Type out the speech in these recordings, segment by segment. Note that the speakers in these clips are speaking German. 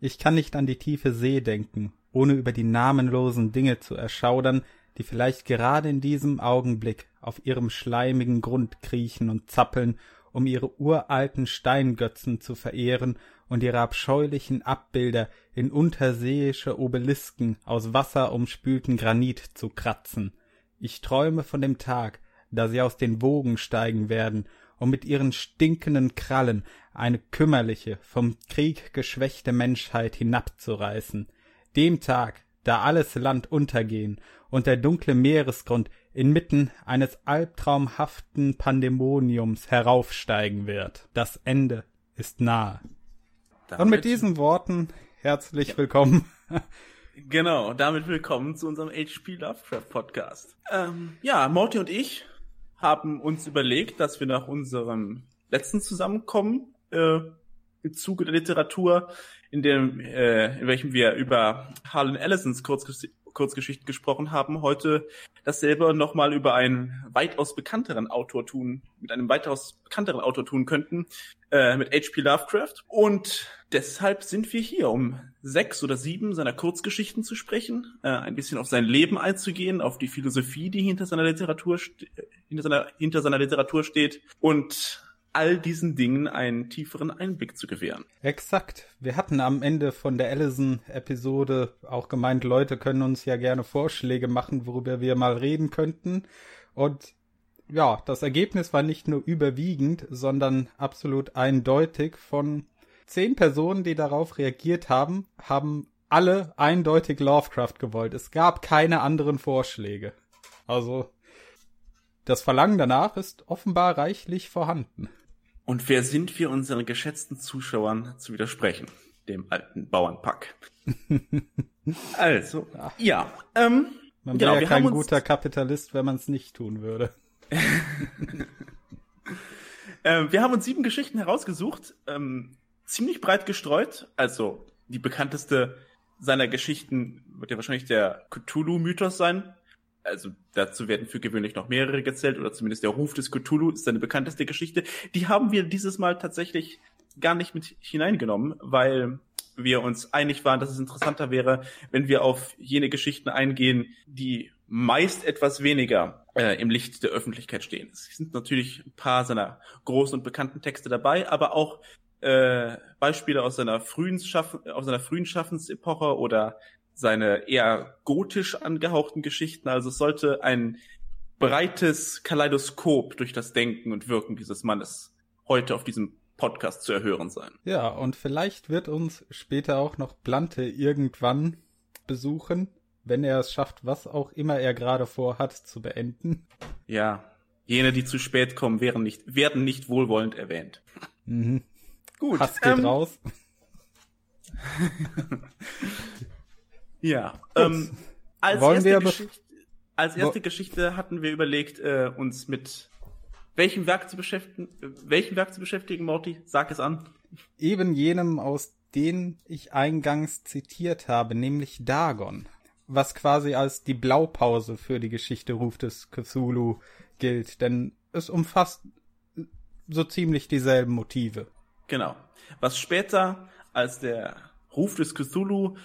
Ich kann nicht an die tiefe See denken, ohne über die namenlosen Dinge zu erschaudern, die vielleicht gerade in diesem Augenblick auf ihrem schleimigen Grund kriechen und zappeln, um ihre uralten Steingötzen zu verehren und ihre abscheulichen Abbilder in unterseeische Obelisken aus wasserumspülten Granit zu kratzen. Ich träume von dem Tag, da sie aus den Wogen steigen werden, um mit ihren stinkenden Krallen eine kümmerliche, vom Krieg geschwächte Menschheit hinabzureißen. Dem Tag, da alles Land untergehen und der dunkle Meeresgrund inmitten eines albtraumhaften Pandemoniums heraufsteigen wird. Das Ende ist nahe. Damit und mit diesen Worten herzlich ja. willkommen. Genau, damit willkommen zu unserem HP Lovecraft Podcast. Ähm, ja, Morty und ich haben uns überlegt, dass wir nach unserem letzten Zusammenkommen äh, im Zuge der Literatur, in dem, äh, in welchem wir über Harlan Ellisons Kurzges Kurzgeschichten gesprochen haben, heute dasselbe nochmal über einen weitaus bekannteren Autor tun, mit einem weitaus bekannteren Autor tun könnten, äh, mit H.P. Lovecraft. Und deshalb sind wir hier, um sechs oder sieben seiner Kurzgeschichten zu sprechen, äh, ein bisschen auf sein Leben einzugehen, auf die Philosophie, die hinter seiner Literatur, hinter seiner, hinter seiner Literatur steht und all diesen Dingen einen tieferen Einblick zu gewähren. Exakt. Wir hatten am Ende von der Allison-Episode auch gemeint, Leute können uns ja gerne Vorschläge machen, worüber wir mal reden könnten. Und ja, das Ergebnis war nicht nur überwiegend, sondern absolut eindeutig. Von zehn Personen, die darauf reagiert haben, haben alle eindeutig Lovecraft gewollt. Es gab keine anderen Vorschläge. Also, das Verlangen danach ist offenbar reichlich vorhanden. Und wer sind wir unseren geschätzten Zuschauern zu widersprechen? Dem alten Bauernpack. also, ja. Ähm, man wäre genau, ja kein guter Kapitalist, wenn man es nicht tun würde. ähm, wir haben uns sieben Geschichten herausgesucht, ähm, ziemlich breit gestreut. Also die bekannteste seiner Geschichten wird ja wahrscheinlich der Cthulhu-Mythos sein also dazu werden für gewöhnlich noch mehrere gezählt oder zumindest der Ruf des Cthulhu ist seine bekannteste Geschichte. Die haben wir dieses Mal tatsächlich gar nicht mit hineingenommen, weil wir uns einig waren, dass es interessanter wäre, wenn wir auf jene Geschichten eingehen, die meist etwas weniger äh, im Licht der Öffentlichkeit stehen. Es sind natürlich ein paar seiner großen und bekannten Texte dabei, aber auch äh, Beispiele aus seiner frühen Schaffen, aus seiner frühen Schaffensepoche oder seine eher gotisch angehauchten Geschichten. Also es sollte ein breites Kaleidoskop durch das Denken und Wirken dieses Mannes heute auf diesem Podcast zu erhören sein. Ja, und vielleicht wird uns später auch noch Blante irgendwann besuchen, wenn er es schafft, was auch immer er gerade vorhat zu beenden. Ja, jene, die zu spät kommen, werden nicht, werden nicht wohlwollend erwähnt. Mhm. Gut. Hass geht ähm, raus. Ja. Ähm, als, Wollen erste Geschichte, als erste Geschichte hatten wir überlegt, äh, uns mit welchem Werk zu beschäftigen, welchem Werk zu beschäftigen, Morty? Sag es an. Eben jenem, aus dem ich eingangs zitiert habe, nämlich Dagon, was quasi als die Blaupause für die Geschichte Ruf des Cthulhu gilt, denn es umfasst so ziemlich dieselben Motive. Genau. Was später als der Ruf des Cthulhu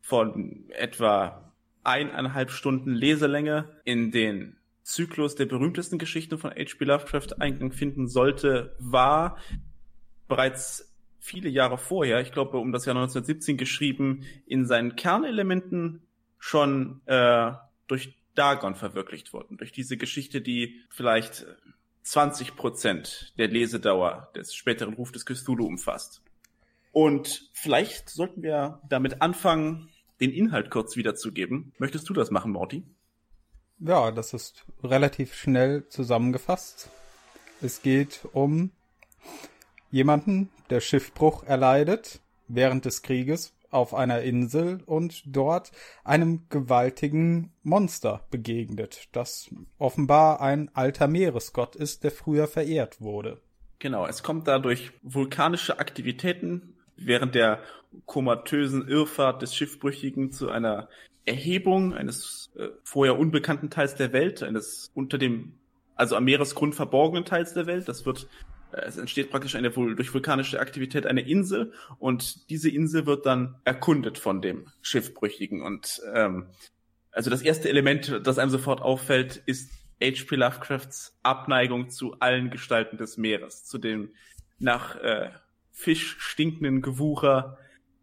von etwa eineinhalb Stunden Leselänge in den Zyklus der berühmtesten Geschichten von H.P. Lovecraft Eingang finden sollte, war bereits viele Jahre vorher, ich glaube um das Jahr 1917 geschrieben, in seinen Kernelementen schon äh, durch Dagon verwirklicht worden. Durch diese Geschichte, die vielleicht 20 Prozent der Lesedauer des späteren Ruf des Cthulhu umfasst. Und vielleicht sollten wir damit anfangen, den Inhalt kurz wiederzugeben. Möchtest du das machen, Morty? Ja, das ist relativ schnell zusammengefasst. Es geht um jemanden, der Schiffbruch erleidet während des Krieges auf einer Insel und dort einem gewaltigen Monster begegnet, das offenbar ein alter Meeresgott ist, der früher verehrt wurde. Genau, es kommt da durch vulkanische Aktivitäten während der komatösen Irrfahrt des Schiffbrüchigen zu einer Erhebung eines äh, vorher unbekannten Teils der Welt, eines unter dem, also am Meeresgrund verborgenen Teils der Welt. Das wird Es entsteht praktisch eine durch vulkanische Aktivität eine Insel und diese Insel wird dann erkundet von dem Schiffbrüchigen. Und ähm, also das erste Element, das einem sofort auffällt, ist H.P. Lovecrafts Abneigung zu allen Gestalten des Meeres, zu dem nach äh, Fisch stinkenden Gewucher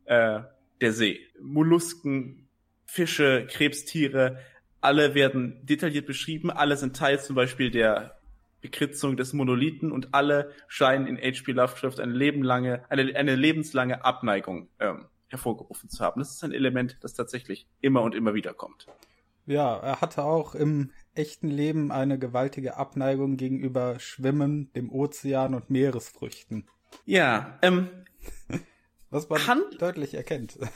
äh, der See. Mollusken, Fische, Krebstiere, alle werden detailliert beschrieben, alle sind Teil zum Beispiel der Bekritzung des Monolithen und alle scheinen in H.P. Lovecraft eine, lebenlange, eine, eine lebenslange Abneigung ähm, hervorgerufen zu haben. Das ist ein Element, das tatsächlich immer und immer wieder kommt. Ja, er hatte auch im echten Leben eine gewaltige Abneigung gegenüber Schwimmen, dem Ozean und Meeresfrüchten. Ja, ähm, was man Hand deutlich erkennt.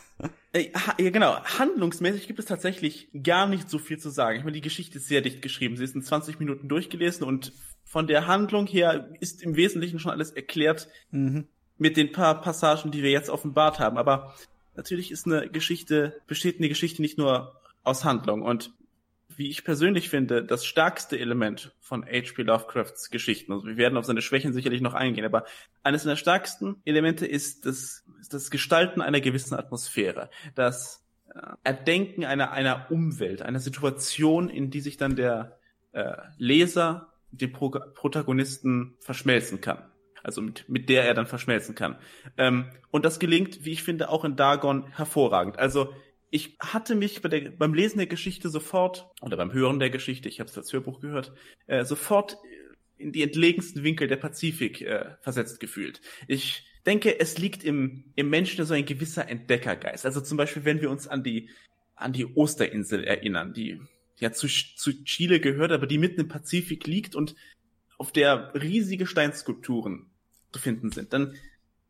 Äh, ja, genau. Handlungsmäßig gibt es tatsächlich gar nicht so viel zu sagen. Ich meine, die Geschichte ist sehr dicht geschrieben. Sie ist in 20 Minuten durchgelesen und von der Handlung her ist im Wesentlichen schon alles erklärt mhm. mit den paar Passagen, die wir jetzt offenbart haben. Aber natürlich ist eine Geschichte, besteht eine Geschichte nicht nur aus Handlung. Und wie ich persönlich finde, das stärkste Element von H.P. Lovecrafts Geschichten, also wir werden auf seine Schwächen sicherlich noch eingehen, aber eines der stärksten Elemente ist das, ist das Gestalten einer gewissen Atmosphäre, das äh, Erdenken einer, einer Umwelt, einer Situation, in die sich dann der äh, Leser den Pro Protagonisten verschmelzen kann. Also mit, mit der er dann verschmelzen kann. Ähm, und das gelingt, wie ich finde, auch in Dagon hervorragend. Also ich hatte mich bei der, beim Lesen der Geschichte sofort, oder beim Hören der Geschichte, ich habe es als Hörbuch gehört, äh, sofort in die entlegensten Winkel der Pazifik äh, versetzt gefühlt. Ich denke, es liegt im, im Menschen so ein gewisser Entdeckergeist. Also zum Beispiel, wenn wir uns an die, an die Osterinsel erinnern, die ja zu, zu Chile gehört, aber die mitten im Pazifik liegt und auf der riesige Steinskulpturen zu finden sind, dann,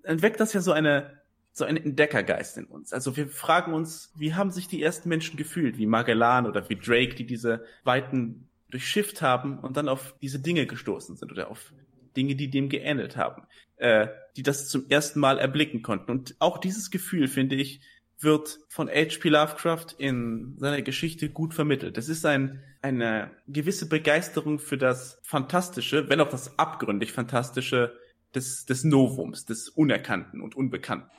dann weckt das ja so eine, so einen Entdeckergeist in uns. Also wir fragen uns, wie haben sich die ersten Menschen gefühlt, wie Magellan oder wie Drake, die diese Weiten durchschifft haben und dann auf diese Dinge gestoßen sind oder auf Dinge, die dem geähnelt haben, äh, die das zum ersten Mal erblicken konnten. Und auch dieses Gefühl, finde ich, wird von H.P. Lovecraft in seiner Geschichte gut vermittelt. Es ist ein, eine gewisse Begeisterung für das Fantastische, wenn auch das abgründig Fantastische des, des Novums, des Unerkannten und Unbekannten.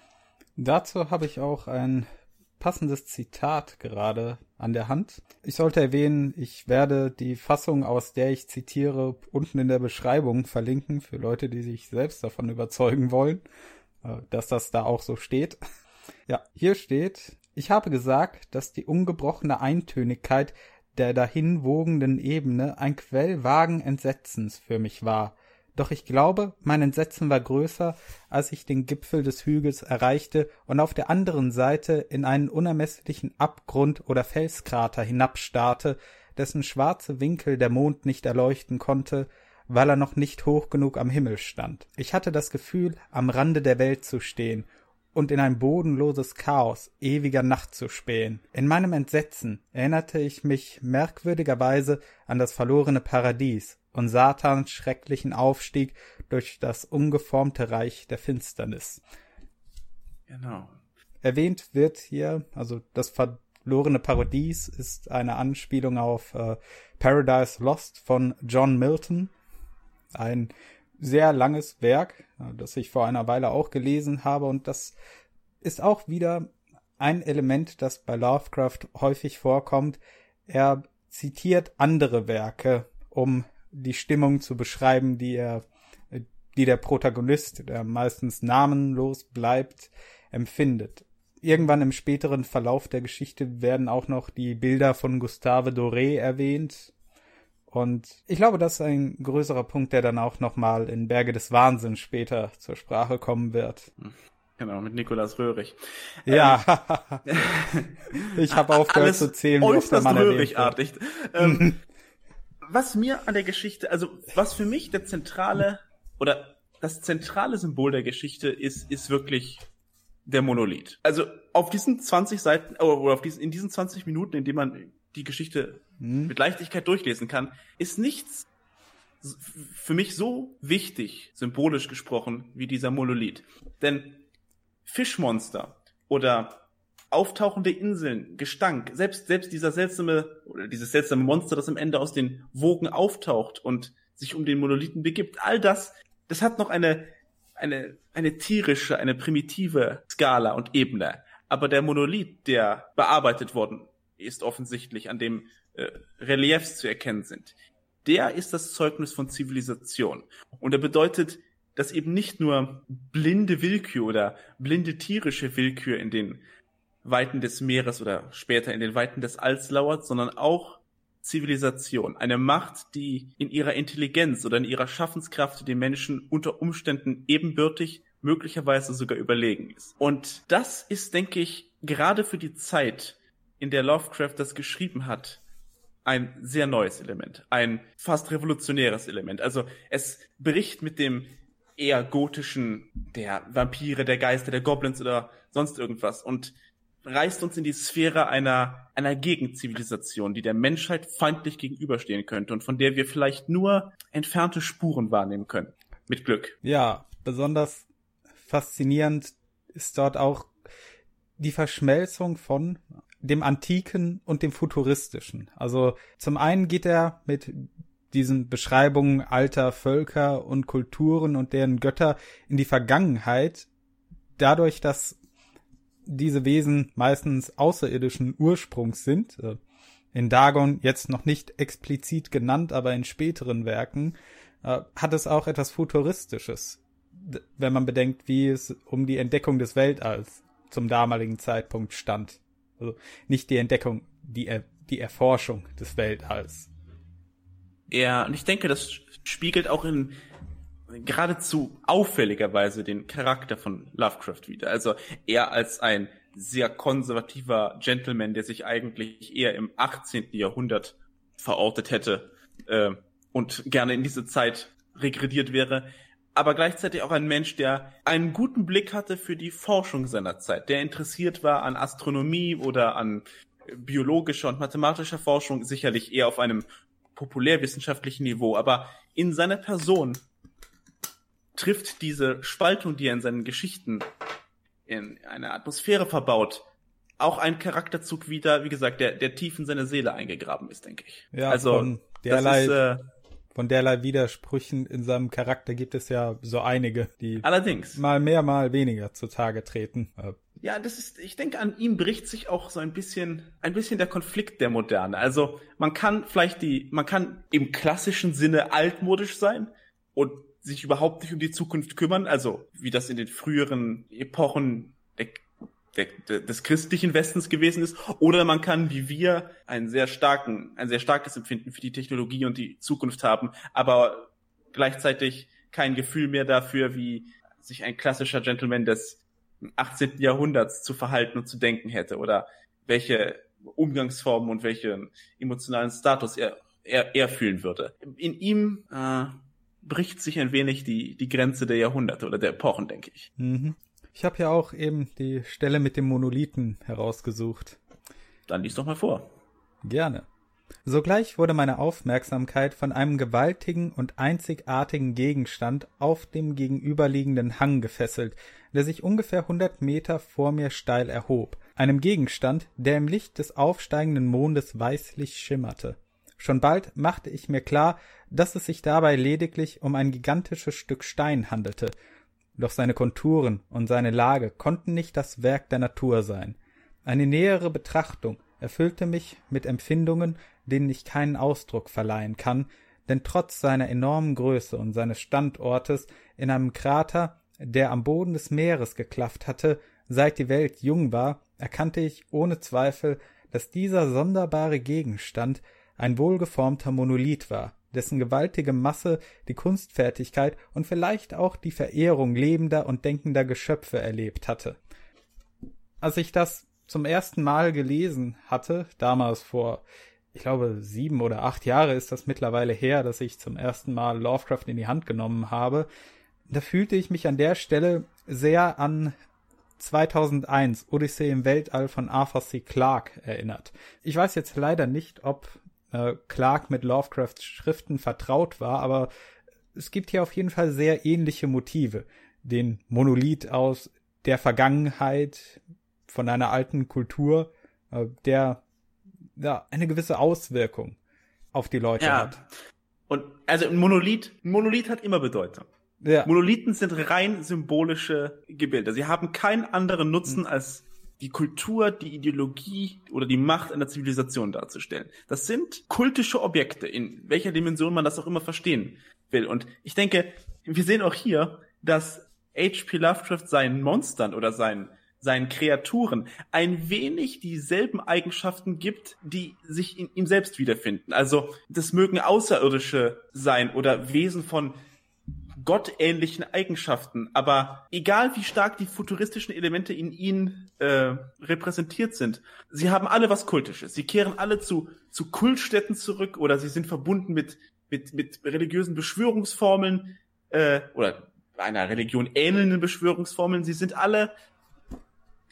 Dazu habe ich auch ein passendes Zitat gerade an der Hand. Ich sollte erwähnen, ich werde die Fassung, aus der ich zitiere, unten in der Beschreibung verlinken für Leute, die sich selbst davon überzeugen wollen, äh, dass das da auch so steht. Ja, hier steht, ich habe gesagt, dass die ungebrochene Eintönigkeit der dahinwogenden Ebene ein Quell vagen Entsetzens für mich war. Doch ich glaube, mein Entsetzen war größer, als ich den Gipfel des Hügels erreichte und auf der anderen Seite in einen unermesslichen Abgrund oder Felskrater hinabstarrte, dessen schwarze Winkel der Mond nicht erleuchten konnte, weil er noch nicht hoch genug am Himmel stand. Ich hatte das Gefühl, am Rande der Welt zu stehen und in ein bodenloses Chaos ewiger Nacht zu spähen. In meinem Entsetzen erinnerte ich mich merkwürdigerweise an das verlorene Paradies und Satans schrecklichen Aufstieg durch das ungeformte Reich der Finsternis. Genau. Erwähnt wird hier, also das verlorene Paradies ist eine Anspielung auf äh, Paradise Lost von John Milton, ein sehr langes Werk, das ich vor einer Weile auch gelesen habe und das ist auch wieder ein Element, das bei Lovecraft häufig vorkommt. Er zitiert andere Werke, um die Stimmung zu beschreiben, die er, die der Protagonist, der meistens namenlos bleibt, empfindet. Irgendwann im späteren Verlauf der Geschichte werden auch noch die Bilder von Gustave Doré erwähnt, und ich glaube, das ist ein größerer Punkt, der dann auch nochmal in Berge des Wahnsinns später zur Sprache kommen wird. Genau, mit Nikolaus Röhrig. Ja, ähm, ich habe aufgehört zu zählen, wie oft der Mann Röhrigartig. Ähm, was mir an der Geschichte, also was für mich der zentrale oder das zentrale Symbol der Geschichte ist, ist wirklich der Monolith. Also auf diesen 20 Seiten oder auf diesen, in diesen 20 Minuten, in denen man die Geschichte hm. mit Leichtigkeit durchlesen kann, ist nichts für mich so wichtig, symbolisch gesprochen, wie dieser Monolith. Denn Fischmonster oder auftauchende Inseln, Gestank, selbst, selbst dieser seltsame, oder dieses seltsame Monster, das am Ende aus den Wogen auftaucht und sich um den Monolithen begibt, all das das hat noch eine, eine, eine tierische, eine primitive Skala und Ebene. Aber der Monolith, der bearbeitet worden ist offensichtlich, an dem äh, Reliefs zu erkennen sind, der ist das Zeugnis von Zivilisation. Und er bedeutet, dass eben nicht nur blinde Willkür oder blinde tierische Willkür in den Weiten des Meeres oder später in den Weiten des Alls lauert, sondern auch Zivilisation. Eine Macht, die in ihrer Intelligenz oder in ihrer Schaffenskraft den Menschen unter Umständen ebenbürtig, möglicherweise sogar überlegen ist. Und das ist, denke ich, gerade für die Zeit, in der Lovecraft das geschrieben hat, ein sehr neues Element, ein fast revolutionäres Element. Also es bricht mit dem eher gotischen der Vampire, der Geister, der Goblins oder sonst irgendwas und reißt uns in die Sphäre einer, einer Gegenzivilisation, die der Menschheit feindlich gegenüberstehen könnte und von der wir vielleicht nur entfernte Spuren wahrnehmen können. Mit Glück. Ja, besonders faszinierend ist dort auch die Verschmelzung von dem Antiken und dem Futuristischen. Also zum einen geht er mit diesen Beschreibungen alter Völker und Kulturen und deren Götter in die Vergangenheit, dadurch, dass diese Wesen meistens außerirdischen Ursprungs sind. Äh, in Dagon jetzt noch nicht explizit genannt, aber in späteren Werken äh, hat es auch etwas Futuristisches, wenn man bedenkt, wie es um die Entdeckung des Weltalls zum damaligen Zeitpunkt stand. Also nicht die Entdeckung, die, er die Erforschung des Weltalls. Ja, und ich denke, das spiegelt auch in geradezu auffälligerweise den Charakter von Lovecraft wieder. Also er als ein sehr konservativer Gentleman, der sich eigentlich eher im 18. Jahrhundert verortet hätte äh, und gerne in diese Zeit regrediert wäre, aber gleichzeitig auch ein Mensch, der einen guten Blick hatte für die Forschung seiner Zeit, der interessiert war an Astronomie oder an biologischer und mathematischer Forschung, sicherlich eher auf einem populärwissenschaftlichen Niveau, aber in seiner Person trifft diese Spaltung, die er in seinen Geschichten in eine Atmosphäre verbaut, auch ein Charakterzug wieder, wie gesagt, der, der tief in seine Seele eingegraben ist, denke ich. Ja, also, derlei, ist, äh, von derlei Widersprüchen in seinem Charakter gibt es ja so einige, die allerdings mal mehr, mal weniger zutage treten. Ja, das ist, ich denke, an ihm bricht sich auch so ein bisschen, ein bisschen der Konflikt der Moderne. Also, man kann vielleicht die, man kann im klassischen Sinne altmodisch sein und sich überhaupt nicht um die Zukunft kümmern, also wie das in den früheren Epochen der, der, des christlichen Westens gewesen ist, oder man kann wie wir einen sehr starken, ein sehr starkes Empfinden für die Technologie und die Zukunft haben, aber gleichzeitig kein Gefühl mehr dafür, wie sich ein klassischer Gentleman des 18. Jahrhunderts zu verhalten und zu denken hätte oder welche Umgangsformen und welchen emotionalen Status er, er, er fühlen würde. In ihm äh, bricht sich ein wenig die, die Grenze der Jahrhunderte oder der Epochen, denke ich. Mhm. Ich habe ja auch eben die Stelle mit dem Monolithen herausgesucht. Dann lies doch mal vor. Gerne. Sogleich wurde meine Aufmerksamkeit von einem gewaltigen und einzigartigen Gegenstand auf dem gegenüberliegenden Hang gefesselt, der sich ungefähr hundert Meter vor mir steil erhob, einem Gegenstand, der im Licht des aufsteigenden Mondes weißlich schimmerte. Schon bald machte ich mir klar, dass es sich dabei lediglich um ein gigantisches Stück Stein handelte, doch seine Konturen und seine Lage konnten nicht das Werk der Natur sein. Eine nähere Betrachtung erfüllte mich mit Empfindungen, denen ich keinen Ausdruck verleihen kann, denn trotz seiner enormen Größe und seines Standortes in einem Krater, der am Boden des Meeres geklafft hatte, seit die Welt jung war, erkannte ich ohne Zweifel, dass dieser sonderbare Gegenstand ein wohlgeformter Monolith war, dessen gewaltige Masse die Kunstfertigkeit und vielleicht auch die Verehrung lebender und denkender Geschöpfe erlebt hatte. Als ich das zum ersten Mal gelesen hatte, damals vor, ich glaube, sieben oder acht Jahre ist das mittlerweile her, dass ich zum ersten Mal Lovecraft in die Hand genommen habe, da fühlte ich mich an der Stelle sehr an 2001 Odyssee im Weltall von Arthur C. Clarke erinnert. Ich weiß jetzt leider nicht, ob äh, Clark mit Lovecrafts Schriften vertraut war, aber es gibt hier auf jeden Fall sehr ähnliche Motive. Den Monolith aus der Vergangenheit von einer alten Kultur, äh, der ja, eine gewisse Auswirkung auf die Leute ja. hat. Und also ein Monolith, Monolith hat immer Bedeutung. Ja. Monolithen sind rein symbolische Gebilde. Sie haben keinen anderen Nutzen mhm. als die Kultur, die Ideologie oder die Macht einer Zivilisation darzustellen. Das sind kultische Objekte, in welcher Dimension man das auch immer verstehen will. Und ich denke, wir sehen auch hier, dass H.P. Lovecraft seinen Monstern oder seinen seinen Kreaturen ein wenig dieselben Eigenschaften gibt, die sich in ihm selbst wiederfinden. Also das mögen Außerirdische sein oder Wesen von gottähnlichen Eigenschaften, aber egal wie stark die futuristischen Elemente in ihnen äh, repräsentiert sind, sie haben alle was Kultisches. Sie kehren alle zu, zu Kultstätten zurück oder sie sind verbunden mit, mit, mit religiösen Beschwörungsformeln äh, oder einer Religion ähnelnden Beschwörungsformeln. Sie sind alle,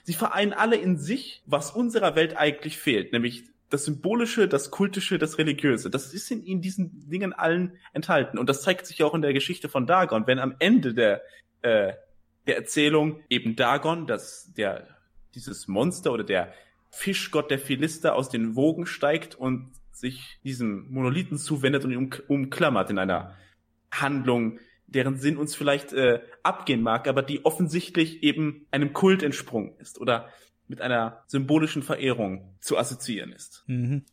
sie vereinen alle in sich, was unserer Welt eigentlich fehlt, nämlich das Symbolische, das Kultische, das Religiöse, das ist in, in diesen Dingen allen enthalten. Und das zeigt sich auch in der Geschichte von Dagon. Wenn am Ende der, äh, der Erzählung eben Dagon, dass der, dieses Monster oder der Fischgott der Philister aus den Wogen steigt und sich diesem Monolithen zuwendet und ihn um, umklammert in einer Handlung, deren Sinn uns vielleicht äh, abgehen mag, aber die offensichtlich eben einem Kult entsprungen ist oder mit einer symbolischen Verehrung zu assoziieren ist. Mhm.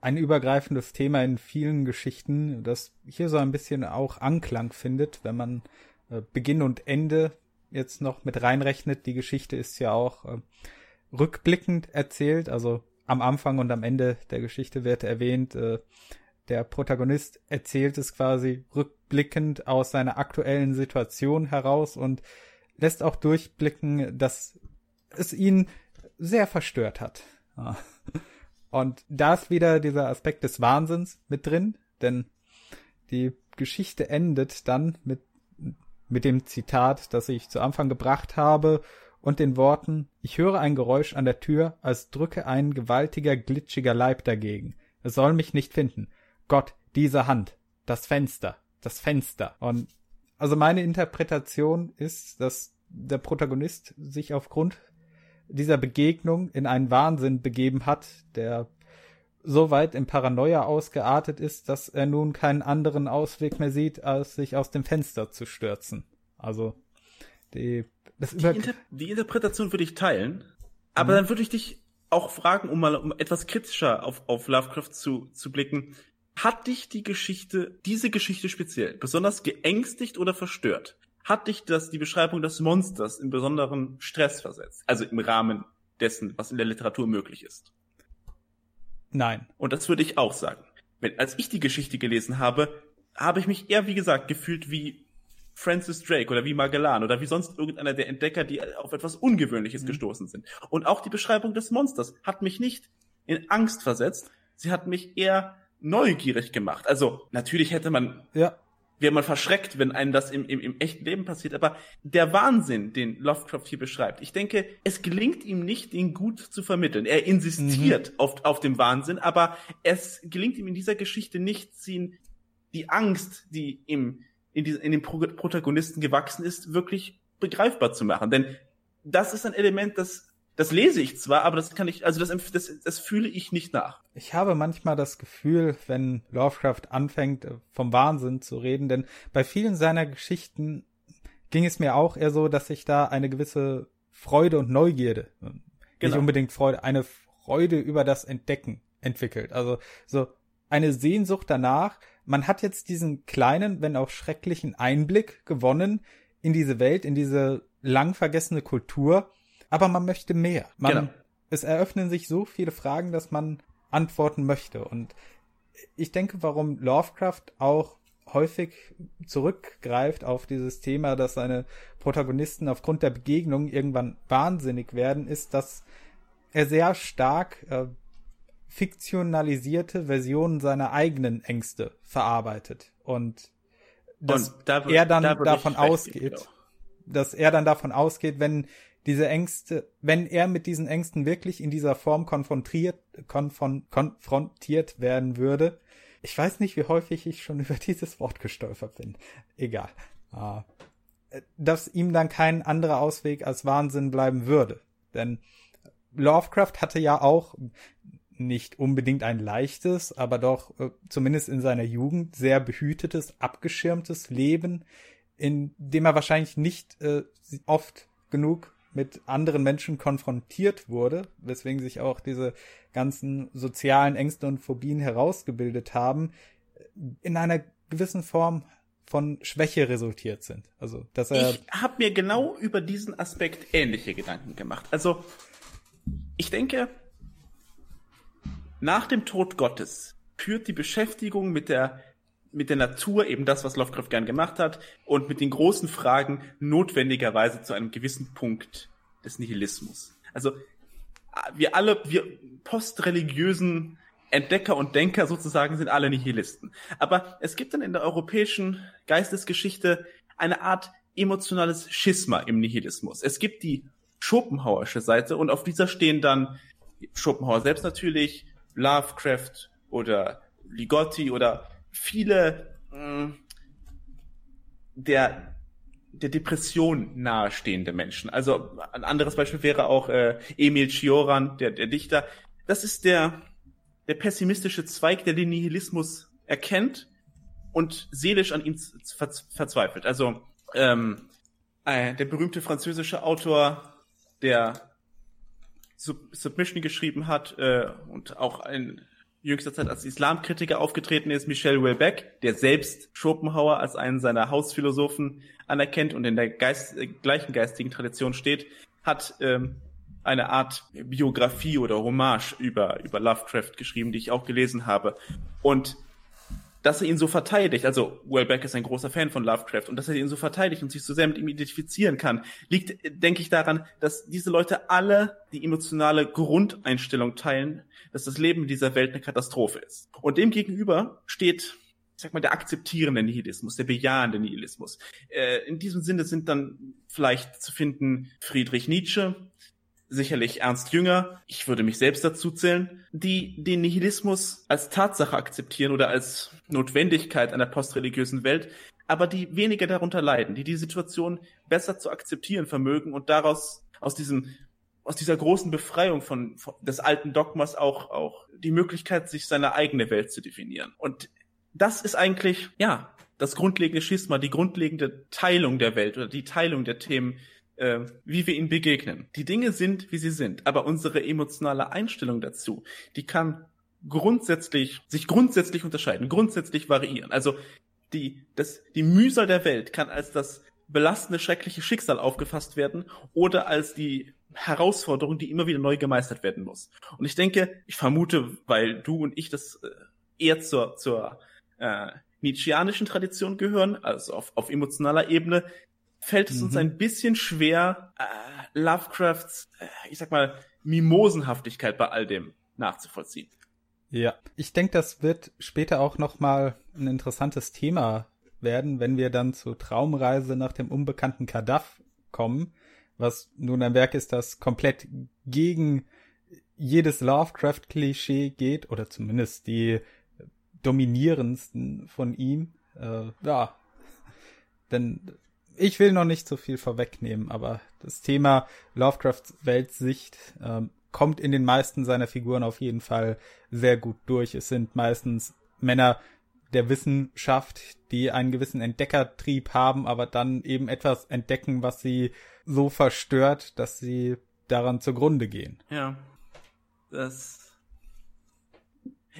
Ein übergreifendes Thema in vielen Geschichten, das hier so ein bisschen auch Anklang findet, wenn man äh, Beginn und Ende jetzt noch mit reinrechnet. Die Geschichte ist ja auch äh, rückblickend erzählt, also am Anfang und am Ende der Geschichte wird erwähnt, äh, der Protagonist erzählt es quasi rückblickend aus seiner aktuellen Situation heraus und lässt auch durchblicken, dass es ihn sehr verstört hat. Und da ist wieder dieser Aspekt des Wahnsinns mit drin, denn die Geschichte endet dann mit, mit dem Zitat, das ich zu Anfang gebracht habe und den Worten, ich höre ein Geräusch an der Tür, als drücke ein gewaltiger, glitschiger Leib dagegen. Es soll mich nicht finden. Gott, diese Hand, das Fenster, das Fenster. Und also meine Interpretation ist, dass der Protagonist sich aufgrund dieser Begegnung in einen Wahnsinn begeben hat, der so weit in Paranoia ausgeartet ist, dass er nun keinen anderen Ausweg mehr sieht, als sich aus dem Fenster zu stürzen. Also die, das die, Inter die Interpretation würde ich teilen, aber mhm. dann würde ich dich auch fragen, um mal um etwas kritischer auf, auf Lovecraft zu, zu blicken. Hat dich die Geschichte, diese Geschichte speziell, besonders geängstigt oder verstört? Hat dich das, die Beschreibung des Monsters in besonderen Stress versetzt? Also im Rahmen dessen, was in der Literatur möglich ist? Nein. Und das würde ich auch sagen. Wenn, als ich die Geschichte gelesen habe, habe ich mich eher, wie gesagt, gefühlt wie Francis Drake oder wie Magellan oder wie sonst irgendeiner der Entdecker, die auf etwas Ungewöhnliches mhm. gestoßen sind. Und auch die Beschreibung des Monsters hat mich nicht in Angst versetzt. Sie hat mich eher neugierig gemacht. Also natürlich hätte man, ja. Wäre man verschreckt, wenn einem das im, im, im echten Leben passiert. Aber der Wahnsinn, den Lovecraft hier beschreibt, ich denke, es gelingt ihm nicht, den gut zu vermitteln. Er insistiert mhm. auf, auf dem Wahnsinn, aber es gelingt ihm in dieser Geschichte nicht, sie, die Angst, die im, in, die, in dem Protagonisten gewachsen ist, wirklich begreifbar zu machen. Denn das ist ein Element, das das lese ich zwar, aber das kann ich, also das, das, das fühle ich nicht nach. Ich habe manchmal das Gefühl, wenn Lovecraft anfängt, äh, vom Wahnsinn zu reden, denn bei vielen seiner Geschichten ging es mir auch eher so, dass sich da eine gewisse Freude und Neugierde, äh, genau. nicht unbedingt Freude, eine Freude über das Entdecken entwickelt. Also so eine Sehnsucht danach. Man hat jetzt diesen kleinen, wenn auch schrecklichen Einblick gewonnen in diese Welt, in diese lang vergessene Kultur aber man möchte mehr. Man, genau. Es eröffnen sich so viele Fragen, dass man antworten möchte. Und ich denke, warum Lovecraft auch häufig zurückgreift auf dieses Thema, dass seine Protagonisten aufgrund der Begegnung irgendwann wahnsinnig werden, ist, dass er sehr stark äh, fiktionalisierte Versionen seiner eigenen Ängste verarbeitet und dass und da, er dann da davon ausgeht, dass er dann davon ausgeht, wenn diese Ängste, wenn er mit diesen Ängsten wirklich in dieser Form konfrontiert, konfron, konfrontiert werden würde. Ich weiß nicht, wie häufig ich schon über dieses Wort gestolpert bin. Egal. Ah. Dass ihm dann kein anderer Ausweg als Wahnsinn bleiben würde. Denn Lovecraft hatte ja auch nicht unbedingt ein leichtes, aber doch äh, zumindest in seiner Jugend sehr behütetes, abgeschirmtes Leben, in dem er wahrscheinlich nicht äh, oft genug mit anderen Menschen konfrontiert wurde, weswegen sich auch diese ganzen sozialen Ängste und Phobien herausgebildet haben, in einer gewissen Form von Schwäche resultiert sind. Also, dass er ich habe mir genau über diesen Aspekt ähnliche Gedanken gemacht. Also, ich denke, nach dem Tod Gottes führt die Beschäftigung mit der mit der Natur, eben das, was Lovecraft gern gemacht hat, und mit den großen Fragen notwendigerweise zu einem gewissen Punkt des Nihilismus. Also wir alle, wir postreligiösen Entdecker und Denker sozusagen sind alle Nihilisten. Aber es gibt dann in der europäischen Geistesgeschichte eine Art emotionales Schisma im Nihilismus. Es gibt die Schopenhauersche Seite und auf dieser stehen dann Schopenhauer selbst natürlich, Lovecraft oder Ligotti oder viele mh, mm, der der Depression nahestehende Menschen. Also ein anderes Beispiel wäre auch äh, Emil Cioran, der, der Dichter. Das ist der, der pessimistische Zweig, der den Nihilismus erkennt und seelisch an ihm verzweifelt. Also ähm, äh, der berühmte französische Autor, der Sub Submission geschrieben hat äh, und auch ein jüngster Zeit als Islamkritiker aufgetreten ist, Michel Houellebecq, der selbst Schopenhauer als einen seiner Hausphilosophen anerkennt und in der Geist, äh, gleichen geistigen Tradition steht, hat ähm, eine Art Biografie oder Hommage über, über Lovecraft geschrieben, die ich auch gelesen habe. Und dass er ihn so verteidigt, also Wellbeck ist ein großer Fan von Lovecraft und dass er ihn so verteidigt und sich so sehr mit ihm identifizieren kann, liegt, denke ich, daran, dass diese Leute alle die emotionale Grundeinstellung teilen, dass das Leben in dieser Welt eine Katastrophe ist. Und dem gegenüber steht ich sag mal, der akzeptierende Nihilismus, der bejahende Nihilismus. Äh, in diesem Sinne sind dann vielleicht zu finden Friedrich Nietzsche, sicherlich Ernst Jünger, ich würde mich selbst dazu zählen, die den Nihilismus als Tatsache akzeptieren oder als Notwendigkeit einer postreligiösen Welt, aber die weniger darunter leiden, die die Situation besser zu akzeptieren vermögen und daraus aus diesem aus dieser großen Befreiung von, von des alten Dogmas auch auch die Möglichkeit sich seine eigene Welt zu definieren. Und das ist eigentlich ja das grundlegende Schisma, die grundlegende Teilung der Welt oder die Teilung der Themen, äh, wie wir ihnen begegnen. Die Dinge sind, wie sie sind, aber unsere emotionale Einstellung dazu, die kann grundsätzlich, sich grundsätzlich unterscheiden, grundsätzlich variieren. Also die, das, die Mühsal der Welt kann als das belastende, schreckliche Schicksal aufgefasst werden oder als die Herausforderung, die immer wieder neu gemeistert werden muss. Und ich denke, ich vermute, weil du und ich das äh, eher zur, zur äh, Nietzscheanischen Tradition gehören, also auf, auf emotionaler Ebene, fällt es mhm. uns ein bisschen schwer, äh, Lovecrafts, äh, ich sag mal, Mimosenhaftigkeit bei all dem nachzuvollziehen. Ja, ich denke, das wird später auch noch mal ein interessantes Thema werden, wenn wir dann zur Traumreise nach dem unbekannten Kadaff kommen, was nun ein Werk ist, das komplett gegen jedes Lovecraft-Klischee geht, oder zumindest die dominierendsten von ihm. Äh, ja, denn ich will noch nicht so viel vorwegnehmen, aber das Thema Lovecrafts Weltsicht ähm, kommt in den meisten seiner Figuren auf jeden Fall sehr gut durch. Es sind meistens Männer der Wissenschaft, die einen gewissen Entdeckertrieb haben, aber dann eben etwas entdecken, was sie so verstört, dass sie daran zugrunde gehen. Ja. Das.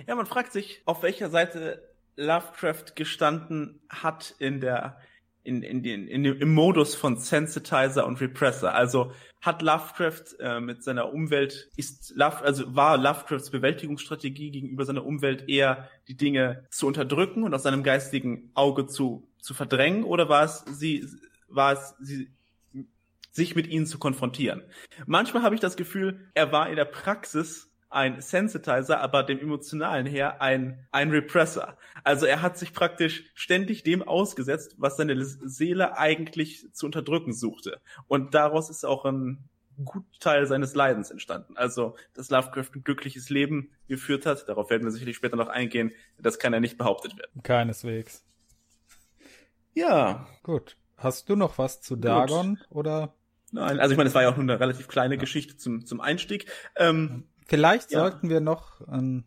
Ja, man fragt sich, auf welcher Seite Lovecraft gestanden hat in der in, in den, in dem, im Modus von Sensitizer und Repressor. Also hat Lovecraft äh, mit seiner Umwelt, ist Love, also war Lovecrafts Bewältigungsstrategie gegenüber seiner Umwelt eher die Dinge zu unterdrücken und aus seinem geistigen Auge zu, zu verdrängen oder war es sie, war es sie, sich mit ihnen zu konfrontieren? Manchmal habe ich das Gefühl, er war in der Praxis ein Sensitizer, aber dem emotionalen her ein, ein Repressor. Also er hat sich praktisch ständig dem ausgesetzt, was seine Seele eigentlich zu unterdrücken suchte. Und daraus ist auch ein gut Teil seines Leidens entstanden. Also, dass Lovecraft ein glückliches Leben geführt hat, darauf werden wir sicherlich später noch eingehen, das kann ja nicht behauptet werden. Keineswegs. Ja. Gut. Hast du noch was zu Dagon Gut. oder? Nein, also ich meine, es war ja auch nur eine relativ kleine ja. Geschichte zum, zum Einstieg. Ähm, Vielleicht ja. sollten wir noch einen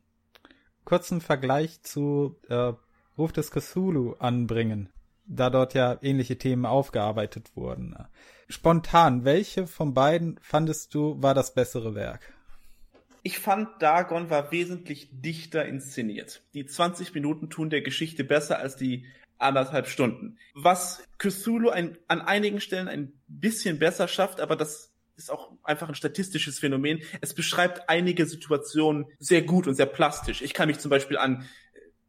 kurzen Vergleich zu äh, Ruf des Cthulhu anbringen. da dort ja ähnliche Themen aufgearbeitet wurden. Spontan, welche von beiden fandest du war das bessere Werk? Ich fand, Dagon war wesentlich dichter inszeniert. Die 20 Minuten tun der Geschichte besser als die anderthalb Stunden. Was Cthulhu ein, an einigen Stellen ein bisschen besser schafft, aber das ist auch einfach ein statistisches Phänomen. Es beschreibt einige Situationen sehr gut und sehr plastisch. Ich kann mich zum Beispiel an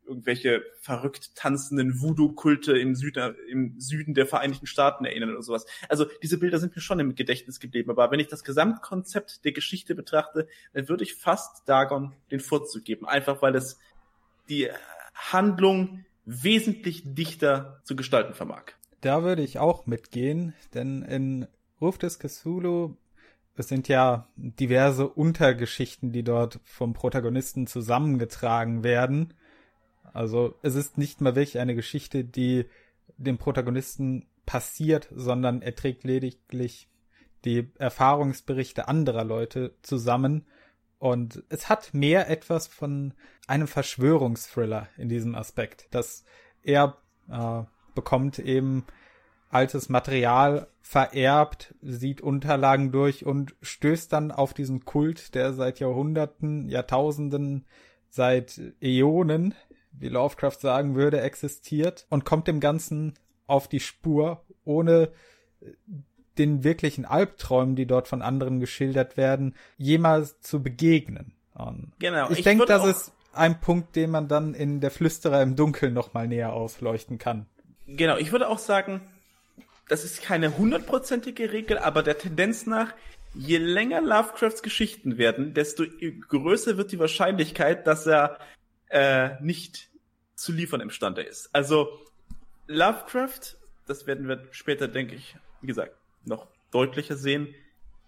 irgendwelche verrückt tanzenden Voodoo-Kulte im Süden, im Süden der Vereinigten Staaten erinnern oder sowas. Also diese Bilder sind mir schon im Gedächtnis geblieben. Aber wenn ich das Gesamtkonzept der Geschichte betrachte, dann würde ich fast Dagon den Vorzug geben. Einfach weil es die Handlung wesentlich dichter zu gestalten vermag. Da würde ich auch mitgehen, denn in Ruf des Cthulhu es sind ja diverse Untergeschichten, die dort vom Protagonisten zusammengetragen werden. Also es ist nicht mal wirklich eine Geschichte, die dem Protagonisten passiert, sondern er trägt lediglich die Erfahrungsberichte anderer Leute zusammen. Und es hat mehr etwas von einem Verschwörungsthriller in diesem Aspekt, dass er äh, bekommt eben altes Material vererbt, sieht Unterlagen durch und stößt dann auf diesen Kult, der seit Jahrhunderten, Jahrtausenden, seit Äonen wie Lovecraft sagen würde, existiert und kommt dem Ganzen auf die Spur, ohne äh, den wirklichen Albträumen, die dort von anderen geschildert werden, jemals zu begegnen. Und genau. Ich, ich denke, das ist ein Punkt, den man dann in der Flüsterer im Dunkeln nochmal näher ausleuchten kann. Genau, ich würde auch sagen, das ist keine hundertprozentige Regel, aber der Tendenz nach, je länger Lovecrafts Geschichten werden, desto größer wird die Wahrscheinlichkeit, dass er äh, nicht zu liefern imstande ist. Also Lovecraft, das werden wir später, denke ich, wie gesagt, noch deutlicher sehen,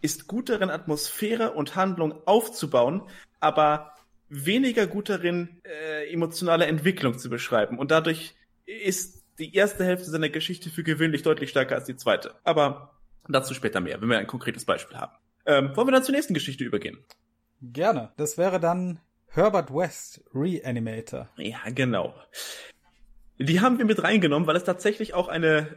ist gut darin, Atmosphäre und Handlung aufzubauen, aber weniger gut darin, äh, emotionale Entwicklung zu beschreiben. Und dadurch ist die erste Hälfte seiner Geschichte für gewöhnlich deutlich stärker als die zweite. Aber dazu später mehr, wenn wir ein konkretes Beispiel haben. Ähm, wollen wir dann zur nächsten Geschichte übergehen? Gerne. Das wäre dann Herbert West, Reanimator. Ja, genau. Die haben wir mit reingenommen, weil es tatsächlich auch eine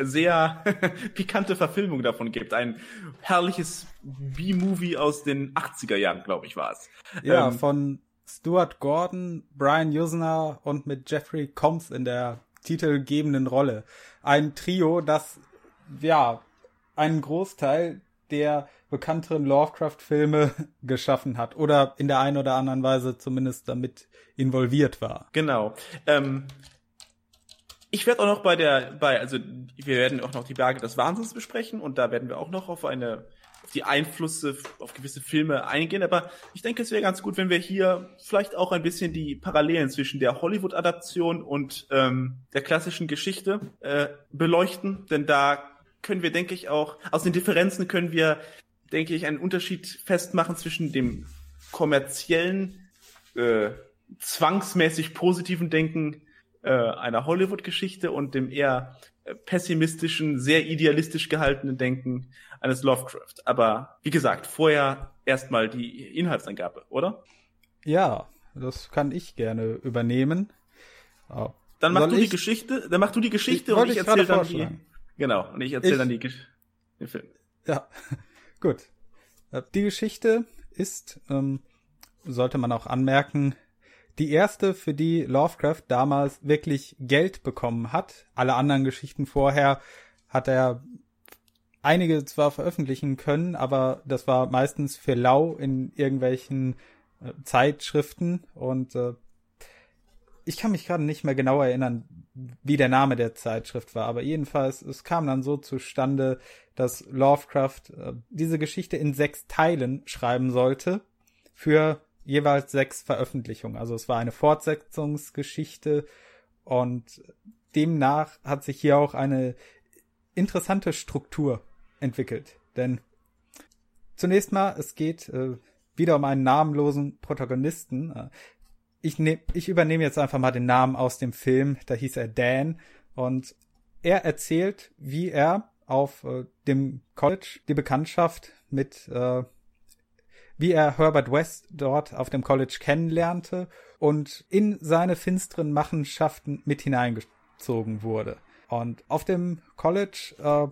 sehr pikante Verfilmung davon gibt. Ein herrliches B-Movie aus den 80er Jahren, glaube ich, war es. Ja, ähm, von Stuart Gordon, Brian Usner und mit Jeffrey Combs in der titelgebenden Rolle. Ein Trio, das, ja, einen Großteil der bekannteren Lovecraft-Filme geschaffen hat oder in der einen oder anderen Weise zumindest damit involviert war. Genau. Ähm, ich werde auch noch bei der, bei, also wir werden auch noch die Berge des Wahnsinns besprechen und da werden wir auch noch auf eine, die Einflüsse auf gewisse Filme eingehen. Aber ich denke, es wäre ganz gut, wenn wir hier vielleicht auch ein bisschen die Parallelen zwischen der Hollywood-Adaption und ähm, der klassischen Geschichte äh, beleuchten, denn da können wir, denke ich, auch, aus den Differenzen können wir denke ich, einen Unterschied festmachen zwischen dem kommerziellen, äh, zwangsmäßig positiven Denken äh, einer Hollywood-Geschichte und dem eher äh, pessimistischen, sehr idealistisch gehaltenen Denken eines Lovecraft. Aber wie gesagt, vorher erstmal die Inhaltsangabe, oder? Ja, das kann ich gerne übernehmen. Oh. Dann machst du ich? die Geschichte, dann machst du die Geschichte ich, und ich erzähle dann die. Genau, und ich erzähle dann die, den Film. Ja, Gut. Äh, die Geschichte ist, ähm, sollte man auch anmerken, die erste, für die Lovecraft damals wirklich Geld bekommen hat. Alle anderen Geschichten vorher hat er einige zwar veröffentlichen können, aber das war meistens für lau in irgendwelchen äh, Zeitschriften und äh, ich kann mich gerade nicht mehr genau erinnern, wie der Name der Zeitschrift war, aber jedenfalls, es kam dann so zustande, dass Lovecraft äh, diese Geschichte in sechs Teilen schreiben sollte für jeweils sechs Veröffentlichungen. Also es war eine Fortsetzungsgeschichte und demnach hat sich hier auch eine interessante Struktur entwickelt. Denn zunächst mal, es geht äh, wieder um einen namenlosen Protagonisten, äh, ich, nehm, ich übernehme jetzt einfach mal den Namen aus dem Film, da hieß er Dan und er erzählt, wie er auf äh, dem College die Bekanntschaft mit, äh, wie er Herbert West dort auf dem College kennenlernte und in seine finsteren Machenschaften mit hineingezogen wurde. Und auf dem College äh,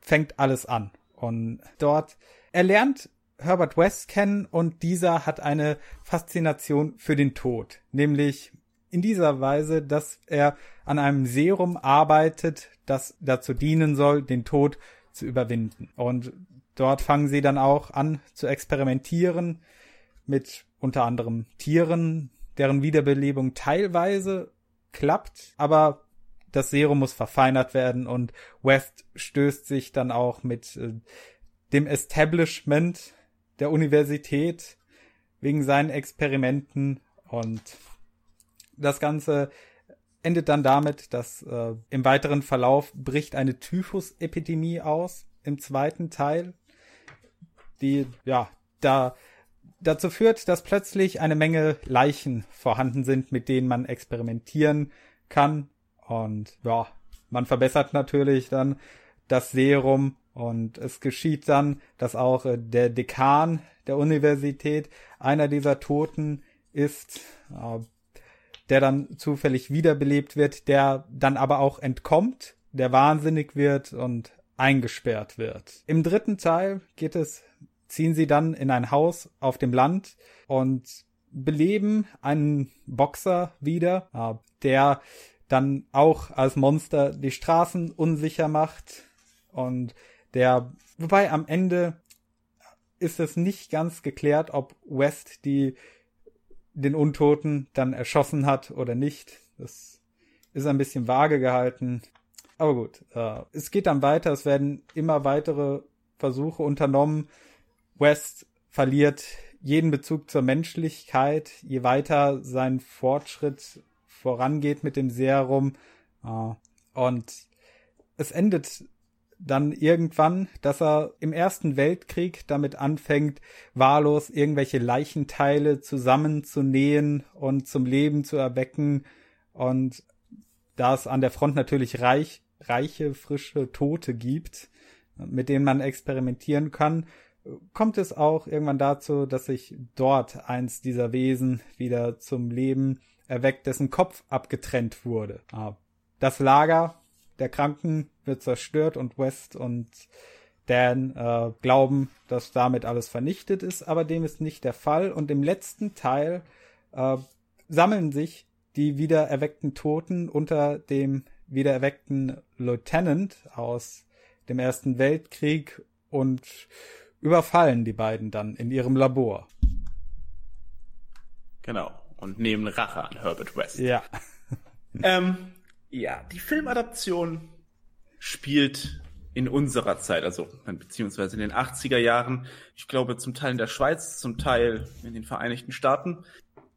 fängt alles an. Und dort, er lernt Herbert West kennen und dieser hat eine Faszination für den Tod. Nämlich in dieser Weise, dass er an einem Serum arbeitet, das dazu dienen soll, den Tod zu überwinden. Und dort fangen sie dann auch an zu experimentieren mit unter anderem Tieren, deren Wiederbelebung teilweise klappt, aber das Serum muss verfeinert werden und West stößt sich dann auch mit äh, dem Establishment der Universität wegen seinen Experimenten und das Ganze endet dann damit, dass äh, im weiteren Verlauf bricht eine Typhus-Epidemie aus im zweiten Teil, die ja da dazu führt, dass plötzlich eine Menge Leichen vorhanden sind, mit denen man experimentieren kann und ja, man verbessert natürlich dann das Serum und es geschieht dann, dass auch äh, der Dekan der Universität einer dieser Toten ist, äh, der dann zufällig wiederbelebt wird, der dann aber auch entkommt, der wahnsinnig wird und eingesperrt wird. Im dritten Teil geht es, ziehen sie dann in ein Haus auf dem Land und beleben einen Boxer wieder, äh, der dann auch als Monster die Straßen unsicher macht und der, wobei am Ende ist es nicht ganz geklärt, ob West die den Untoten dann erschossen hat oder nicht. Das ist ein bisschen vage gehalten. Aber gut, äh, es geht dann weiter. Es werden immer weitere Versuche unternommen. West verliert jeden Bezug zur Menschlichkeit, je weiter sein Fortschritt vorangeht mit dem Serum. Äh, und es endet dann irgendwann, dass er im Ersten Weltkrieg damit anfängt, wahllos irgendwelche Leichenteile zusammenzunähen und zum Leben zu erwecken. Und da es an der Front natürlich reich, reiche, frische Tote gibt, mit denen man experimentieren kann, kommt es auch irgendwann dazu, dass sich dort eins dieser Wesen wieder zum Leben erweckt, dessen Kopf abgetrennt wurde. Ah, das Lager der Kranken wird zerstört und West und Dan äh, glauben, dass damit alles vernichtet ist, aber dem ist nicht der Fall. Und im letzten Teil äh, sammeln sich die wiedererweckten Toten unter dem wiedererweckten Lieutenant aus dem Ersten Weltkrieg und überfallen die beiden dann in ihrem Labor. Genau. Und nehmen Rache an Herbert West. Ja. ähm, ja, die Filmadaption spielt in unserer Zeit, also beziehungsweise in den 80er Jahren, ich glaube zum Teil in der Schweiz, zum Teil in den Vereinigten Staaten.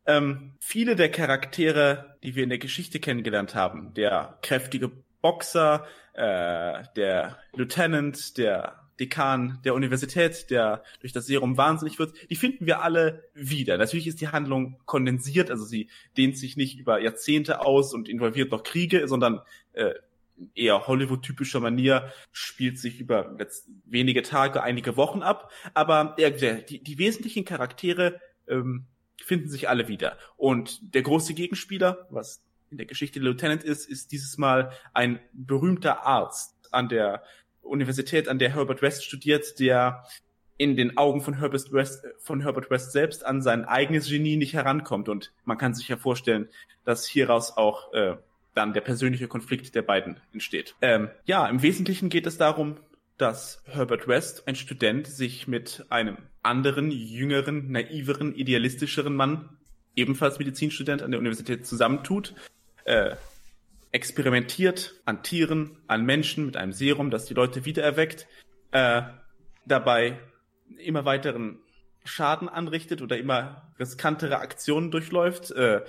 Ähm, viele der Charaktere, die wir in der Geschichte kennengelernt haben, der kräftige Boxer, äh, der Lieutenant, der Dekan der Universität, der durch das Serum wahnsinnig wird, die finden wir alle wieder. Natürlich ist die Handlung kondensiert, also sie dehnt sich nicht über Jahrzehnte aus und involviert noch Kriege, sondern äh, eher Hollywood-typischer Manier spielt sich über wenige Tage, einige Wochen ab. Aber äh, die, die wesentlichen Charaktere ähm, finden sich alle wieder. Und der große Gegenspieler, was in der Geschichte der Lieutenant ist, ist dieses Mal ein berühmter Arzt an der Universität, an der Herbert West studiert, der in den Augen von Herbert West, von Herbert West selbst an sein eigenes Genie nicht herankommt. Und man kann sich ja vorstellen, dass hieraus auch äh, dann der persönliche Konflikt der beiden entsteht. Ähm, ja, im Wesentlichen geht es darum, dass Herbert West, ein Student, sich mit einem anderen, jüngeren, naiveren, idealistischeren Mann, ebenfalls Medizinstudent an der Universität, zusammentut. Äh, experimentiert an Tieren, an Menschen mit einem Serum, das die Leute wiedererweckt, äh, dabei immer weiteren Schaden anrichtet oder immer riskantere Aktionen durchläuft, äh,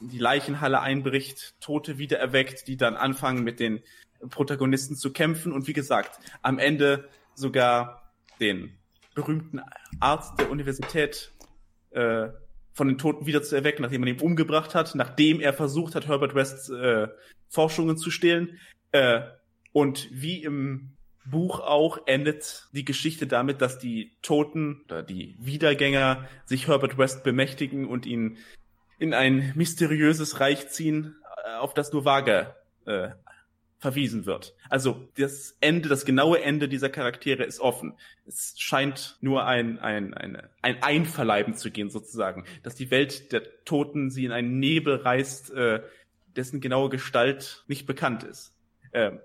die Leichenhalle einbricht, Tote wiedererweckt, die dann anfangen mit den Protagonisten zu kämpfen und wie gesagt, am Ende sogar den berühmten Arzt der Universität äh, von den Toten wieder zu erwecken, nachdem man ihn umgebracht hat, nachdem er versucht hat, Herbert Wests äh, Forschungen zu stehlen. Äh, und wie im Buch auch endet die Geschichte damit, dass die Toten oder die Wiedergänger sich Herbert West bemächtigen und ihn in ein mysteriöses Reich ziehen, äh, auf das nur vage äh, verwiesen wird. Also das Ende, das genaue Ende dieser Charaktere ist offen. Es scheint nur ein, ein, eine, ein Einverleiben zu gehen, sozusagen. Dass die Welt der Toten sie in einen Nebel reißt, äh, dessen genaue Gestalt nicht bekannt ist. Äh,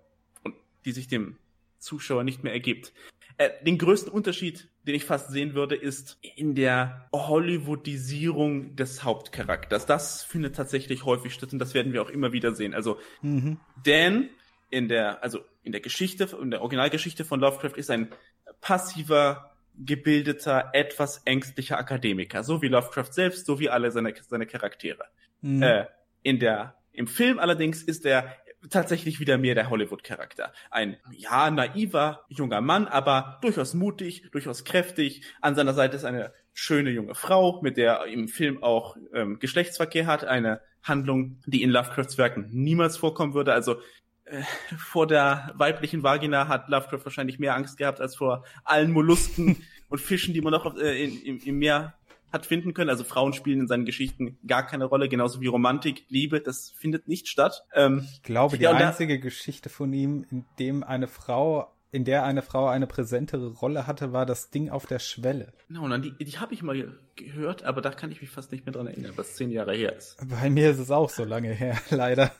und die sich dem Zuschauer nicht mehr ergibt. Äh, den größten Unterschied, den ich fast sehen würde, ist in der Hollywoodisierung des Hauptcharakters. Das findet tatsächlich häufig statt und das werden wir auch immer wieder sehen. Also mhm. Dan in der, also in der Geschichte, in der Originalgeschichte von Lovecraft ist ein passiver, gebildeter, etwas ängstlicher Akademiker, so wie Lovecraft selbst, so wie alle seine, seine Charaktere. Mhm. Äh, in der, im Film allerdings ist er tatsächlich wieder mehr der Hollywood-Charakter. Ein, ja, naiver junger Mann, aber durchaus mutig, durchaus kräftig. An seiner Seite ist eine schöne junge Frau, mit der er im Film auch ähm, Geschlechtsverkehr hat. Eine Handlung, die in Lovecrafts Werken niemals vorkommen würde. Also äh, vor der weiblichen Vagina hat Lovecraft wahrscheinlich mehr Angst gehabt als vor allen Mollusken und Fischen, die man noch äh, in, im, im Meer hat finden können. Also Frauen spielen in seinen Geschichten gar keine Rolle, genauso wie Romantik, Liebe, das findet nicht statt. Ähm, ich glaube, die ja, einzige Geschichte von ihm, in dem eine Frau, in der eine Frau eine präsentere Rolle hatte, war das Ding auf der Schwelle. Genau, und die, die habe ich mal gehört, aber da kann ich mich fast nicht mehr dran erinnern, was zehn Jahre her ist. Bei mir ist es auch so lange her, leider.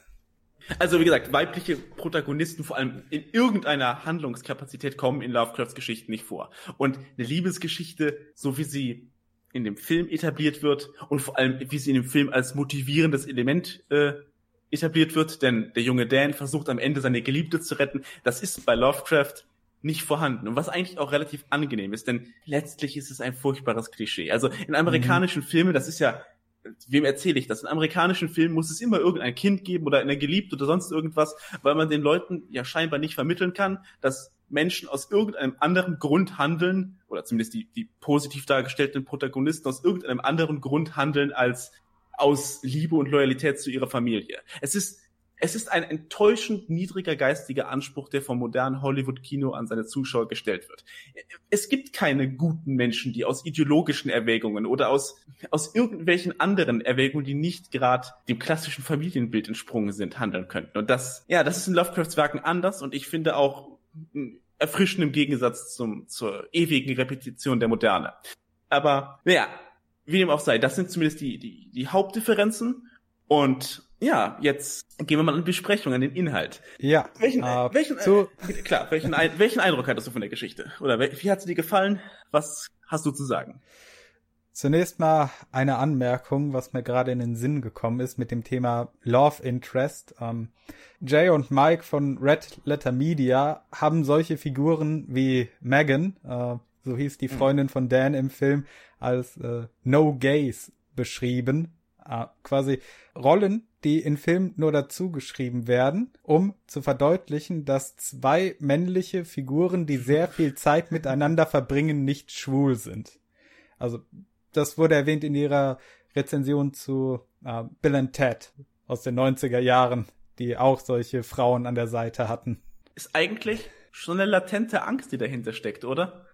Also wie gesagt, weibliche Protagonisten vor allem in irgendeiner Handlungskapazität kommen in Lovecrafts Geschichten nicht vor. Und eine Liebesgeschichte, so wie sie in dem Film etabliert wird und vor allem wie sie in dem Film als motivierendes Element äh, etabliert wird, denn der junge Dan versucht am Ende seine Geliebte zu retten, das ist bei Lovecraft nicht vorhanden. Und was eigentlich auch relativ angenehm ist, denn letztlich ist es ein furchtbares Klischee. Also in amerikanischen mhm. Filmen, das ist ja wem erzähle ich das? In amerikanischen Filmen muss es immer irgendein Kind geben oder eine Geliebte oder sonst irgendwas, weil man den Leuten ja scheinbar nicht vermitteln kann, dass Menschen aus irgendeinem anderen Grund handeln, oder zumindest die, die positiv dargestellten Protagonisten aus irgendeinem anderen Grund handeln als aus Liebe und Loyalität zu ihrer Familie. Es ist es ist ein enttäuschend niedriger geistiger Anspruch, der vom modernen Hollywood-Kino an seine Zuschauer gestellt wird. Es gibt keine guten Menschen, die aus ideologischen Erwägungen oder aus, aus irgendwelchen anderen Erwägungen, die nicht gerade dem klassischen Familienbild entsprungen sind, handeln könnten. Und das, ja, das ist in Lovecrafts Werken anders und ich finde auch erfrischend im Gegensatz zum, zur ewigen Repetition der Moderne. Aber, naja, wie dem auch sei, das sind zumindest die, die, die Hauptdifferenzen und ja, jetzt gehen wir mal in Besprechung, an den Inhalt. Ja. Welchen, äh, welchen, so. äh, klar, welchen, welchen Eindruck hattest du von der Geschichte? Oder wie hat sie dir gefallen? Was hast du zu sagen? Zunächst mal eine Anmerkung, was mir gerade in den Sinn gekommen ist mit dem Thema Love Interest. Ähm, Jay und Mike von Red Letter Media haben solche Figuren wie Megan, äh, so hieß die mhm. Freundin von Dan im Film, als äh, No Gays beschrieben. Äh, quasi Rollen, die in Filmen nur dazu geschrieben werden, um zu verdeutlichen, dass zwei männliche Figuren, die sehr viel Zeit miteinander verbringen, nicht schwul sind. Also das wurde erwähnt in ihrer Rezension zu äh, Bill and Ted aus den 90er Jahren, die auch solche Frauen an der Seite hatten. Ist eigentlich schon eine latente Angst, die dahinter steckt, oder?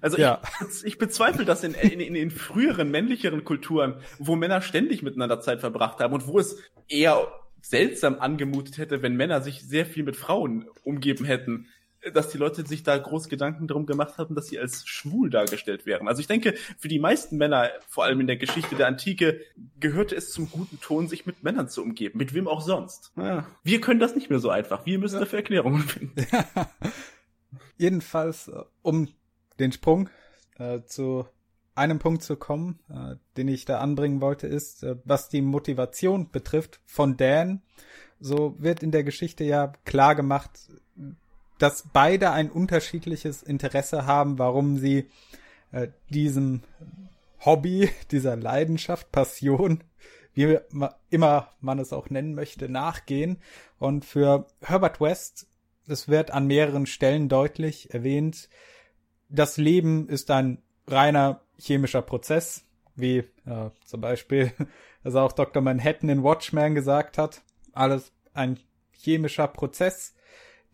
Also ja. ich, ich bezweifle das in, in, in, in früheren, männlicheren Kulturen, wo Männer ständig miteinander Zeit verbracht haben und wo es eher seltsam angemutet hätte, wenn Männer sich sehr viel mit Frauen umgeben hätten, dass die Leute sich da groß Gedanken darum gemacht haben, dass sie als schwul dargestellt wären. Also ich denke, für die meisten Männer, vor allem in der Geschichte der Antike, gehörte es zum guten Ton, sich mit Männern zu umgeben. Mit wem auch sonst. Ja. Wir können das nicht mehr so einfach. Wir müssen ja. dafür Erklärungen finden. Jedenfalls, äh, um den Sprung äh, zu einem Punkt zu kommen, äh, den ich da anbringen wollte, ist, äh, was die Motivation betrifft von Dan. So wird in der Geschichte ja klar gemacht, dass beide ein unterschiedliches Interesse haben, warum sie äh, diesem Hobby, dieser Leidenschaft, Passion, wie immer man es auch nennen möchte, nachgehen. Und für Herbert West, es wird an mehreren Stellen deutlich erwähnt, das Leben ist ein reiner chemischer Prozess, wie äh, zum Beispiel, also auch Dr. Manhattan in Watchmen gesagt hat. Alles ein chemischer Prozess,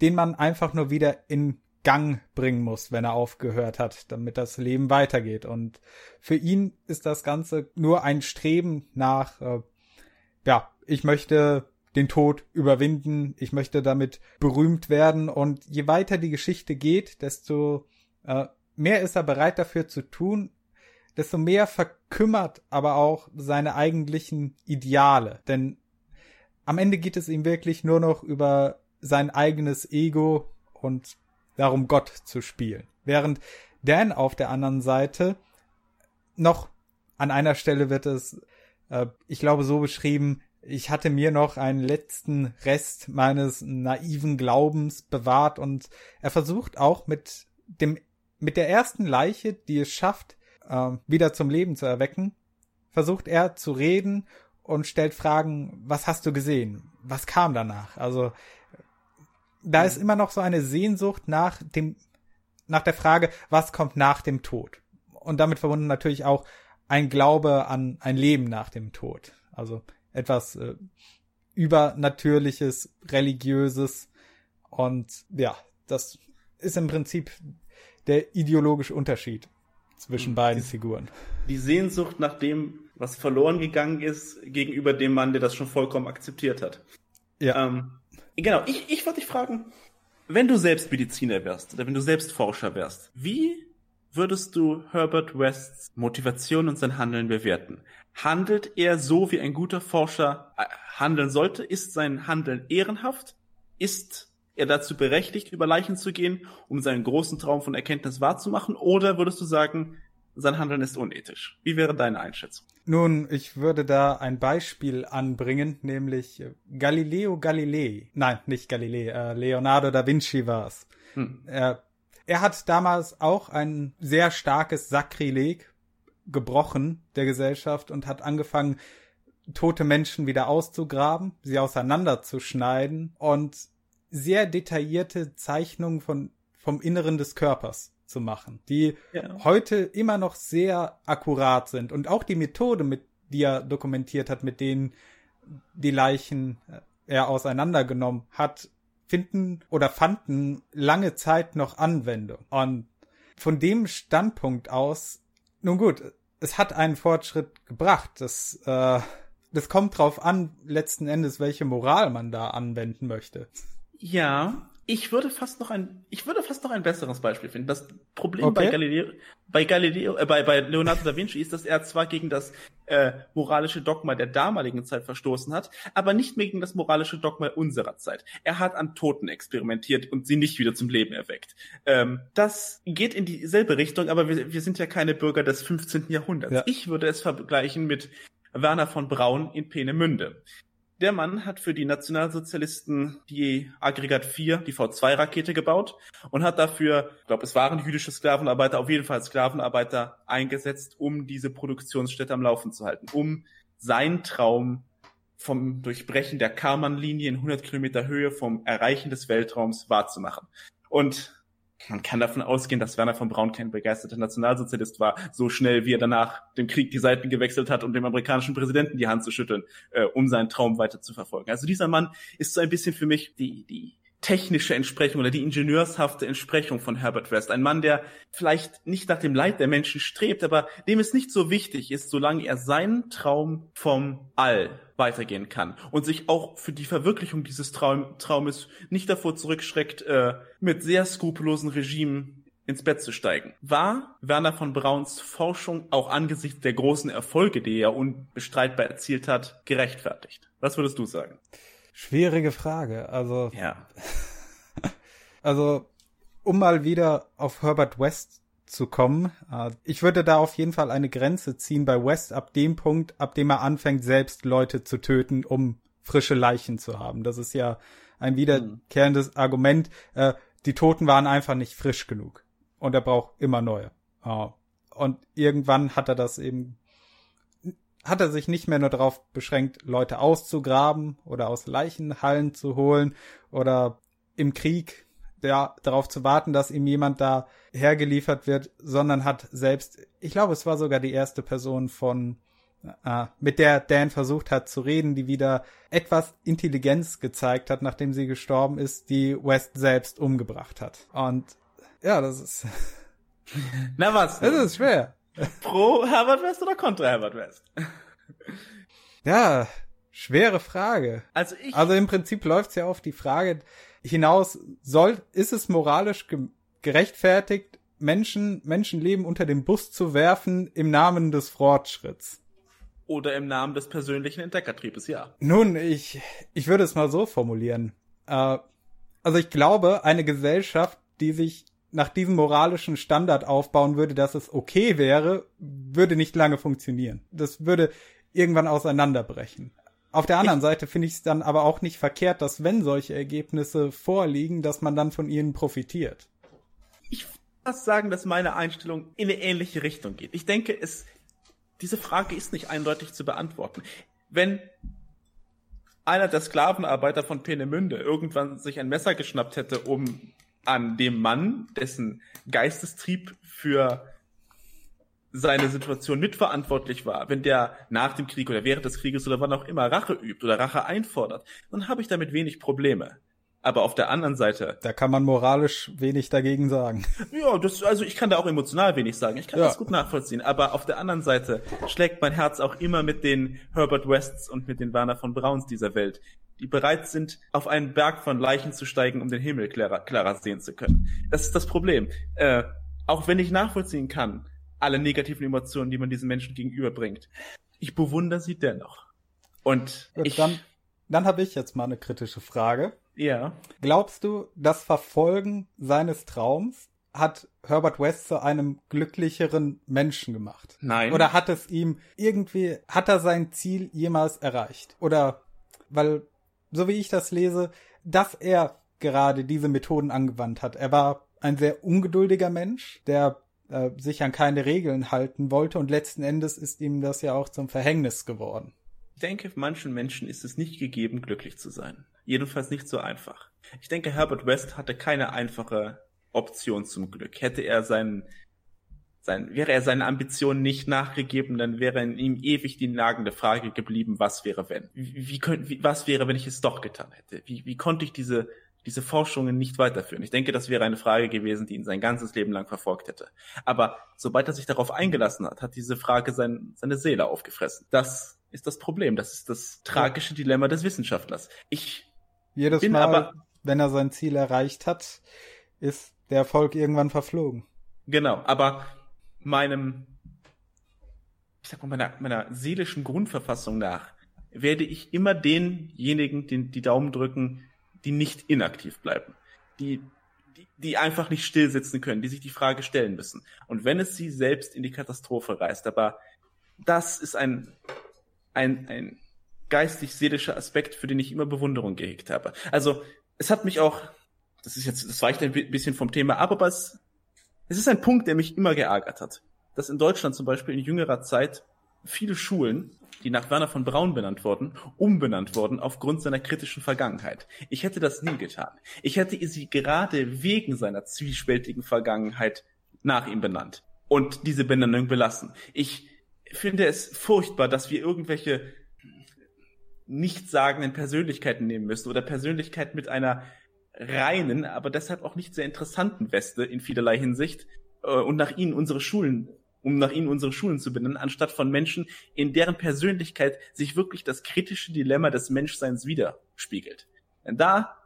den man einfach nur wieder in Gang bringen muss, wenn er aufgehört hat, damit das Leben weitergeht. Und für ihn ist das Ganze nur ein Streben nach, äh, ja, ich möchte den Tod überwinden, ich möchte damit berühmt werden und je weiter die Geschichte geht, desto äh, mehr ist er bereit dafür zu tun, desto mehr verkümmert aber auch seine eigentlichen Ideale, denn am Ende geht es ihm wirklich nur noch über sein eigenes Ego und darum Gott zu spielen. Während Dan auf der anderen Seite noch an einer Stelle wird es, äh, ich glaube, so beschrieben, ich hatte mir noch einen letzten Rest meines naiven Glaubens bewahrt und er versucht auch mit dem, mit der ersten Leiche, die es schafft, äh, wieder zum Leben zu erwecken, versucht er zu reden und stellt Fragen, was hast du gesehen? Was kam danach? Also, da ist immer noch so eine Sehnsucht nach dem, nach der Frage, was kommt nach dem Tod? Und damit verbunden natürlich auch ein Glaube an ein Leben nach dem Tod. Also, etwas äh, übernatürliches, religiöses und ja, das ist im Prinzip der ideologische Unterschied zwischen beiden die, Figuren. Die Sehnsucht nach dem, was verloren gegangen ist, gegenüber dem Mann, der das schon vollkommen akzeptiert hat. Ja. Ähm, genau, ich, ich wollte dich fragen, wenn du selbst Mediziner wärst oder wenn du selbst Forscher wärst, wie würdest du Herbert Wests Motivation und sein Handeln bewerten? Handelt er so, wie ein guter Forscher äh, handeln sollte? Ist sein Handeln ehrenhaft? Ist er dazu berechtigt, über Leichen zu gehen, um seinen großen Traum von Erkenntnis wahrzumachen? Oder würdest du sagen, sein Handeln ist unethisch? Wie wäre deine Einschätzung? Nun, ich würde da ein Beispiel anbringen, nämlich Galileo Galilei. Nein, nicht Galilei, äh, Leonardo da Vinci war's. Hm. Er, er hat damals auch ein sehr starkes Sakrileg gebrochen der Gesellschaft und hat angefangen, tote Menschen wieder auszugraben, sie auseinanderzuschneiden und sehr detaillierte Zeichnungen von, vom Inneren des Körpers zu machen, die ja. heute immer noch sehr akkurat sind und auch die Methode, mit die er dokumentiert hat, mit denen die Leichen äh, er auseinandergenommen hat, finden oder fanden lange Zeit noch Anwendung. Und von dem Standpunkt aus, nun gut, es hat einen Fortschritt gebracht. Das, äh, das kommt drauf an, letzten Endes, welche Moral man da anwenden möchte. Ja, ich würde fast noch ein, ich würde fast noch ein besseres Beispiel finden. Das Problem okay. bei Galileo, bei Galileo, äh, bei, bei Leonardo da Vinci ist, dass er zwar gegen das äh, moralische Dogma der damaligen Zeit verstoßen hat, aber nicht mehr gegen das moralische Dogma unserer Zeit. Er hat an Toten experimentiert und sie nicht wieder zum Leben erweckt. Ähm, das geht in dieselbe Richtung, aber wir, wir sind ja keine Bürger des 15. Jahrhunderts. Ja. Ich würde es vergleichen mit Werner von Braun in Peenemünde. Der Mann hat für die Nationalsozialisten die Aggregat 4, die V2-Rakete gebaut und hat dafür, ich glaube, es waren jüdische Sklavenarbeiter, auf jeden Fall Sklavenarbeiter eingesetzt, um diese Produktionsstätte am Laufen zu halten, um seinen Traum vom Durchbrechen der Karman-Linie in 100 Kilometer Höhe, vom Erreichen des Weltraums wahrzumachen. Und man kann davon ausgehen, dass Werner von Braun kein begeisterter Nationalsozialist war, so schnell wie er danach dem Krieg die Seiten gewechselt hat, um dem amerikanischen Präsidenten die Hand zu schütteln, äh, um seinen Traum weiter zu verfolgen. Also dieser Mann ist so ein bisschen für mich die, die technische Entsprechung oder die ingenieurshafte Entsprechung von Herbert West. Ein Mann, der vielleicht nicht nach dem Leid der Menschen strebt, aber dem es nicht so wichtig ist, solange er seinen Traum vom All weitergehen kann und sich auch für die Verwirklichung dieses Traum, Traumes nicht davor zurückschreckt, äh, mit sehr skrupellosen Regimen ins Bett zu steigen. War Werner von Brauns Forschung auch angesichts der großen Erfolge, die er unbestreitbar erzielt hat, gerechtfertigt? Was würdest du sagen? Schwierige Frage. Also. Ja. also, um mal wieder auf Herbert West zu kommen. Äh, ich würde da auf jeden Fall eine Grenze ziehen bei West ab dem Punkt, ab dem er anfängt, selbst Leute zu töten, um frische Leichen zu haben. Das ist ja ein wiederkehrendes Argument. Äh, die Toten waren einfach nicht frisch genug. Und er braucht immer neue. Und irgendwann hat er das eben hat er sich nicht mehr nur darauf beschränkt, Leute auszugraben oder aus Leichenhallen zu holen oder im Krieg ja, darauf zu warten, dass ihm jemand da hergeliefert wird, sondern hat selbst, ich glaube, es war sogar die erste Person von, äh, mit der Dan versucht hat zu reden, die wieder etwas Intelligenz gezeigt hat, nachdem sie gestorben ist, die West selbst umgebracht hat. Und ja, das ist. Na was? Das ist schwer. Pro Herbert West oder kontra Herbert West? Ja, Schwere Frage. Also ich. Also im Prinzip läuft's ja auf die Frage hinaus, soll, ist es moralisch ge gerechtfertigt, Menschen, Menschenleben unter den Bus zu werfen im Namen des Fortschritts? Oder im Namen des persönlichen Entdeckertriebes, ja. Nun, ich, ich würde es mal so formulieren. Äh, also ich glaube, eine Gesellschaft, die sich nach diesem moralischen Standard aufbauen würde, dass es okay wäre, würde nicht lange funktionieren. Das würde irgendwann auseinanderbrechen. Auf der anderen Seite finde ich es dann aber auch nicht verkehrt, dass wenn solche Ergebnisse vorliegen, dass man dann von ihnen profitiert. Ich würde fast sagen, dass meine Einstellung in eine ähnliche Richtung geht. Ich denke, es, diese Frage ist nicht eindeutig zu beantworten. Wenn einer der Sklavenarbeiter von Peenemünde irgendwann sich ein Messer geschnappt hätte, um an dem Mann, dessen Geistestrieb für seine Situation mitverantwortlich war, wenn der nach dem Krieg oder während des Krieges oder wann auch immer Rache übt oder Rache einfordert, dann habe ich damit wenig Probleme. Aber auf der anderen Seite. Da kann man moralisch wenig dagegen sagen. Ja, das, also ich kann da auch emotional wenig sagen. Ich kann ja. das gut nachvollziehen. Aber auf der anderen Seite schlägt mein Herz auch immer mit den Herbert Wests und mit den Werner von Brauns dieser Welt, die bereit sind, auf einen Berg von Leichen zu steigen, um den Himmel klarer, klarer sehen zu können. Das ist das Problem. Äh, auch wenn ich nachvollziehen kann, alle negativen Emotionen, die man diesen Menschen gegenüberbringt, ich bewundere sie dennoch. Und ich, dann, dann habe ich jetzt mal eine kritische Frage. Ja. Glaubst du, das Verfolgen seines Traums hat Herbert West zu einem glücklicheren Menschen gemacht? Nein. Oder hat es ihm irgendwie, hat er sein Ziel jemals erreicht? Oder, weil, so wie ich das lese, dass er gerade diese Methoden angewandt hat. Er war ein sehr ungeduldiger Mensch, der äh, sich an keine Regeln halten wollte und letzten Endes ist ihm das ja auch zum Verhängnis geworden. Ich denke, manchen Menschen ist es nicht gegeben, glücklich zu sein. Jedenfalls nicht so einfach. Ich denke, Herbert West hatte keine einfache Option zum Glück. Hätte er seinen, sein, wäre er seinen Ambitionen nicht nachgegeben, dann wäre in ihm ewig die nagende Frage geblieben, was wäre wenn? Wie, wie, wie was wäre, wenn ich es doch getan hätte? Wie, wie konnte ich diese, diese Forschungen nicht weiterführen? Ich denke, das wäre eine Frage gewesen, die ihn sein ganzes Leben lang verfolgt hätte. Aber sobald er sich darauf eingelassen hat, hat diese Frage sein, seine Seele aufgefressen. Das ist das Problem. Das ist das tragische Dilemma des Wissenschaftlers. Ich jedes bin Mal, aber, wenn er sein Ziel erreicht hat, ist der Erfolg irgendwann verflogen. Genau, aber meinem, ich sag mal, meiner, meiner seelischen Grundverfassung nach werde ich immer denjenigen den, die Daumen drücken, die nicht inaktiv bleiben. Die, die, die einfach nicht still sitzen können, die sich die Frage stellen müssen. Und wenn es sie selbst in die Katastrophe reißt, aber das ist ein, ein, ein geistig-seelischer Aspekt, für den ich immer Bewunderung gehegt habe. Also, es hat mich auch, das ist jetzt, das weicht ein bisschen vom Thema ab, aber es, es ist ein Punkt, der mich immer geärgert hat. Dass in Deutschland zum Beispiel in jüngerer Zeit viele Schulen, die nach Werner von Braun benannt wurden, umbenannt wurden aufgrund seiner kritischen Vergangenheit. Ich hätte das nie getan. Ich hätte sie gerade wegen seiner zwiespältigen Vergangenheit nach ihm benannt und diese Benennung belassen. Ich finde es furchtbar, dass wir irgendwelche nichtssagenden Persönlichkeiten nehmen müssen oder Persönlichkeiten mit einer reinen, aber deshalb auch nicht sehr interessanten Weste in vielerlei Hinsicht äh, und nach ihnen unsere Schulen, um nach ihnen unsere Schulen zu benennen, anstatt von Menschen, in deren Persönlichkeit sich wirklich das kritische Dilemma des Menschseins widerspiegelt. Denn da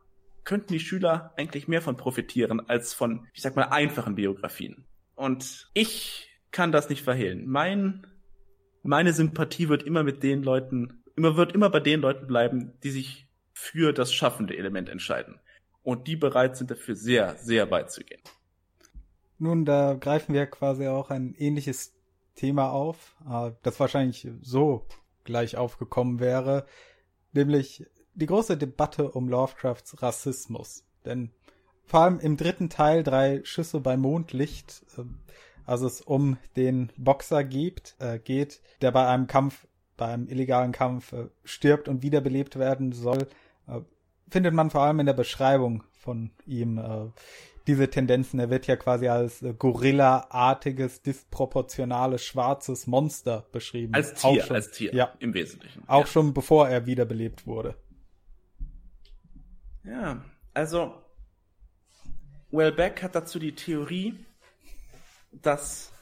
könnten die Schüler eigentlich mehr von profitieren als von, ich sag mal, einfachen Biografien. Und ich kann das nicht verhehlen. Mein, meine Sympathie wird immer mit den Leuten immer wird immer bei den Leuten bleiben, die sich für das schaffende Element entscheiden und die bereit sind dafür sehr, sehr weit zu gehen. Nun, da greifen wir quasi auch ein ähnliches Thema auf, äh, das wahrscheinlich so gleich aufgekommen wäre, nämlich die große Debatte um Lovecrafts Rassismus. Denn vor allem im dritten Teil drei Schüsse bei Mondlicht, äh, also es um den Boxer geht, äh, geht, der bei einem Kampf beim illegalen Kampf stirbt und wiederbelebt werden soll, findet man vor allem in der Beschreibung von ihm diese Tendenzen. Er wird ja quasi als äh, Gorilla-artiges, disproportionales, schwarzes Monster beschrieben. Als Tier, schon, als Tier, ja. im Wesentlichen. Auch ja. schon bevor er wiederbelebt wurde. Ja, also Wellbeck hat dazu die Theorie, dass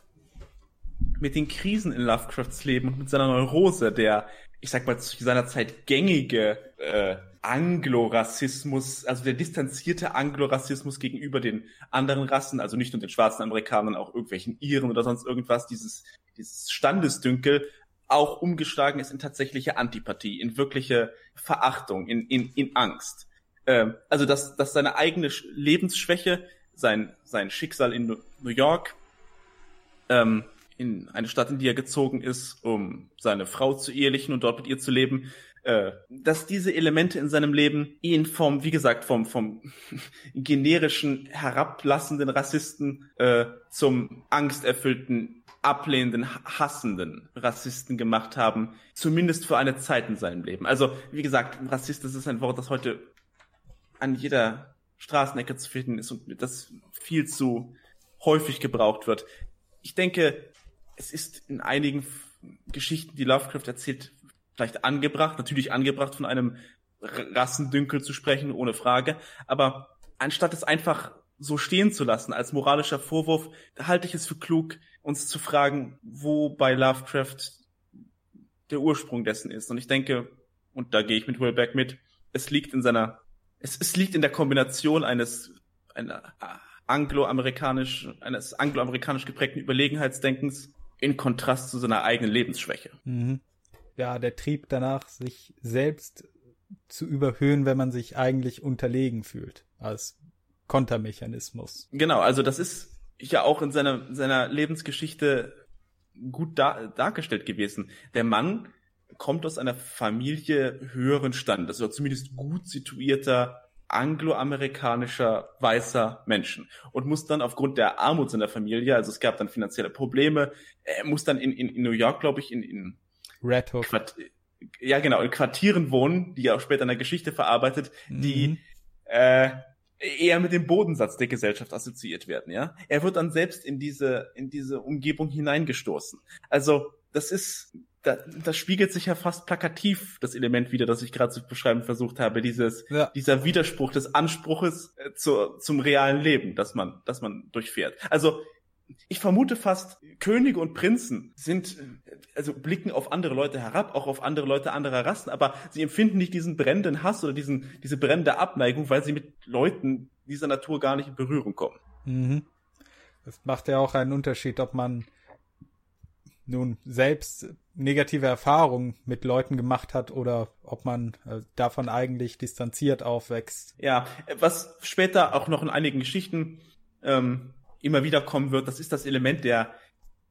mit den Krisen in Lovecrafts Leben und mit seiner Neurose, der, ich sag mal, zu seiner Zeit gängige äh, Anglo-Rassismus, also der distanzierte Anglo-Rassismus gegenüber den anderen Rassen, also nicht nur den schwarzen Amerikanern, auch irgendwelchen Iren oder sonst irgendwas, dieses, dieses Standesdünkel, auch umgeschlagen ist in tatsächliche Antipathie, in wirkliche Verachtung, in, in, in Angst. Ähm, also dass, dass seine eigene Lebensschwäche, sein, sein Schicksal in New York, ähm, in eine Stadt, in die er gezogen ist, um seine Frau zu ehelichen und dort mit ihr zu leben, äh, dass diese Elemente in seinem Leben ihn vom, wie gesagt, vom, vom generischen, herablassenden Rassisten äh, zum angsterfüllten, ablehnenden, hassenden Rassisten gemacht haben, zumindest für eine Zeit in seinem Leben. Also, wie gesagt, Rassist, das ist ein Wort, das heute an jeder Straßenecke zu finden ist und das viel zu häufig gebraucht wird. Ich denke, es ist in einigen Geschichten, die Lovecraft erzählt, vielleicht angebracht, natürlich angebracht von einem Rassendünkel zu sprechen, ohne Frage, aber anstatt es einfach so stehen zu lassen als moralischer Vorwurf, halte ich es für klug, uns zu fragen, wo bei Lovecraft der Ursprung dessen ist. Und ich denke, und da gehe ich mit Willbeck mit, es liegt in seiner, es, es liegt in der Kombination eines einer angloamerikanisch, eines angloamerikanisch geprägten Überlegenheitsdenkens in Kontrast zu seiner eigenen Lebensschwäche. Mhm ja, der Trieb danach, sich selbst zu überhöhen, wenn man sich eigentlich unterlegen fühlt, als Kontermechanismus. Genau, also das ist ja auch in seiner, seiner Lebensgeschichte gut da, dargestellt gewesen. Der Mann kommt aus einer Familie höheren Standes, oder zumindest gut situierter angloamerikanischer weißer Menschen und muss dann aufgrund der Armut seiner Familie, also es gab dann finanzielle Probleme, er muss dann in, in, in New York, glaube ich, in, in Red Hook. Quart ja, genau, in Quartieren wohnen, die er auch später in der Geschichte verarbeitet, mhm. die äh, eher mit dem Bodensatz der Gesellschaft assoziiert werden, ja. Er wird dann selbst in diese, in diese Umgebung hineingestoßen. Also, das ist, da, das spiegelt sich ja fast plakativ, das Element wieder, das ich gerade zu beschreiben versucht habe, dieses, ja. dieser Widerspruch des Anspruches äh, zu, zum realen Leben, das man, das man durchfährt. Also, ich vermute fast, Könige und Prinzen sind, also blicken auf andere Leute herab, auch auf andere Leute anderer Rassen, aber sie empfinden nicht diesen brennenden Hass oder diesen, diese brennende Abneigung, weil sie mit Leuten dieser Natur gar nicht in Berührung kommen. Mhm. Das macht ja auch einen Unterschied, ob man nun selbst negative Erfahrungen mit Leuten gemacht hat oder ob man äh, davon eigentlich distanziert aufwächst. Ja, was später auch noch in einigen Geschichten ähm, immer wieder kommen wird, das ist das Element der,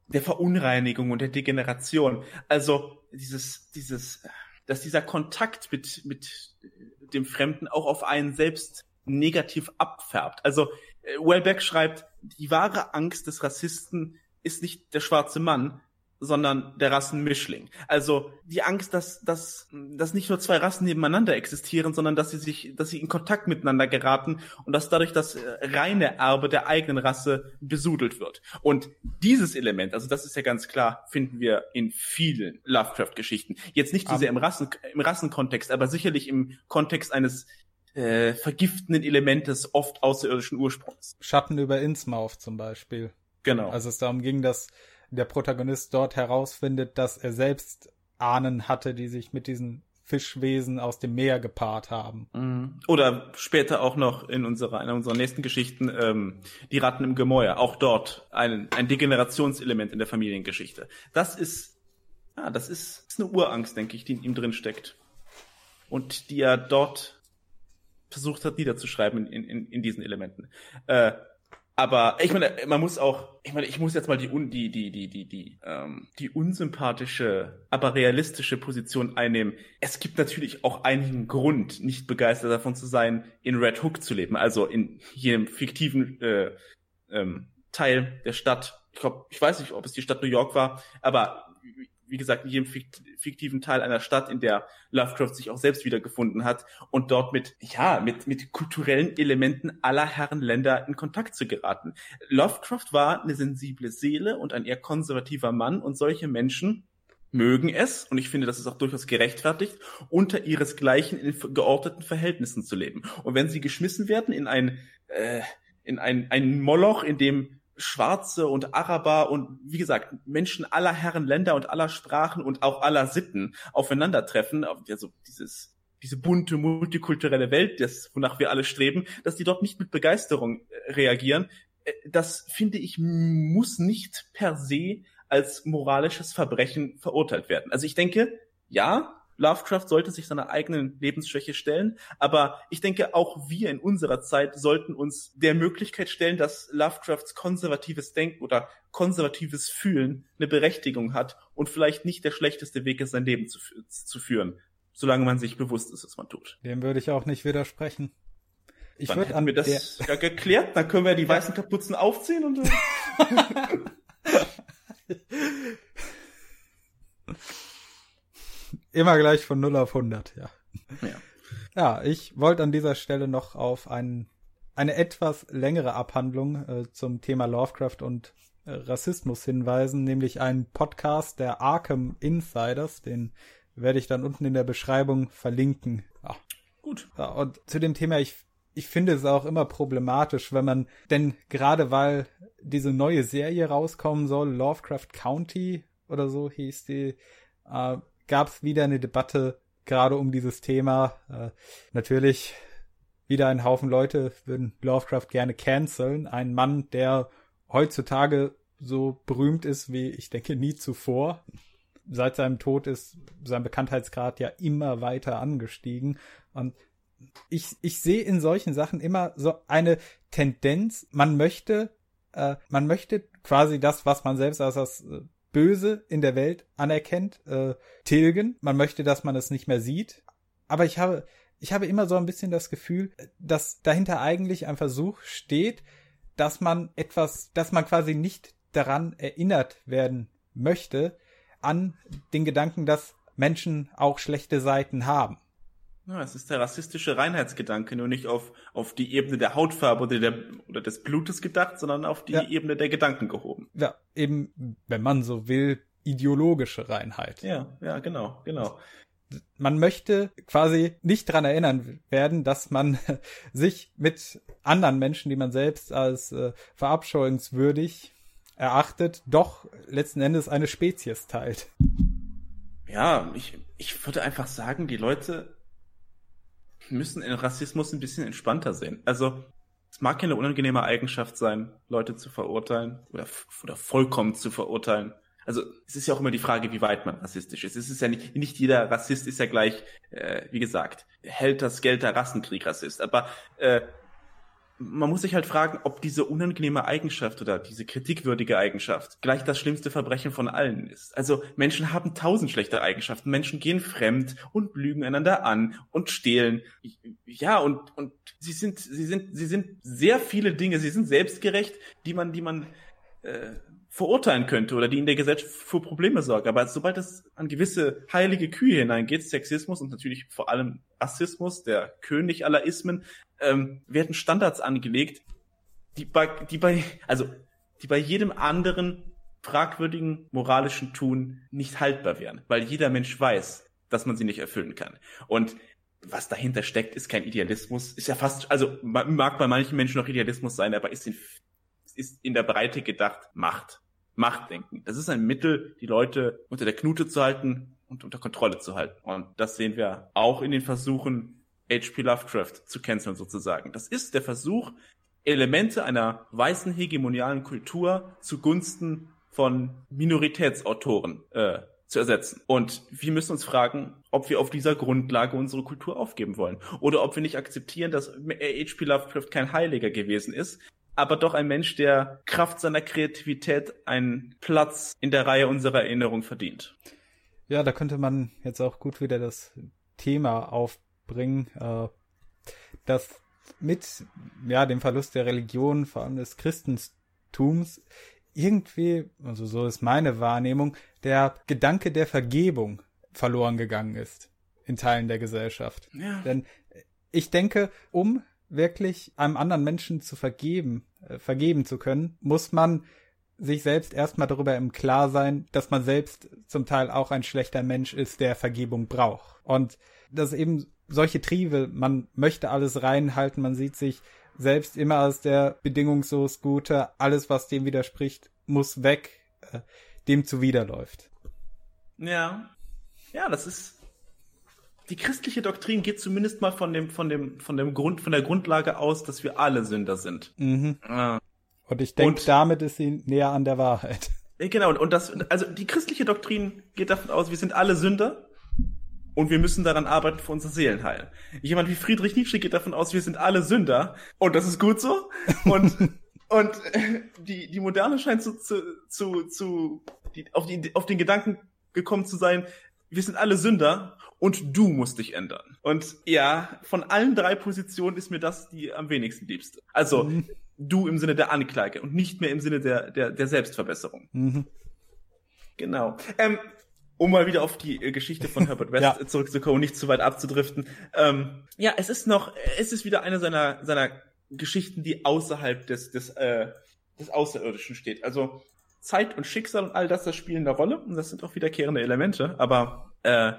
der Verunreinigung und der Degeneration. Also dieses, dieses, dass dieser Kontakt mit, mit dem Fremden auch auf einen selbst negativ abfärbt. Also äh, Wellbeck schreibt, die wahre Angst des Rassisten ist nicht der schwarze Mann, sondern der Rassenmischling. Also die Angst, dass, dass, dass nicht nur zwei Rassen nebeneinander existieren, sondern dass sie sich, dass sie in Kontakt miteinander geraten und dass dadurch das äh, reine Erbe der eigenen Rasse besudelt wird. Und dieses Element, also das ist ja ganz klar, finden wir in vielen Lovecraft-Geschichten. Jetzt nicht so sehr im, Rassen, im Rassenkontext, aber sicherlich im Kontext eines äh, vergiftenden Elementes oft außerirdischen Ursprungs. Schatten über Innsmouth zum Beispiel. Genau. Also es darum ging, dass der Protagonist dort herausfindet, dass er selbst Ahnen hatte, die sich mit diesen Fischwesen aus dem Meer gepaart haben. Mhm. Oder später auch noch in unserer, einer unserer nächsten Geschichten, ähm, die Ratten im Gemäuer. Auch dort ein, ein Degenerationselement in der Familiengeschichte. Das ist, ja, das ist, ist eine Urangst, denke ich, die in ihm drin steckt. Und die er dort versucht hat niederzuschreiben in, in, in diesen Elementen. Äh, aber ich meine, man muss auch, ich meine, ich muss jetzt mal die die die die die die ähm, die unsympathische, aber realistische Position einnehmen. Es gibt natürlich auch einigen Grund, nicht begeistert davon zu sein, in Red Hook zu leben, also in jedem fiktiven äh, ähm, Teil der Stadt. Ich glaube, ich weiß nicht, ob es die Stadt New York war, aber wie gesagt, in jedem fiktiven Teil einer Stadt, in der Lovecraft sich auch selbst wiedergefunden hat und dort mit, ja, mit, mit kulturellen Elementen aller Herren Länder in Kontakt zu geraten. Lovecraft war eine sensible Seele und ein eher konservativer Mann und solche Menschen mögen es, und ich finde, das ist auch durchaus gerechtfertigt, unter ihresgleichen in geordneten Verhältnissen zu leben. Und wenn sie geschmissen werden in ein, äh, in ein, ein Moloch, in dem Schwarze und Araber und wie gesagt Menschen aller Herren Länder und aller Sprachen und auch aller Sitten aufeinandertreffen, also dieses diese bunte multikulturelle Welt, das wonach wir alle streben, dass die dort nicht mit Begeisterung äh, reagieren, äh, das finde ich muss nicht per se als moralisches Verbrechen verurteilt werden. Also ich denke, ja, Lovecraft sollte sich seiner eigenen Lebensschwäche stellen, aber ich denke, auch wir in unserer Zeit sollten uns der Möglichkeit stellen, dass Lovecrafts konservatives Denken oder konservatives Fühlen eine Berechtigung hat und vielleicht nicht der schlechteste Weg ist, sein Leben zu, zu führen, solange man sich bewusst ist, was man tut. Dem würde ich auch nicht widersprechen. Ich dann hätten wir das ja geklärt, dann können wir die weißen Kapuzen aufziehen und Immer gleich von 0 auf 100, ja. Ja, ja ich wollte an dieser Stelle noch auf ein, eine etwas längere Abhandlung äh, zum Thema Lovecraft und äh, Rassismus hinweisen, nämlich einen Podcast der Arkham Insiders, den werde ich dann unten in der Beschreibung verlinken. Ja. Gut. Ja, und zu dem Thema, ich ich finde es auch immer problematisch, wenn man, denn gerade weil diese neue Serie rauskommen soll, Lovecraft County oder so hieß die, äh, gab es wieder eine Debatte gerade um dieses Thema. Äh, natürlich wieder ein Haufen Leute würden Lovecraft gerne canceln. Ein Mann, der heutzutage so berühmt ist wie ich denke nie zuvor. Seit seinem Tod ist sein Bekanntheitsgrad ja immer weiter angestiegen. Und ich, ich sehe in solchen Sachen immer so eine Tendenz, man möchte, äh, man möchte quasi das, was man selbst als das äh, Böse in der Welt anerkennt, äh, tilgen. Man möchte, dass man es nicht mehr sieht. Aber ich habe, ich habe immer so ein bisschen das Gefühl, dass dahinter eigentlich ein Versuch steht, dass man etwas, dass man quasi nicht daran erinnert werden möchte, an den Gedanken, dass Menschen auch schlechte Seiten haben. Ja, es ist der rassistische Reinheitsgedanke, nur nicht auf, auf die Ebene der Hautfarbe oder, der, oder des Blutes gedacht, sondern auf die ja. Ebene der Gedanken gehoben. Ja, eben, wenn man so will, ideologische Reinheit. Ja, ja, genau, genau. Man möchte quasi nicht dran erinnern werden, dass man sich mit anderen Menschen, die man selbst als äh, verabscheuungswürdig erachtet, doch letzten Endes eine Spezies teilt. Ja, ich, ich würde einfach sagen, die Leute müssen in Rassismus ein bisschen entspannter sehen. Also, es mag ja eine unangenehme Eigenschaft sein, Leute zu verurteilen oder, oder vollkommen zu verurteilen. Also es ist ja auch immer die Frage, wie weit man rassistisch ist. Es ist ja nicht, nicht jeder Rassist ist ja gleich, äh, wie gesagt, hält das Geld der Rassenkrieg Rassist. Aber äh, man muss sich halt fragen, ob diese unangenehme Eigenschaft oder diese kritikwürdige Eigenschaft gleich das schlimmste Verbrechen von allen ist. Also Menschen haben tausend schlechte Eigenschaften. Menschen gehen fremd und lügen einander an und stehlen. Ja, und, und sie sind, sie sind, sie sind sehr viele Dinge, sie sind selbstgerecht, die man, die man äh, verurteilen könnte oder die in der Gesellschaft für Probleme sorgen. Aber sobald es an gewisse heilige Kühe hineingeht, Sexismus und natürlich vor allem Rassismus, der König aller Ismen, ähm, werden Standards angelegt, die bei, die bei, also die bei jedem anderen fragwürdigen moralischen Tun nicht haltbar wären, weil jeder Mensch weiß, dass man sie nicht erfüllen kann. Und was dahinter steckt, ist kein Idealismus, ist ja fast, also mag bei manchen Menschen noch Idealismus sein, aber ist in, ist in der Breite gedacht Macht. Machtdenken. Das ist ein Mittel, die Leute unter der Knute zu halten und unter Kontrolle zu halten. Und das sehen wir auch in den Versuchen, H.P. Lovecraft zu canceln sozusagen. Das ist der Versuch, Elemente einer weißen hegemonialen Kultur zugunsten von Minoritätsautoren äh, zu ersetzen. Und wir müssen uns fragen, ob wir auf dieser Grundlage unsere Kultur aufgeben wollen. Oder ob wir nicht akzeptieren, dass H.P. Lovecraft kein Heiliger gewesen ist, aber doch ein Mensch, der Kraft seiner Kreativität einen Platz in der Reihe unserer Erinnerung verdient. Ja, da könnte man jetzt auch gut wieder das Thema aufbringen, äh, dass mit ja dem Verlust der Religion, vor allem des Christentums, irgendwie, also so ist meine Wahrnehmung, der Gedanke der Vergebung verloren gegangen ist in Teilen der Gesellschaft. Ja. Denn ich denke, um wirklich einem anderen Menschen zu vergeben, äh, vergeben zu können, muss man sich selbst erstmal darüber im Klar sein, dass man selbst zum Teil auch ein schlechter Mensch ist, der Vergebung braucht. Und dass eben solche Triebe, man möchte alles reinhalten, man sieht sich selbst immer als der bedingungslos Gute, alles, was dem widerspricht, muss weg, äh, dem zuwiderläuft. Ja. Ja, das ist. Die christliche Doktrin geht zumindest mal von dem, von dem, von dem Grund, von der Grundlage aus, dass wir alle Sünder sind. Mhm. Ah. Und ich denke, damit ist sie näher an der Wahrheit. Genau, und das, also die christliche Doktrin geht davon aus, wir sind alle Sünder und wir müssen daran arbeiten für unsere Seelenheil. Jemand wie Friedrich Nietzsche geht davon aus, wir sind alle Sünder und das ist gut so. Und, und die, die Moderne scheint zu, zu, zu, zu die, auf, die, auf den Gedanken gekommen zu sein, wir sind alle Sünder und du musst dich ändern. Und ja, von allen drei Positionen ist mir das die am wenigsten liebste. Also, mhm. du im Sinne der Anklage und nicht mehr im Sinne der, der, der Selbstverbesserung. Mhm. Genau. Ähm, um mal wieder auf die äh, Geschichte von Herbert West ja. zurückzukommen, nicht zu weit abzudriften. Ähm, ja, es ist noch, es ist wieder eine seiner, seiner Geschichten, die außerhalb des, des, äh, des Außerirdischen steht. Also Zeit und Schicksal und all das, das spielen eine Rolle und das sind auch wiederkehrende Elemente. Aber äh,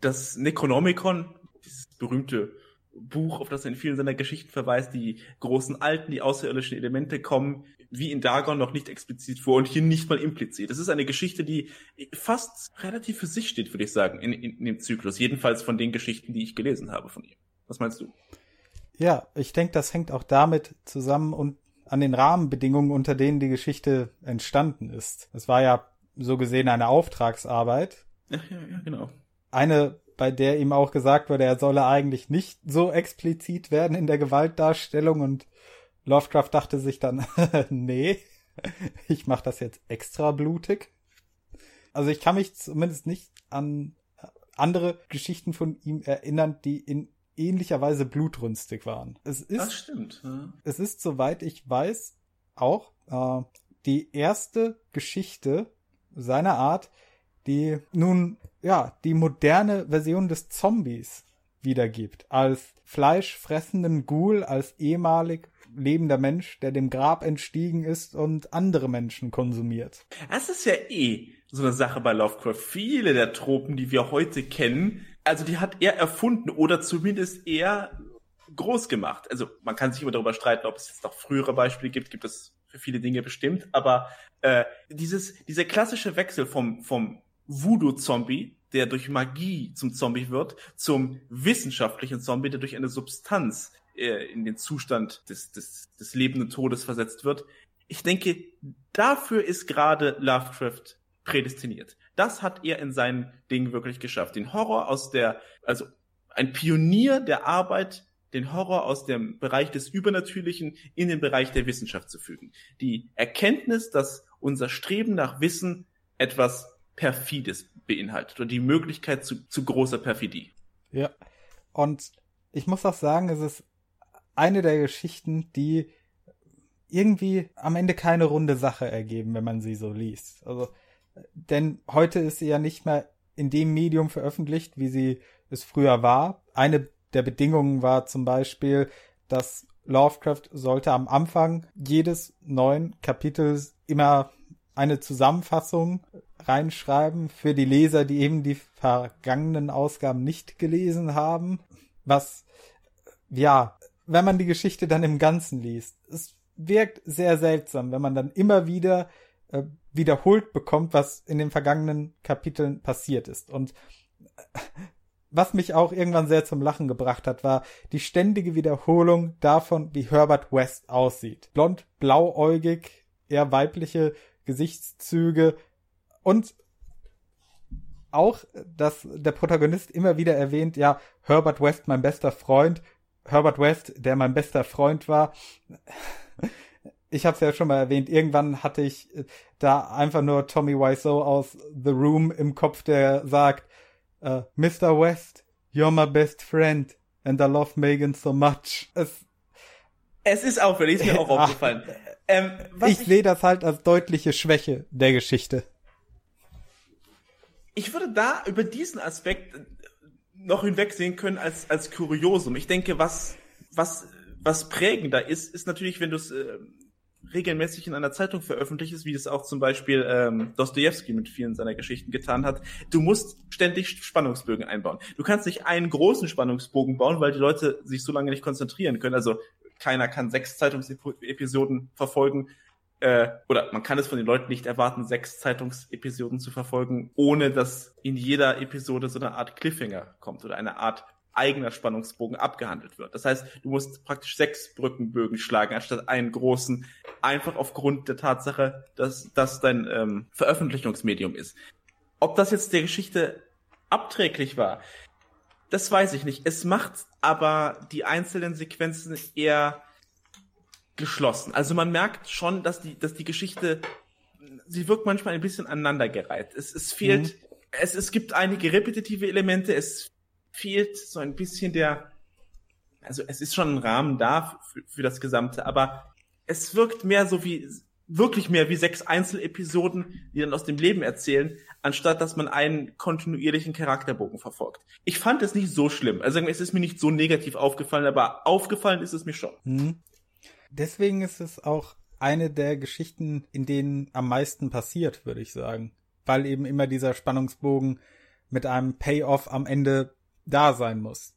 das Necronomicon, dieses berühmte Buch, auf das er in vielen seiner Geschichten verweist, die großen Alten, die außerirdischen Elemente kommen, wie in Dagon noch nicht explizit vor und hier nicht mal implizit. Das ist eine Geschichte, die fast relativ für sich steht, würde ich sagen, in, in, in dem Zyklus. Jedenfalls von den Geschichten, die ich gelesen habe von ihm. Was meinst du? Ja, ich denke, das hängt auch damit zusammen und an den Rahmenbedingungen, unter denen die Geschichte entstanden ist. Es war ja so gesehen eine Auftragsarbeit. Ja, ja, ja, genau. Eine, bei der ihm auch gesagt wurde, er solle eigentlich nicht so explizit werden in der Gewaltdarstellung und Lovecraft dachte sich dann, nee, ich mach das jetzt extra blutig. Also ich kann mich zumindest nicht an andere Geschichten von ihm erinnern, die in ähnlicher Weise blutrünstig waren. Es ist, das stimmt. Ja. Es ist, soweit ich weiß, auch äh, die erste Geschichte seiner Art, die nun ja die moderne Version des Zombies wiedergibt. Als fleischfressenden Ghoul, als ehemalig lebender Mensch, der dem Grab entstiegen ist und andere Menschen konsumiert. Das ist ja eh so eine Sache bei Lovecraft. Viele der Tropen, die wir heute kennen, also die hat er erfunden oder zumindest er groß gemacht. Also man kann sich immer darüber streiten, ob es jetzt noch frühere Beispiele gibt, gibt es für viele Dinge bestimmt, aber äh, dieses, dieser klassische Wechsel vom, vom Voodoo-Zombie, der durch Magie zum Zombie wird, zum wissenschaftlichen Zombie, der durch eine Substanz äh, in den Zustand des, des, des lebenden Todes versetzt wird. Ich denke, dafür ist gerade Lovecraft prädestiniert. Das hat er in seinen Dingen wirklich geschafft. Den Horror aus der, also ein Pionier der Arbeit, den Horror aus dem Bereich des Übernatürlichen in den Bereich der Wissenschaft zu fügen. Die Erkenntnis, dass unser Streben nach Wissen etwas Perfides beinhaltet oder die Möglichkeit zu, zu großer Perfidie. Ja. Und ich muss auch sagen, es ist eine der Geschichten, die irgendwie am Ende keine runde Sache ergeben, wenn man sie so liest. Also denn heute ist sie ja nicht mehr in dem Medium veröffentlicht, wie sie es früher war. Eine der Bedingungen war zum Beispiel, dass Lovecraft sollte am Anfang jedes neuen Kapitels immer eine Zusammenfassung reinschreiben für die Leser, die eben die vergangenen Ausgaben nicht gelesen haben. Was, ja, wenn man die Geschichte dann im Ganzen liest, es wirkt sehr seltsam, wenn man dann immer wieder äh, wiederholt bekommt, was in den vergangenen Kapiteln passiert ist. Und was mich auch irgendwann sehr zum Lachen gebracht hat, war die ständige Wiederholung davon, wie Herbert West aussieht. Blond, blauäugig, eher weibliche Gesichtszüge und auch, dass der Protagonist immer wieder erwähnt, ja, Herbert West, mein bester Freund, Herbert West, der mein bester Freund war ich habe es ja schon mal erwähnt, irgendwann hatte ich äh, da einfach nur Tommy Wiseau aus The Room im Kopf, der sagt, äh, Mr. West, you're my best friend and I love Megan so much. Es, es ist auffällig, ist mir auch aufgefallen. Ähm, ich, ich sehe das halt als deutliche Schwäche der Geschichte. Ich würde da über diesen Aspekt noch hinwegsehen können als, als Kuriosum. Ich denke, was, was, was prägender ist, ist natürlich, wenn du es äh, regelmäßig in einer Zeitung veröffentlicht ist, wie es auch zum Beispiel ähm, Dostoevsky mit vielen seiner Geschichten getan hat. Du musst ständig Spannungsbögen einbauen. Du kannst nicht einen großen Spannungsbogen bauen, weil die Leute sich so lange nicht konzentrieren können. Also keiner kann sechs Zeitungsepisoden verfolgen. Äh, oder man kann es von den Leuten nicht erwarten, sechs Zeitungsepisoden zu verfolgen, ohne dass in jeder Episode so eine Art Cliffhanger kommt oder eine Art eigener Spannungsbogen abgehandelt wird. Das heißt, du musst praktisch sechs Brückenbögen schlagen, anstatt einen großen, einfach aufgrund der Tatsache, dass das dein ähm, Veröffentlichungsmedium ist. Ob das jetzt der Geschichte abträglich war, das weiß ich nicht. Es macht aber die einzelnen Sequenzen eher geschlossen. Also man merkt schon, dass die, dass die Geschichte, sie wirkt manchmal ein bisschen aneinandergereiht. Es, es fehlt, mhm. es, es gibt einige repetitive Elemente, es fehlt so ein bisschen der, also es ist schon ein Rahmen da für, für das Gesamte, aber es wirkt mehr so wie, wirklich mehr wie sechs Einzelepisoden, die dann aus dem Leben erzählen, anstatt dass man einen kontinuierlichen Charakterbogen verfolgt. Ich fand es nicht so schlimm. Also es ist mir nicht so negativ aufgefallen, aber aufgefallen ist es mir schon. Mhm. Deswegen ist es auch eine der Geschichten, in denen am meisten passiert, würde ich sagen. Weil eben immer dieser Spannungsbogen mit einem Payoff am Ende da sein muss.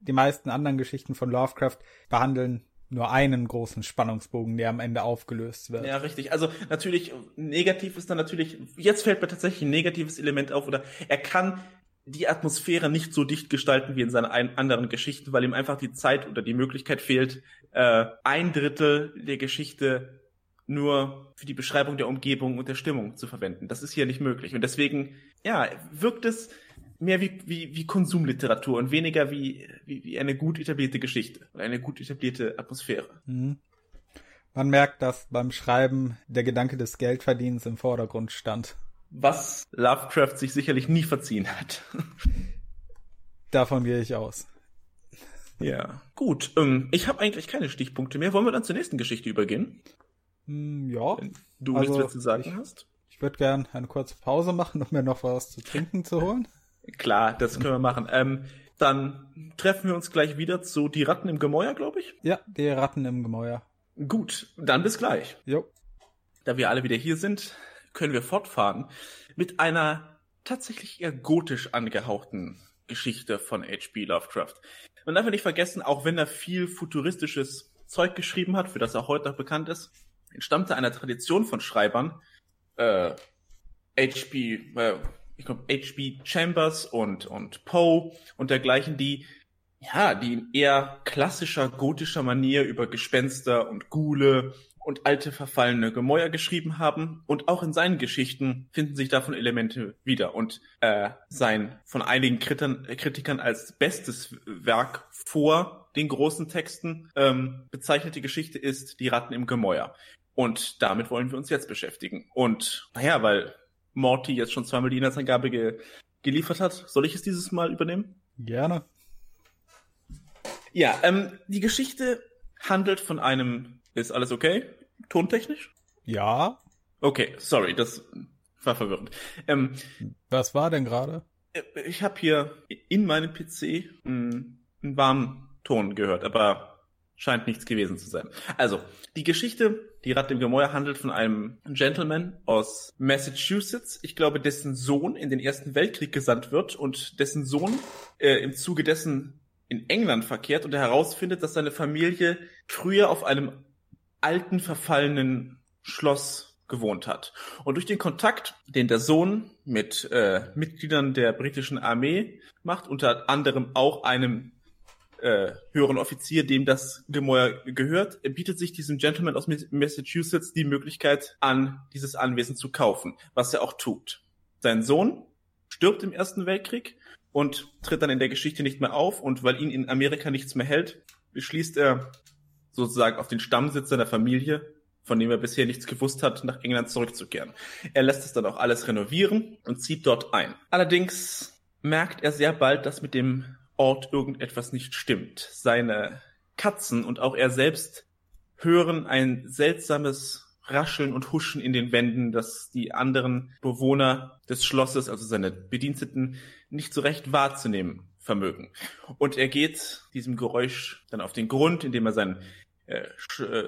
Die meisten anderen Geschichten von Lovecraft behandeln nur einen großen Spannungsbogen, der am Ende aufgelöst wird. Ja, richtig. Also natürlich, negativ ist dann natürlich, jetzt fällt mir tatsächlich ein negatives Element auf, oder er kann die Atmosphäre nicht so dicht gestalten wie in seinen anderen Geschichten, weil ihm einfach die Zeit oder die Möglichkeit fehlt, äh, ein Drittel der Geschichte nur für die Beschreibung der Umgebung und der Stimmung zu verwenden. Das ist hier nicht möglich. Und deswegen, ja, wirkt es mehr wie, wie, wie Konsumliteratur und weniger wie, wie, wie eine gut etablierte Geschichte oder eine gut etablierte Atmosphäre. Mhm. Man merkt, dass beim Schreiben der Gedanke des Geldverdienens im Vordergrund stand. Was Lovecraft sich sicherlich nie verziehen hat. Davon gehe ich aus. Ja, gut. Ähm, ich habe eigentlich keine Stichpunkte mehr. Wollen wir dann zur nächsten Geschichte übergehen? Mm, ja. Wenn du also, nichts mehr zu sagen ich, hast. Ich würde gern eine kurze Pause machen, um mir noch was zu trinken zu holen. Klar, das können wir machen. Ähm, dann treffen wir uns gleich wieder zu Die Ratten im Gemäuer, glaube ich. Ja, die Ratten im Gemäuer. Gut, dann bis gleich. Jo. Da wir alle wieder hier sind, können wir fortfahren mit einer tatsächlich eher gotisch angehauchten Geschichte von H.P. Lovecraft. Man darf nicht vergessen, auch wenn er viel futuristisches Zeug geschrieben hat, für das er heute noch bekannt ist, entstammte einer Tradition von Schreibern, äh, H.P. Äh, ich glaube, H.B. Chambers und, und Poe und dergleichen, die, ja, die in eher klassischer gotischer Manier über Gespenster und Gule und alte verfallene Gemäuer geschrieben haben. Und auch in seinen Geschichten finden sich davon Elemente wieder. Und äh, sein von einigen Kritikern, Kritikern als bestes Werk vor den großen Texten ähm, bezeichnete Geschichte ist Die Ratten im Gemäuer. Und damit wollen wir uns jetzt beschäftigen. Und naja, weil Morty jetzt schon zweimal die Inhaltsangabe ge geliefert hat. Soll ich es dieses Mal übernehmen? Gerne. Ja, ähm, die Geschichte handelt von einem. Ist alles okay? Tontechnisch? Ja. Okay, sorry, das war verwirrend. Ähm, Was war denn gerade? Äh, ich habe hier in meinem PC einen, einen warmen Ton gehört, aber scheint nichts gewesen zu sein. Also, die Geschichte, die Rat im Gemäuer handelt von einem Gentleman aus Massachusetts, ich glaube, dessen Sohn in den Ersten Weltkrieg gesandt wird und dessen Sohn äh, im Zuge dessen in England verkehrt und er herausfindet, dass seine Familie früher auf einem alten, verfallenen Schloss gewohnt hat. Und durch den Kontakt, den der Sohn mit äh, Mitgliedern der britischen Armee macht, unter anderem auch einem äh, höheren Offizier, dem das Gemäuer gehört, bietet sich diesem Gentleman aus Massachusetts die Möglichkeit an, dieses Anwesen zu kaufen, was er auch tut. Sein Sohn stirbt im Ersten Weltkrieg und tritt dann in der Geschichte nicht mehr auf und weil ihn in Amerika nichts mehr hält, beschließt er sozusagen auf den Stammsitz seiner Familie, von dem er bisher nichts gewusst hat, nach England zurückzukehren. Er lässt es dann auch alles renovieren und zieht dort ein. Allerdings merkt er sehr bald, dass mit dem Ort irgendetwas nicht stimmt. Seine Katzen und auch er selbst hören ein seltsames Rascheln und Huschen in den Wänden, das die anderen Bewohner des Schlosses, also seine Bediensteten, nicht so recht wahrzunehmen vermögen. Und er geht diesem Geräusch dann auf den Grund, indem er sein äh,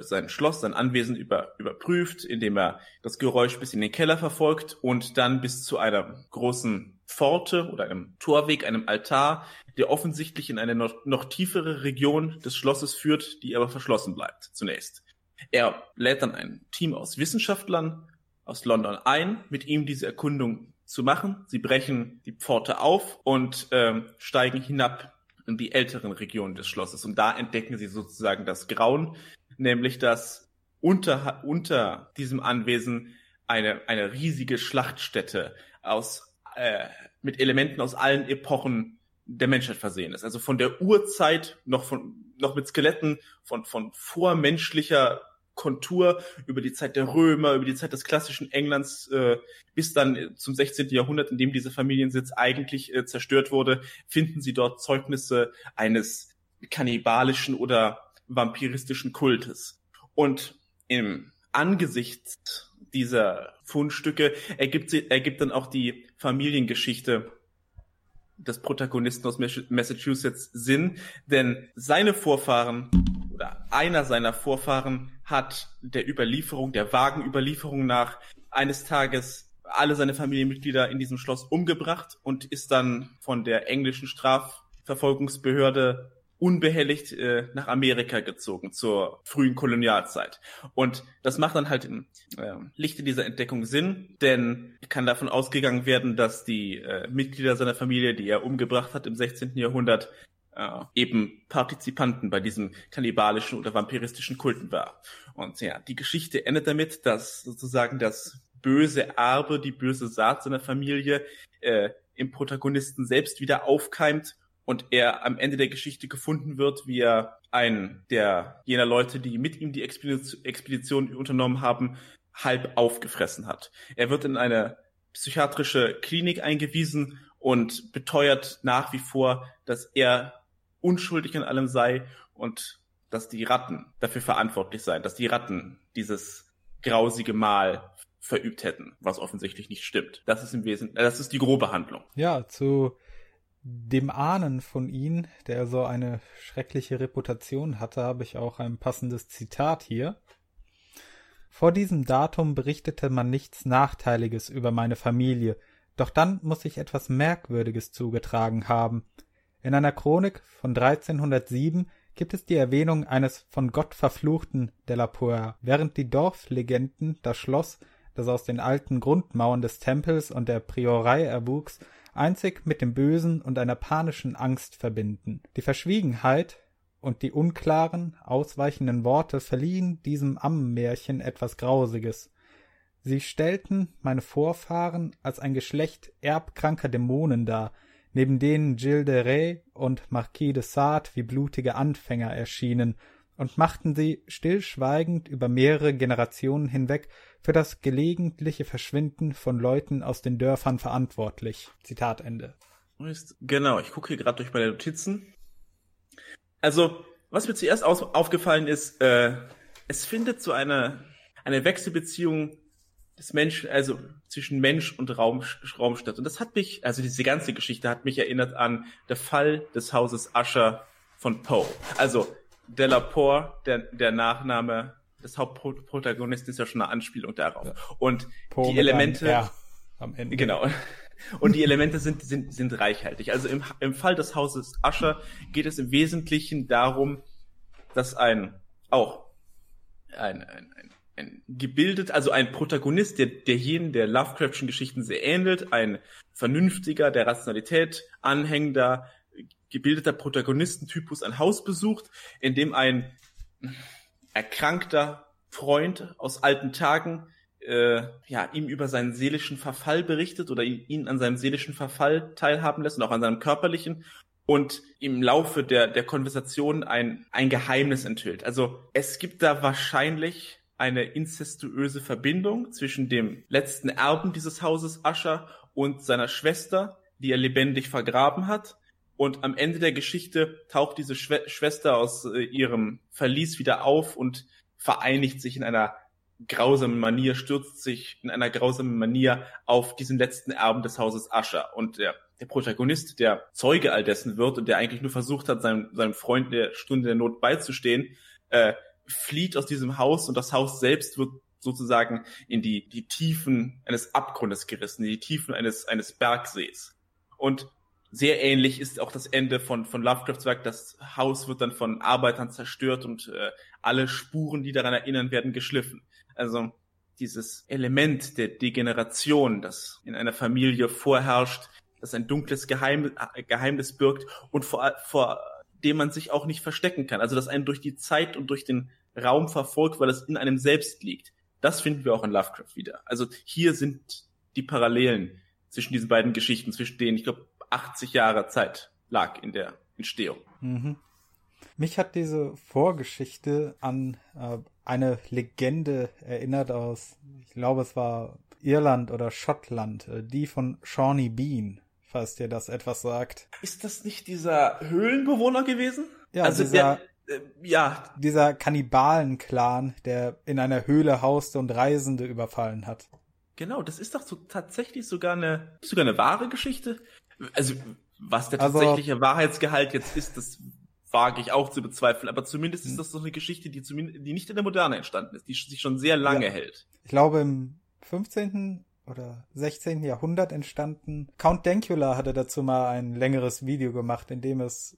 sein Schloss, sein Anwesen über, überprüft, indem er das Geräusch bis in den Keller verfolgt und dann bis zu einer großen Pforte oder einem Torweg, einem Altar, der offensichtlich in eine noch, noch tiefere Region des Schlosses führt, die aber verschlossen bleibt zunächst. Er lädt dann ein Team aus Wissenschaftlern aus London ein, mit ihm diese Erkundung zu machen. Sie brechen die Pforte auf und ähm, steigen hinab in die älteren Regionen des Schlosses. Und da entdecken sie sozusagen das Grauen, nämlich dass unter, unter diesem Anwesen eine, eine riesige Schlachtstätte aus, äh, mit Elementen aus allen Epochen der Menschheit versehen ist. Also von der Urzeit noch von, noch mit Skeletten von, von vormenschlicher Kontur über die Zeit der Römer, über die Zeit des klassischen Englands äh, bis dann zum 16. Jahrhundert, in dem dieser Familiensitz eigentlich äh, zerstört wurde, finden sie dort Zeugnisse eines kannibalischen oder vampiristischen Kultes. Und im Angesicht dieser Fundstücke ergibt, sie, ergibt dann auch die Familiengeschichte des Protagonisten aus Massachusetts Sinn, denn seine Vorfahren oder einer seiner Vorfahren hat der Überlieferung, der Wagenüberlieferung nach eines Tages alle seine Familienmitglieder in diesem Schloss umgebracht und ist dann von der englischen Strafverfolgungsbehörde unbehelligt äh, nach Amerika gezogen zur frühen Kolonialzeit. Und das macht dann halt im äh, Lichte dieser Entdeckung Sinn, denn kann davon ausgegangen werden, dass die äh, Mitglieder seiner Familie, die er umgebracht hat im 16. Jahrhundert, äh, eben Partizipanten bei diesen kannibalischen oder vampiristischen Kulten war. Und ja, die Geschichte endet damit, dass sozusagen das böse Erbe, die böse Saat seiner Familie äh, im Protagonisten selbst wieder aufkeimt und er am Ende der Geschichte gefunden wird, wie er einen der jener Leute, die mit ihm die Expedition unternommen haben, halb aufgefressen hat. Er wird in eine psychiatrische Klinik eingewiesen und beteuert nach wie vor, dass er unschuldig an allem sei und dass die Ratten dafür verantwortlich seien, dass die Ratten dieses grausige Mal verübt hätten, was offensichtlich nicht stimmt. Das ist im Wesentlichen, das ist die grobe Handlung. Ja, zu dem Ahnen von ihm, der so eine schreckliche Reputation hatte, habe ich auch ein passendes Zitat hier. Vor diesem Datum berichtete man nichts Nachteiliges über meine Familie, doch dann muss sich etwas Merkwürdiges zugetragen haben. In einer Chronik von 1307 gibt es die Erwähnung eines von Gott verfluchten Delapoer, während die Dorflegenden das Schloss, das aus den alten Grundmauern des Tempels und der Priorei erwuchs, einzig mit dem Bösen und einer panischen Angst verbinden. Die Verschwiegenheit und die unklaren, ausweichenden Worte verliehen diesem Ammenmärchen etwas Grausiges. Sie stellten meine Vorfahren als ein Geschlecht erbkranker Dämonen dar, neben denen Gilles de Rais und Marquis de Sade wie blutige Anfänger erschienen und machten sie stillschweigend über mehrere Generationen hinweg für das gelegentliche Verschwinden von Leuten aus den Dörfern verantwortlich. Zitat Ende. Genau, ich gucke hier gerade durch meine Notizen. Also, was mir zuerst aufgefallen ist, äh, es findet so eine, eine Wechselbeziehung des Menschen, also zwischen Mensch und Raum, Raum statt. Und das hat mich, also diese ganze Geschichte hat mich erinnert an der Fall des Hauses Usher von Poe. Also Delaporte, der, der Nachname des Hauptprotagonisten ist ja schon eine Anspielung darauf. Ja. Und Poe die Elemente, einem, am Ende. genau. Und die Elemente sind, sind, sind reichhaltig. Also im, im Fall des Hauses Usher geht es im Wesentlichen darum, dass ein, auch ein, ein ein gebildet, also ein Protagonist, der, der jenen der Lovecraftschen Geschichten sehr ähnelt, ein vernünftiger, der Rationalität anhängender, gebildeter Protagonistentypus ein Haus besucht, in dem ein erkrankter Freund aus alten Tagen äh, ja, ihm über seinen seelischen Verfall berichtet oder ihn, ihn an seinem seelischen Verfall teilhaben lässt und auch an seinem körperlichen und im Laufe der, der Konversation ein, ein Geheimnis enthüllt. Also es gibt da wahrscheinlich eine inzestuöse Verbindung zwischen dem letzten Erben dieses Hauses Ascher und seiner Schwester, die er lebendig vergraben hat. Und am Ende der Geschichte taucht diese Schwe Schwester aus äh, ihrem Verlies wieder auf und vereinigt sich in einer grausamen Manier, stürzt sich in einer grausamen Manier auf diesen letzten Erben des Hauses Ascher. Und der, der Protagonist, der Zeuge all dessen wird und der eigentlich nur versucht hat, seinem, seinem Freund der Stunde der Not beizustehen, äh, flieht aus diesem Haus und das Haus selbst wird sozusagen in die, die Tiefen eines Abgrundes gerissen, in die Tiefen eines, eines Bergsees. Und sehr ähnlich ist auch das Ende von, von Lovecrafts Werk. Das Haus wird dann von Arbeitern zerstört und äh, alle Spuren, die daran erinnern, werden geschliffen. Also dieses Element der Degeneration, das in einer Familie vorherrscht, das ein dunkles Geheim, Geheimnis birgt und vor, vor dem man sich auch nicht verstecken kann. Also das einen durch die Zeit und durch den Raum verfolgt, weil es in einem selbst liegt. Das finden wir auch in Lovecraft wieder. Also hier sind die Parallelen zwischen diesen beiden Geschichten, zwischen denen, ich glaube, 80 Jahre Zeit lag in der Entstehung. Mhm. Mich hat diese Vorgeschichte an äh, eine Legende erinnert aus, ich glaube, es war Irland oder Schottland, äh, die von Shawnee Bean, falls dir das etwas sagt. Ist das nicht dieser Höhlenbewohner gewesen? Ja, also dieser, der, äh, ja. Dieser Kannibalen-Clan, der in einer Höhle hauste und Reisende überfallen hat. Genau, das ist doch so tatsächlich sogar eine, sogar eine wahre Geschichte. Also, was der also tatsächliche also, Wahrheitsgehalt jetzt ist, das wage ich auch zu bezweifeln, aber zumindest ist hm. das doch eine Geschichte, die zumindest, die nicht in der Moderne entstanden ist, die sich schon sehr lange ja. hält. Ich glaube im 15. oder 16. Jahrhundert entstanden. Count Dankula hatte dazu mal ein längeres Video gemacht, in dem es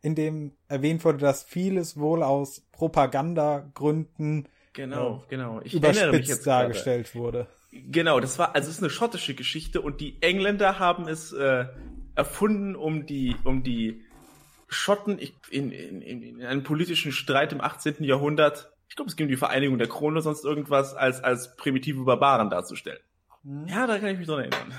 in dem erwähnt wurde, dass vieles wohl aus Propagandagründen genau, äh, genau. Ich überspitzt dargestellt gerade. wurde. Genau, das war also es ist eine schottische Geschichte und die Engländer haben es äh, erfunden, um die um die Schotten in, in, in, in einem politischen Streit im 18. Jahrhundert, ich glaube, es ging um die Vereinigung der Krone oder sonst irgendwas, als, als primitive Barbaren darzustellen. Hm. Ja, da kann ich mich dran erinnern.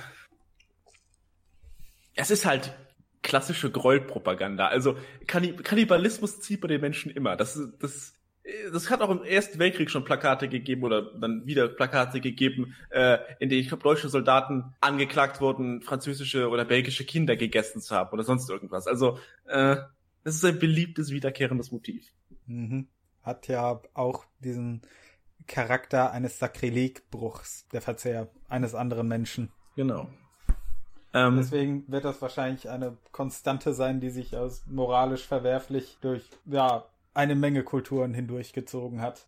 Es ist halt klassische Gräuelpropaganda. Also Kannibalismus zieht bei den Menschen immer. Das, das das hat auch im Ersten Weltkrieg schon Plakate gegeben oder dann wieder Plakate gegeben, äh, in denen ich glaube deutsche Soldaten angeklagt wurden, französische oder belgische Kinder gegessen zu haben oder sonst irgendwas. Also äh, das ist ein beliebtes wiederkehrendes Motiv. Mhm. Hat ja auch diesen Charakter eines Sakrilegbruchs, der Verzehr eines anderen Menschen. Genau. Ähm, Deswegen wird das wahrscheinlich eine Konstante sein, die sich als moralisch verwerflich durch ja eine Menge Kulturen hindurchgezogen hat.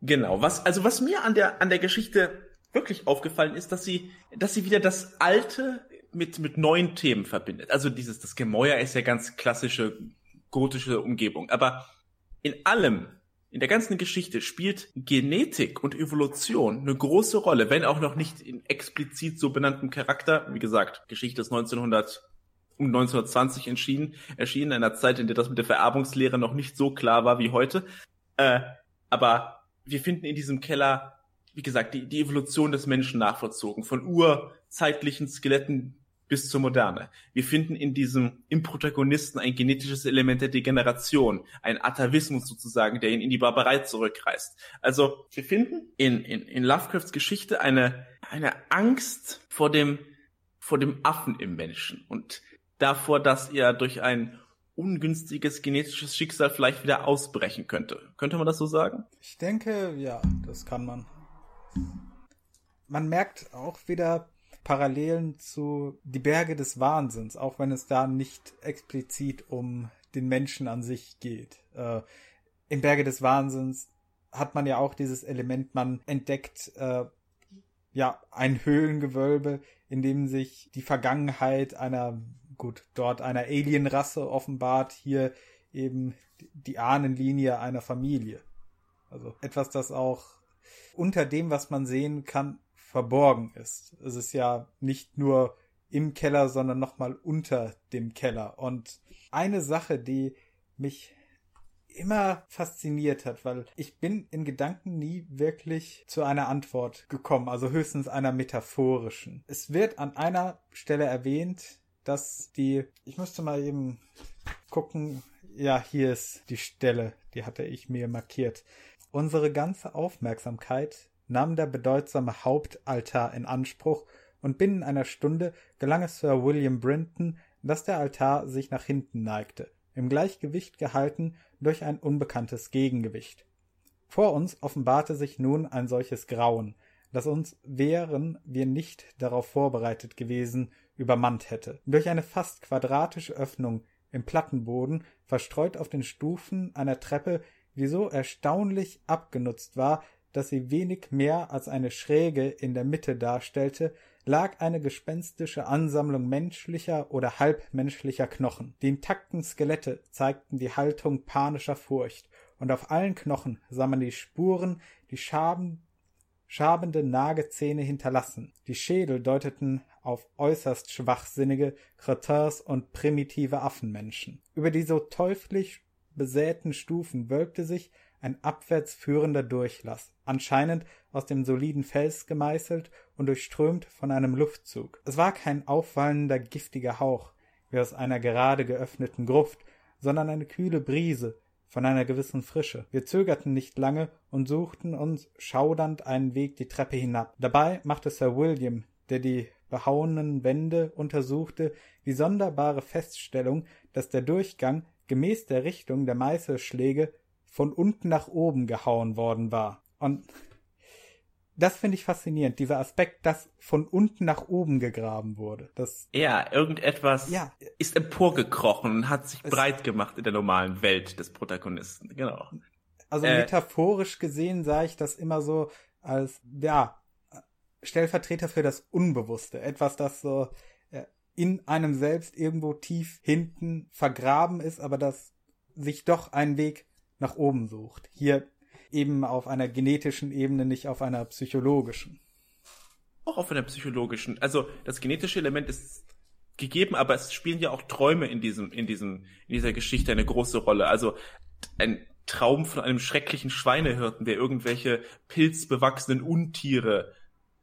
Genau, was, also was mir an der, an der Geschichte wirklich aufgefallen ist, dass sie, dass sie wieder das Alte mit, mit neuen Themen verbindet. Also dieses, das Gemäuer ist ja ganz klassische gotische Umgebung. Aber in allem, in der ganzen Geschichte spielt Genetik und Evolution eine große Rolle, wenn auch noch nicht in explizit so benanntem Charakter. Wie gesagt, Geschichte ist 1900 um 1920 entschieden, erschienen, in einer Zeit, in der das mit der Vererbungslehre noch nicht so klar war wie heute. Äh, aber wir finden in diesem Keller, wie gesagt, die, die Evolution des Menschen nachvollzogen, von urzeitlichen Skeletten bis zur Moderne. Wir finden in diesem, im Protagonisten ein genetisches Element der Degeneration, ein Atavismus sozusagen, der ihn in die Barbarei zurückreißt. Also, wir finden in, in, in Lovecrafts Geschichte eine, eine Angst vor dem, vor dem Affen im Menschen. Und davor, dass er durch ein ungünstiges genetisches Schicksal vielleicht wieder ausbrechen könnte. Könnte man das so sagen? Ich denke, ja, das kann man. Man merkt auch wieder Parallelen zu Die Berge des Wahnsinns, auch wenn es da nicht explizit um den Menschen an sich geht. Äh, Im Berge des Wahnsinns hat man ja auch dieses Element, man entdeckt äh, ja ein Höhlengewölbe, in dem sich die Vergangenheit einer gut, dort einer Alienrasse offenbart, hier eben die Ahnenlinie einer Familie. Also etwas, das auch unter dem, was man sehen kann, verborgen ist. Es ist ja nicht nur im Keller, sondern nochmal unter dem Keller. Und eine Sache, die mich immer fasziniert hat, weil ich bin in Gedanken nie wirklich zu einer Antwort gekommen, also höchstens einer metaphorischen. Es wird an einer Stelle erwähnt, dass die, ich müsste mal eben gucken, ja, hier ist die Stelle, die hatte ich mir markiert. Unsere ganze Aufmerksamkeit nahm der bedeutsame Hauptaltar in Anspruch und binnen einer Stunde gelang es Sir William Brinton, dass der Altar sich nach hinten neigte, im Gleichgewicht gehalten durch ein unbekanntes Gegengewicht. Vor uns offenbarte sich nun ein solches Grauen, das uns, wären wir nicht darauf vorbereitet gewesen, übermannt hätte. Durch eine fast quadratische Öffnung im Plattenboden, verstreut auf den Stufen einer Treppe, die so erstaunlich abgenutzt war, dass sie wenig mehr als eine Schräge in der Mitte darstellte, lag eine gespenstische Ansammlung menschlicher oder halbmenschlicher Knochen. Die intakten Skelette zeigten die Haltung panischer Furcht, und auf allen Knochen sah man die Spuren, die Schaben, schabende Nagezähne hinterlassen. Die Schädel deuteten auf äußerst schwachsinnige Cretins und primitive Affenmenschen. Über die so teuflisch besäten Stufen wölbte sich ein abwärts führender Durchlass, anscheinend aus dem soliden Fels gemeißelt und durchströmt von einem Luftzug. Es war kein auffallender giftiger Hauch, wie aus einer gerade geöffneten Gruft, sondern eine kühle Brise von einer gewissen Frische. Wir zögerten nicht lange und suchten uns schaudernd einen Weg die Treppe hinab. Dabei machte Sir William, der die behauenen Wände untersuchte, die sonderbare Feststellung, dass der Durchgang gemäß der Richtung der Meißelschläge von unten nach oben gehauen worden war. Und das finde ich faszinierend, dieser Aspekt, dass von unten nach oben gegraben wurde. Das ja, irgendetwas ja. ist emporgekrochen und hat sich breit gemacht in der normalen Welt des Protagonisten. Genau. Also äh, metaphorisch gesehen sah ich das immer so als, ja, Stellvertreter für das Unbewusste. Etwas, das so äh, in einem selbst irgendwo tief hinten vergraben ist, aber das sich doch einen Weg nach oben sucht. Hier eben auf einer genetischen Ebene, nicht auf einer psychologischen. Auch auf einer psychologischen. Also das genetische Element ist gegeben, aber es spielen ja auch Träume in diesem, in diesem, in dieser Geschichte eine große Rolle. Also ein Traum von einem schrecklichen Schweinehirten, der irgendwelche pilzbewachsenen Untiere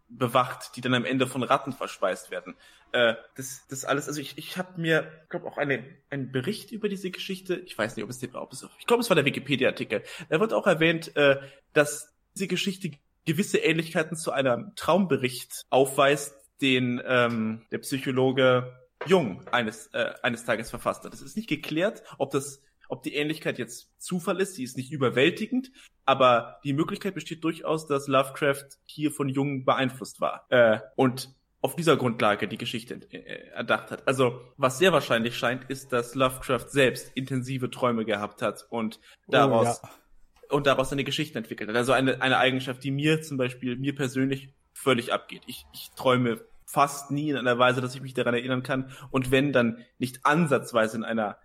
bewacht, die dann am Ende von Ratten verspeist werden. Äh, das, das alles, also ich, ich habe mir, glaube auch eine, einen Bericht über diese Geschichte, ich weiß nicht, ob es, ob es ich glaube, es war der Wikipedia-Artikel. Da wird auch erwähnt, äh, dass diese Geschichte gewisse Ähnlichkeiten zu einem Traumbericht aufweist, den ähm, der Psychologe Jung eines, äh, eines Tages verfasst hat. Es ist nicht geklärt, ob das ob die Ähnlichkeit jetzt Zufall ist, sie ist nicht überwältigend, aber die Möglichkeit besteht durchaus, dass Lovecraft hier von Jung beeinflusst war. Äh, und auf dieser Grundlage die Geschichte äh, erdacht hat. Also, was sehr wahrscheinlich scheint, ist, dass Lovecraft selbst intensive Träume gehabt hat und daraus, oh, ja. und daraus eine Geschichte entwickelt hat. Also eine, eine Eigenschaft, die mir zum Beispiel, mir persönlich völlig abgeht. Ich, ich träume fast nie in einer Weise, dass ich mich daran erinnern kann. Und wenn, dann nicht ansatzweise in einer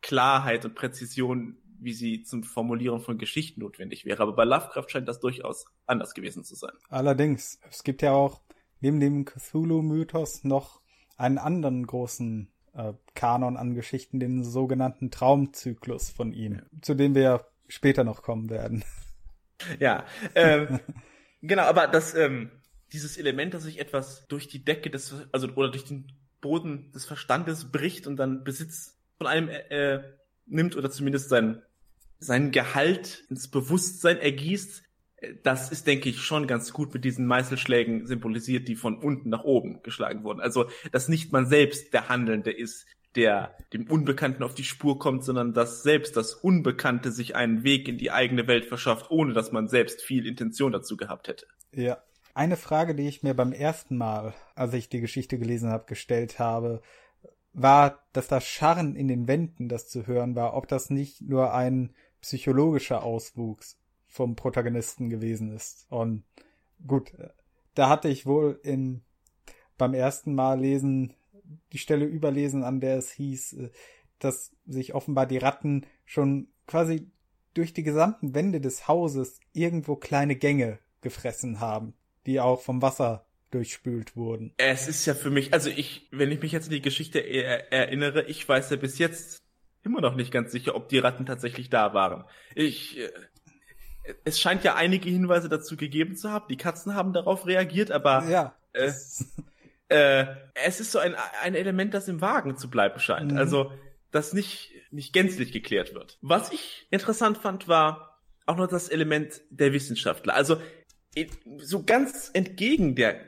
Klarheit und Präzision, wie sie zum Formulieren von Geschichten notwendig wäre. Aber bei Lovecraft scheint das durchaus anders gewesen zu sein. Allerdings, es gibt ja auch neben dem Cthulhu-Mythos noch einen anderen großen äh, Kanon an Geschichten, den sogenannten Traumzyklus von ihm, zu dem wir später noch kommen werden. Ja, ähm, genau, aber das, ähm, dieses Element, dass sich etwas durch die Decke des, also oder durch den Boden des Verstandes bricht und dann Besitz von einem äh, nimmt oder zumindest sein, sein Gehalt ins Bewusstsein ergießt, äh, das ist, denke ich, schon ganz gut mit diesen Meißelschlägen symbolisiert, die von unten nach oben geschlagen wurden. Also, dass nicht man selbst der Handelnde ist, der dem Unbekannten auf die Spur kommt, sondern dass selbst das Unbekannte sich einen Weg in die eigene Welt verschafft, ohne dass man selbst viel Intention dazu gehabt hätte. Ja. Eine Frage, die ich mir beim ersten Mal, als ich die Geschichte gelesen habe, gestellt habe, war, dass das Scharren in den Wänden, das zu hören war, ob das nicht nur ein psychologischer Auswuchs vom Protagonisten gewesen ist. Und gut, da hatte ich wohl in beim ersten Mal lesen die Stelle überlesen, an der es hieß, äh, dass sich offenbar die Ratten schon quasi durch die gesamten Wände des Hauses irgendwo kleine Gänge gefressen haben, die auch vom Wasser durchspült wurden. Es ist ja für mich, also ich, wenn ich mich jetzt an die Geschichte er erinnere, ich weiß ja bis jetzt immer noch nicht ganz sicher, ob die Ratten tatsächlich da waren. Ich, äh, es scheint ja einige Hinweise dazu gegeben zu haben. Die Katzen haben darauf reagiert, aber ja, äh, äh, es ist so ein, ein Element, das im Wagen zu bleiben scheint. Mhm. Also, das nicht, nicht gänzlich geklärt wird. Was ich interessant fand, war auch noch das Element der Wissenschaftler. Also, so ganz entgegen der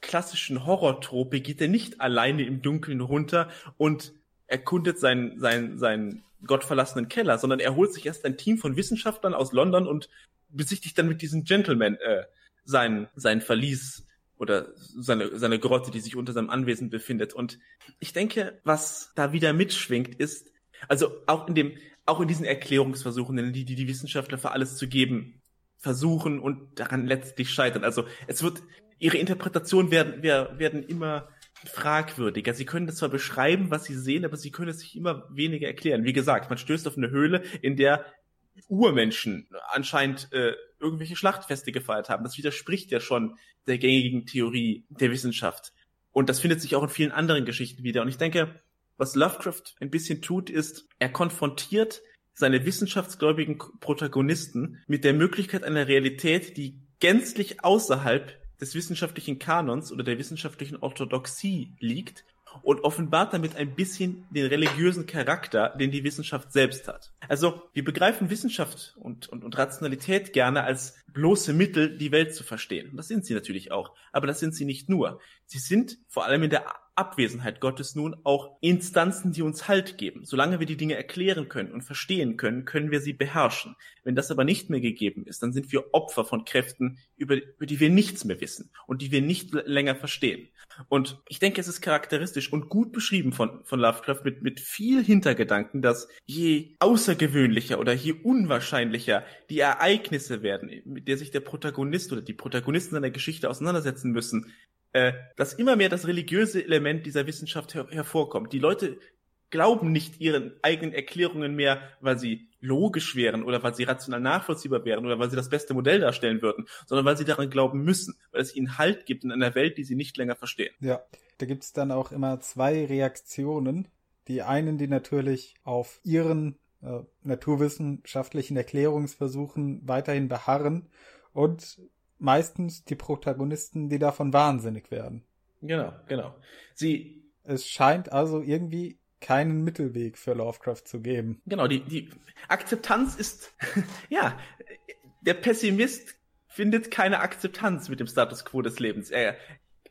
klassischen Horrortrope geht er nicht alleine im Dunkeln runter und erkundet seinen, seinen, seinen gottverlassenen Keller, sondern er holt sich erst ein Team von Wissenschaftlern aus London und besichtigt dann mit diesen Gentlemen äh, sein, sein Verlies oder seine, seine Grotte, die sich unter seinem Anwesen befindet. Und ich denke, was da wieder mitschwingt, ist, also auch in dem, auch in diesen Erklärungsversuchen, die, die die Wissenschaftler für alles zu geben versuchen und daran letztlich scheitern. Also es wird, ihre Interpretationen werden, werden immer fragwürdiger. Sie können das zwar beschreiben, was sie sehen, aber sie können es sich immer weniger erklären. Wie gesagt, man stößt auf eine Höhle, in der Urmenschen anscheinend äh, irgendwelche Schlachtfeste gefeiert haben. Das widerspricht ja schon der gängigen Theorie der Wissenschaft. Und das findet sich auch in vielen anderen Geschichten wieder. Und ich denke, was Lovecraft ein bisschen tut, ist, er konfrontiert seine wissenschaftsgläubigen Protagonisten mit der Möglichkeit einer Realität, die gänzlich außerhalb des wissenschaftlichen Kanons oder der wissenschaftlichen Orthodoxie liegt und offenbart damit ein bisschen den religiösen Charakter, den die Wissenschaft selbst hat. Also wir begreifen Wissenschaft und, und, und Rationalität gerne als bloße Mittel, die Welt zu verstehen. Das sind sie natürlich auch. Aber das sind sie nicht nur. Sie sind vor allem in der Abwesenheit Gottes nun auch Instanzen, die uns Halt geben. Solange wir die Dinge erklären können und verstehen können, können wir sie beherrschen. Wenn das aber nicht mehr gegeben ist, dann sind wir Opfer von Kräften, über, über die wir nichts mehr wissen und die wir nicht länger verstehen. Und ich denke, es ist charakteristisch und gut beschrieben von, von Lovecraft mit, mit viel Hintergedanken, dass je außergewöhnlicher oder je unwahrscheinlicher die Ereignisse werden, mit der sich der Protagonist oder die Protagonisten seiner Geschichte auseinandersetzen müssen, äh, dass immer mehr das religiöse Element dieser Wissenschaft her hervorkommt. Die Leute glauben nicht ihren eigenen Erklärungen mehr, weil sie logisch wären oder weil sie rational nachvollziehbar wären oder weil sie das beste Modell darstellen würden, sondern weil sie daran glauben müssen, weil es ihnen Halt gibt in einer Welt, die sie nicht länger verstehen. Ja, da gibt's dann auch immer zwei Reaktionen. Die einen, die natürlich auf ihren äh, naturwissenschaftlichen Erklärungsversuchen weiterhin beharren und meistens die Protagonisten, die davon wahnsinnig werden. Genau, genau. Sie. Es scheint also irgendwie keinen Mittelweg für Lovecraft zu geben. Genau, die, die Akzeptanz ist, ja, der Pessimist findet keine Akzeptanz mit dem Status quo des Lebens. Er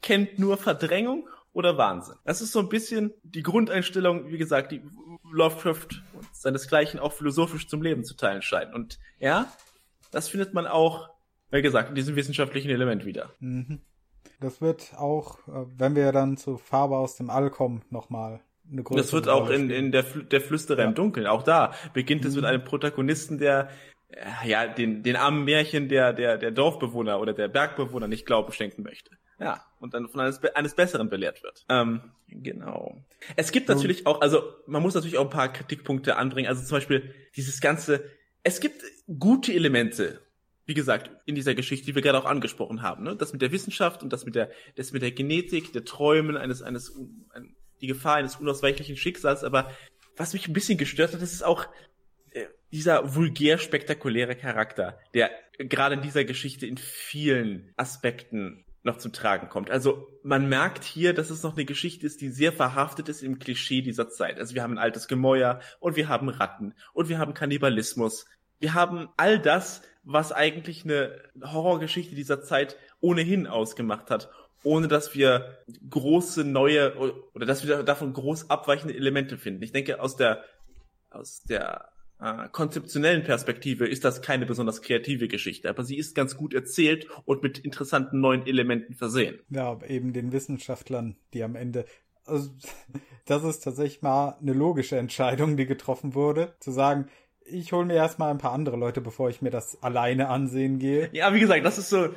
kennt nur Verdrängung oder Wahnsinn. Das ist so ein bisschen die Grundeinstellung, wie gesagt, die Lovecraft und seinesgleichen auch philosophisch zum Leben zu teilen scheint. Und ja, das findet man auch wie gesagt, in diesem wissenschaftlichen Element wieder. Mhm. Das wird auch, äh, wenn wir dann zu Farbe aus dem All kommen, nochmal eine größere Das wird auch in, in der, der Flüsterer ja. im Dunkeln. Auch da beginnt es mit mhm. einem Protagonisten, der äh, ja den, den armen Märchen der, der, der Dorfbewohner oder der Bergbewohner nicht Glauben schenken möchte. Ja, und dann von eines, eines Besseren belehrt wird. Ähm, genau. Es gibt natürlich auch, also man muss natürlich auch ein paar Kritikpunkte anbringen. Also zum Beispiel dieses ganze, es gibt gute Elemente wie gesagt, in dieser Geschichte, die wir gerade auch angesprochen haben, ne? das mit der Wissenschaft und das mit der, das mit der Genetik, der Träumen eines, eines, ein, die Gefahr eines unausweichlichen Schicksals, aber was mich ein bisschen gestört hat, das ist auch äh, dieser vulgär spektakuläre Charakter, der gerade in dieser Geschichte in vielen Aspekten noch zum Tragen kommt. Also man merkt hier, dass es noch eine Geschichte ist, die sehr verhaftet ist im Klischee dieser Zeit. Also wir haben ein altes Gemäuer und wir haben Ratten und wir haben Kannibalismus. Wir haben all das, was eigentlich eine Horrorgeschichte dieser Zeit ohnehin ausgemacht hat, ohne dass wir große neue oder dass wir davon groß abweichende Elemente finden. Ich denke, aus der aus der äh, konzeptionellen Perspektive ist das keine besonders kreative Geschichte, aber sie ist ganz gut erzählt und mit interessanten neuen Elementen versehen. Ja, eben den Wissenschaftlern, die am Ende also, das ist tatsächlich mal eine logische Entscheidung, die getroffen wurde, zu sagen, ich hole mir erstmal ein paar andere Leute, bevor ich mir das alleine ansehen gehe. Ja, wie gesagt, das ist so,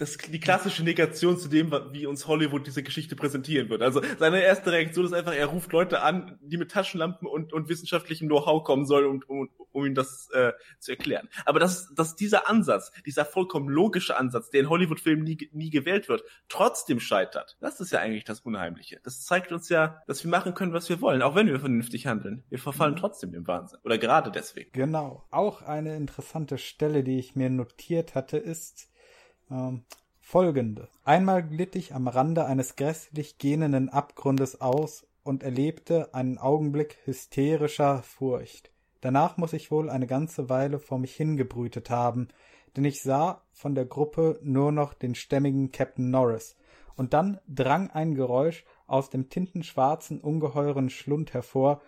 das, die klassische Negation zu dem, wie uns Hollywood diese Geschichte präsentieren wird. Also seine erste Reaktion ist einfach, er ruft Leute an, die mit Taschenlampen und, und wissenschaftlichem Know-how kommen sollen, um, um, um ihm das äh, zu erklären. Aber dass, dass dieser Ansatz, dieser vollkommen logische Ansatz, der in Hollywood-Filmen nie, nie gewählt wird, trotzdem scheitert, das ist ja eigentlich das Unheimliche. Das zeigt uns ja, dass wir machen können, was wir wollen, auch wenn wir vernünftig handeln. Wir verfallen mhm. trotzdem dem Wahnsinn. Oder gerade deswegen. Genau. Auch eine interessante Stelle, die ich mir notiert hatte, ist, ähm, folgende. Einmal glitt ich am Rande eines grässlich gähnenden Abgrundes aus und erlebte einen Augenblick hysterischer Furcht. Danach muss ich wohl eine ganze Weile vor mich hingebrütet haben, denn ich sah von der Gruppe nur noch den stämmigen Captain Norris, und dann drang ein Geräusch aus dem tintenschwarzen ungeheuren Schlund hervor,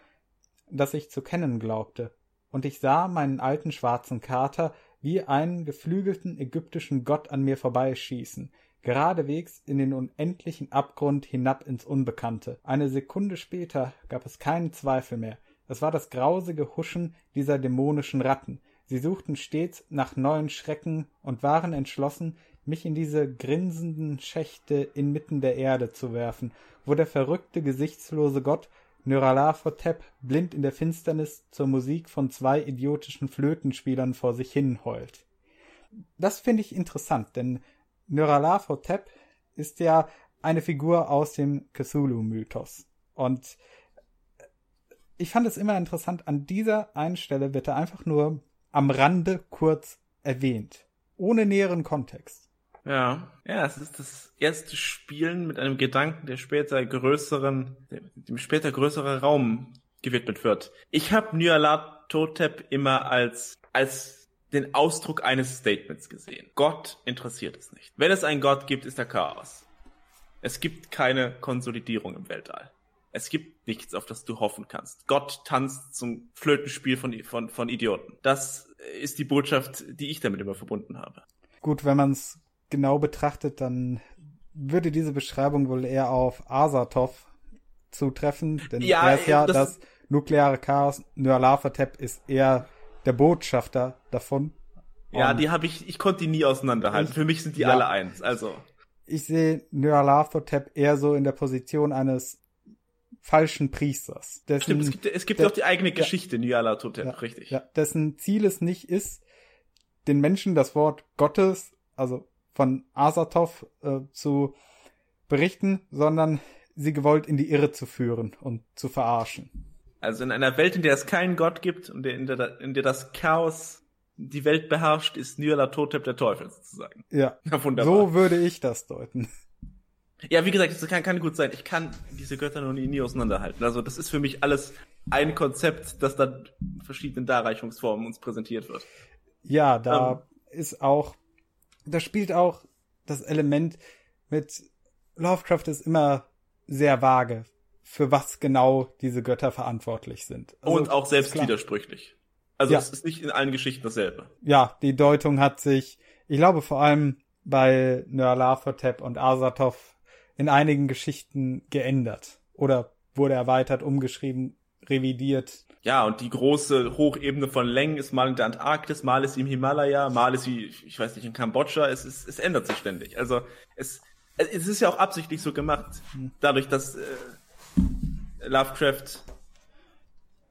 das ich zu kennen glaubte, und ich sah meinen alten schwarzen Kater wie einen geflügelten ägyptischen Gott an mir vorbeischießen, geradewegs in den unendlichen Abgrund hinab ins Unbekannte. Eine Sekunde später gab es keinen Zweifel mehr. Es war das grausige Huschen dieser dämonischen Ratten. Sie suchten stets nach neuen Schrecken und waren entschlossen, mich in diese grinsenden Schächte inmitten der Erde zu werfen, wo der verrückte, gesichtslose Gott Nyarlathotep blind in der Finsternis zur Musik von zwei idiotischen Flötenspielern vor sich hin heult. Das finde ich interessant, denn Nyarlathotep ist ja eine Figur aus dem Cthulhu-Mythos. Und ich fand es immer interessant, an dieser einen Stelle wird er einfach nur am Rande kurz erwähnt, ohne näheren Kontext. Ja, ja, es ist das erste Spielen mit einem Gedanken, der später größeren, dem später größere Raum gewidmet wird. Ich habe Nyarlathotep immer als als den Ausdruck eines Statements gesehen. Gott interessiert es nicht. Wenn es einen Gott gibt, ist er Chaos. Es gibt keine Konsolidierung im Weltall. Es gibt nichts, auf das du hoffen kannst. Gott tanzt zum Flötenspiel von, von, von Idioten. Das ist die Botschaft, die ich damit immer verbunden habe. Gut, wenn man es genau betrachtet, dann würde diese Beschreibung wohl eher auf Asatov zutreffen, denn ja, er ist ja das, das nukleare Chaos. Nyarlathotep ist eher der Botschafter davon. Ja, die habe ich, ich konnte die nie auseinanderhalten. Ich, Für mich sind die ja, alle eins, also. Ich sehe Nyarlathotep eher so in der Position eines falschen Priesters. Dessen, Stimmt, es gibt, es gibt der, auch die eigene ja, Geschichte, Nyarlathotep, ja, richtig. Ja, dessen Ziel es nicht ist, den Menschen das Wort Gottes, also von Asatov äh, zu berichten, sondern sie gewollt in die Irre zu führen und zu verarschen. Also in einer Welt, in der es keinen Gott gibt und in der, in der das Chaos die Welt beherrscht, ist Nyarlathotep der Teufel sozusagen. Ja, ja wunderbar. so würde ich das deuten. Ja, wie gesagt, das kann, kann gut sein. Ich kann diese Götter noch nie, auseinanderhalten. Also das ist für mich alles ein Konzept, das dann in verschiedenen Darreichungsformen uns präsentiert wird. Ja, da ähm, ist auch da spielt auch das Element mit Lovecraft ist immer sehr vage, für was genau diese Götter verantwortlich sind. Also, und auch selbst widersprüchlich. Also ja. es ist nicht in allen Geschichten dasselbe. Ja, die Deutung hat sich, ich glaube vor allem bei Nyarlathotep und Azathoth in einigen Geschichten geändert oder wurde erweitert, umgeschrieben, revidiert. Ja, und die große Hochebene von Längen ist mal in der Antarktis, mal ist sie im Himalaya, mal ist sie, ich weiß nicht, in Kambodscha. Es, es, es ändert sich ständig. Also es, es ist ja auch absichtlich so gemacht, dadurch, dass äh, Lovecraft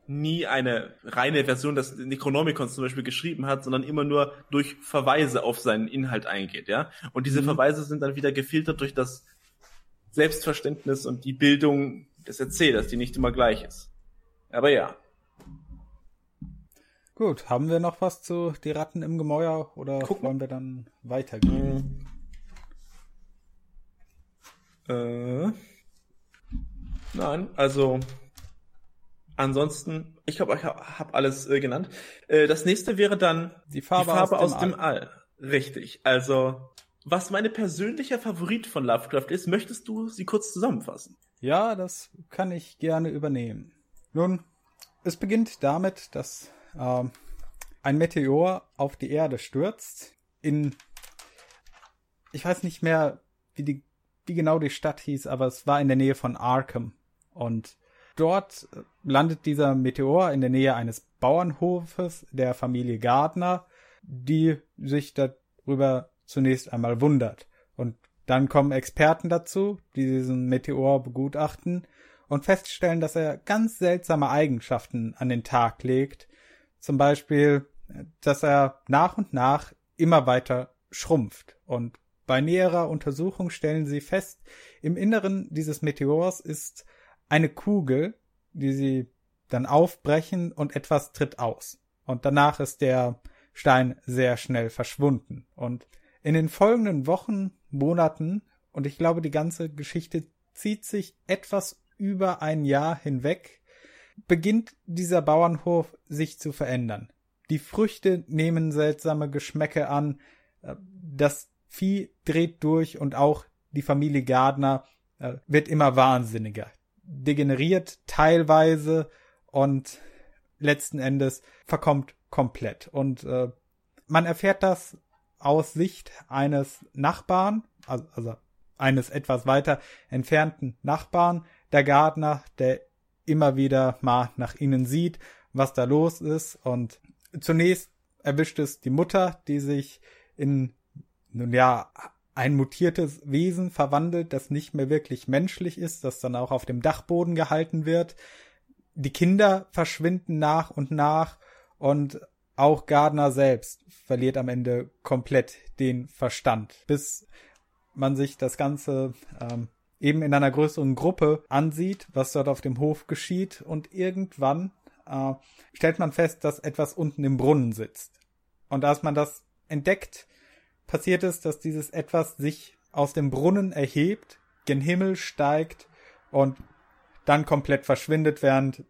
nie eine reine Version des Necronomicons zum Beispiel geschrieben hat, sondern immer nur durch Verweise auf seinen Inhalt eingeht, ja. Und diese mhm. Verweise sind dann wieder gefiltert durch das Selbstverständnis und die Bildung des Erzählers, die nicht immer gleich ist. Aber ja. Gut, haben wir noch was zu Die Ratten im Gemäuer oder Guck. wollen wir dann weitergehen? Äh, nein, also ansonsten, ich glaube, ich habe hab alles äh, genannt. Äh, das nächste wäre dann die Farbe, die Farbe aus, aus, dem, All. All. Richtig, also was meine persönliche Favorit von Lovecraft ist, möchtest du sie kurz zusammenfassen? Ja, das kann ich gerne übernehmen. Nun, es beginnt damit, dass äh, ein Meteor auf die Erde stürzt. In, ich weiß nicht mehr, wie die, wie genau die Stadt hieß, aber es war in der Nähe von Arkham. Und dort landet dieser Meteor in der Nähe eines Bauernhofes der Familie Gardner, die sich darüber zunächst einmal wundert. Und dann kommen Experten dazu, die diesen Meteor begutachten und feststellen, dass er ganz seltsame Eigenschaften an den Tag legt. Zum Beispiel, dass er nach und nach immer weiter schrumpft. Und bei näherer Untersuchung stellen sie fest, im Inneren dieses Meteors ist eine Kugel, die sie dann aufbrechen und etwas tritt aus. Und danach ist der Stein sehr schnell verschwunden. Und in den folgenden Wochen, Monaten und ich glaube, die ganze Geschichte zieht sich etwas über ein Jahr hinweg beginnt dieser Bauernhof sich zu verändern. Die Früchte nehmen seltsame Geschmäcke an, äh, das Vieh dreht durch und auch die Familie Gardner äh, wird immer wahnsinniger, degeneriert teilweise und letzten Endes verkommt komplett. Und äh, man erfährt das aus Sicht eines Nachbarn, also, also eines etwas weiter entfernten Nachbarn, der Gardner, der immer wieder mal nach ihnen sieht, was da los ist. Und zunächst erwischt es die Mutter, die sich in, nun ja, ein mutiertes Wesen verwandelt, das nicht mehr wirklich menschlich ist, das dann auch auf dem Dachboden gehalten wird. Die Kinder verschwinden nach und nach und auch Gardner selbst verliert am Ende komplett den Verstand, bis man sich das Ganze ähm, eben in einer größeren Gruppe ansieht, was dort auf dem Hof geschieht und irgendwann äh, stellt man fest, dass etwas unten im Brunnen sitzt. Und als man das entdeckt, passiert es, dass dieses etwas sich aus dem Brunnen erhebt, gen Himmel steigt und dann komplett verschwindet, während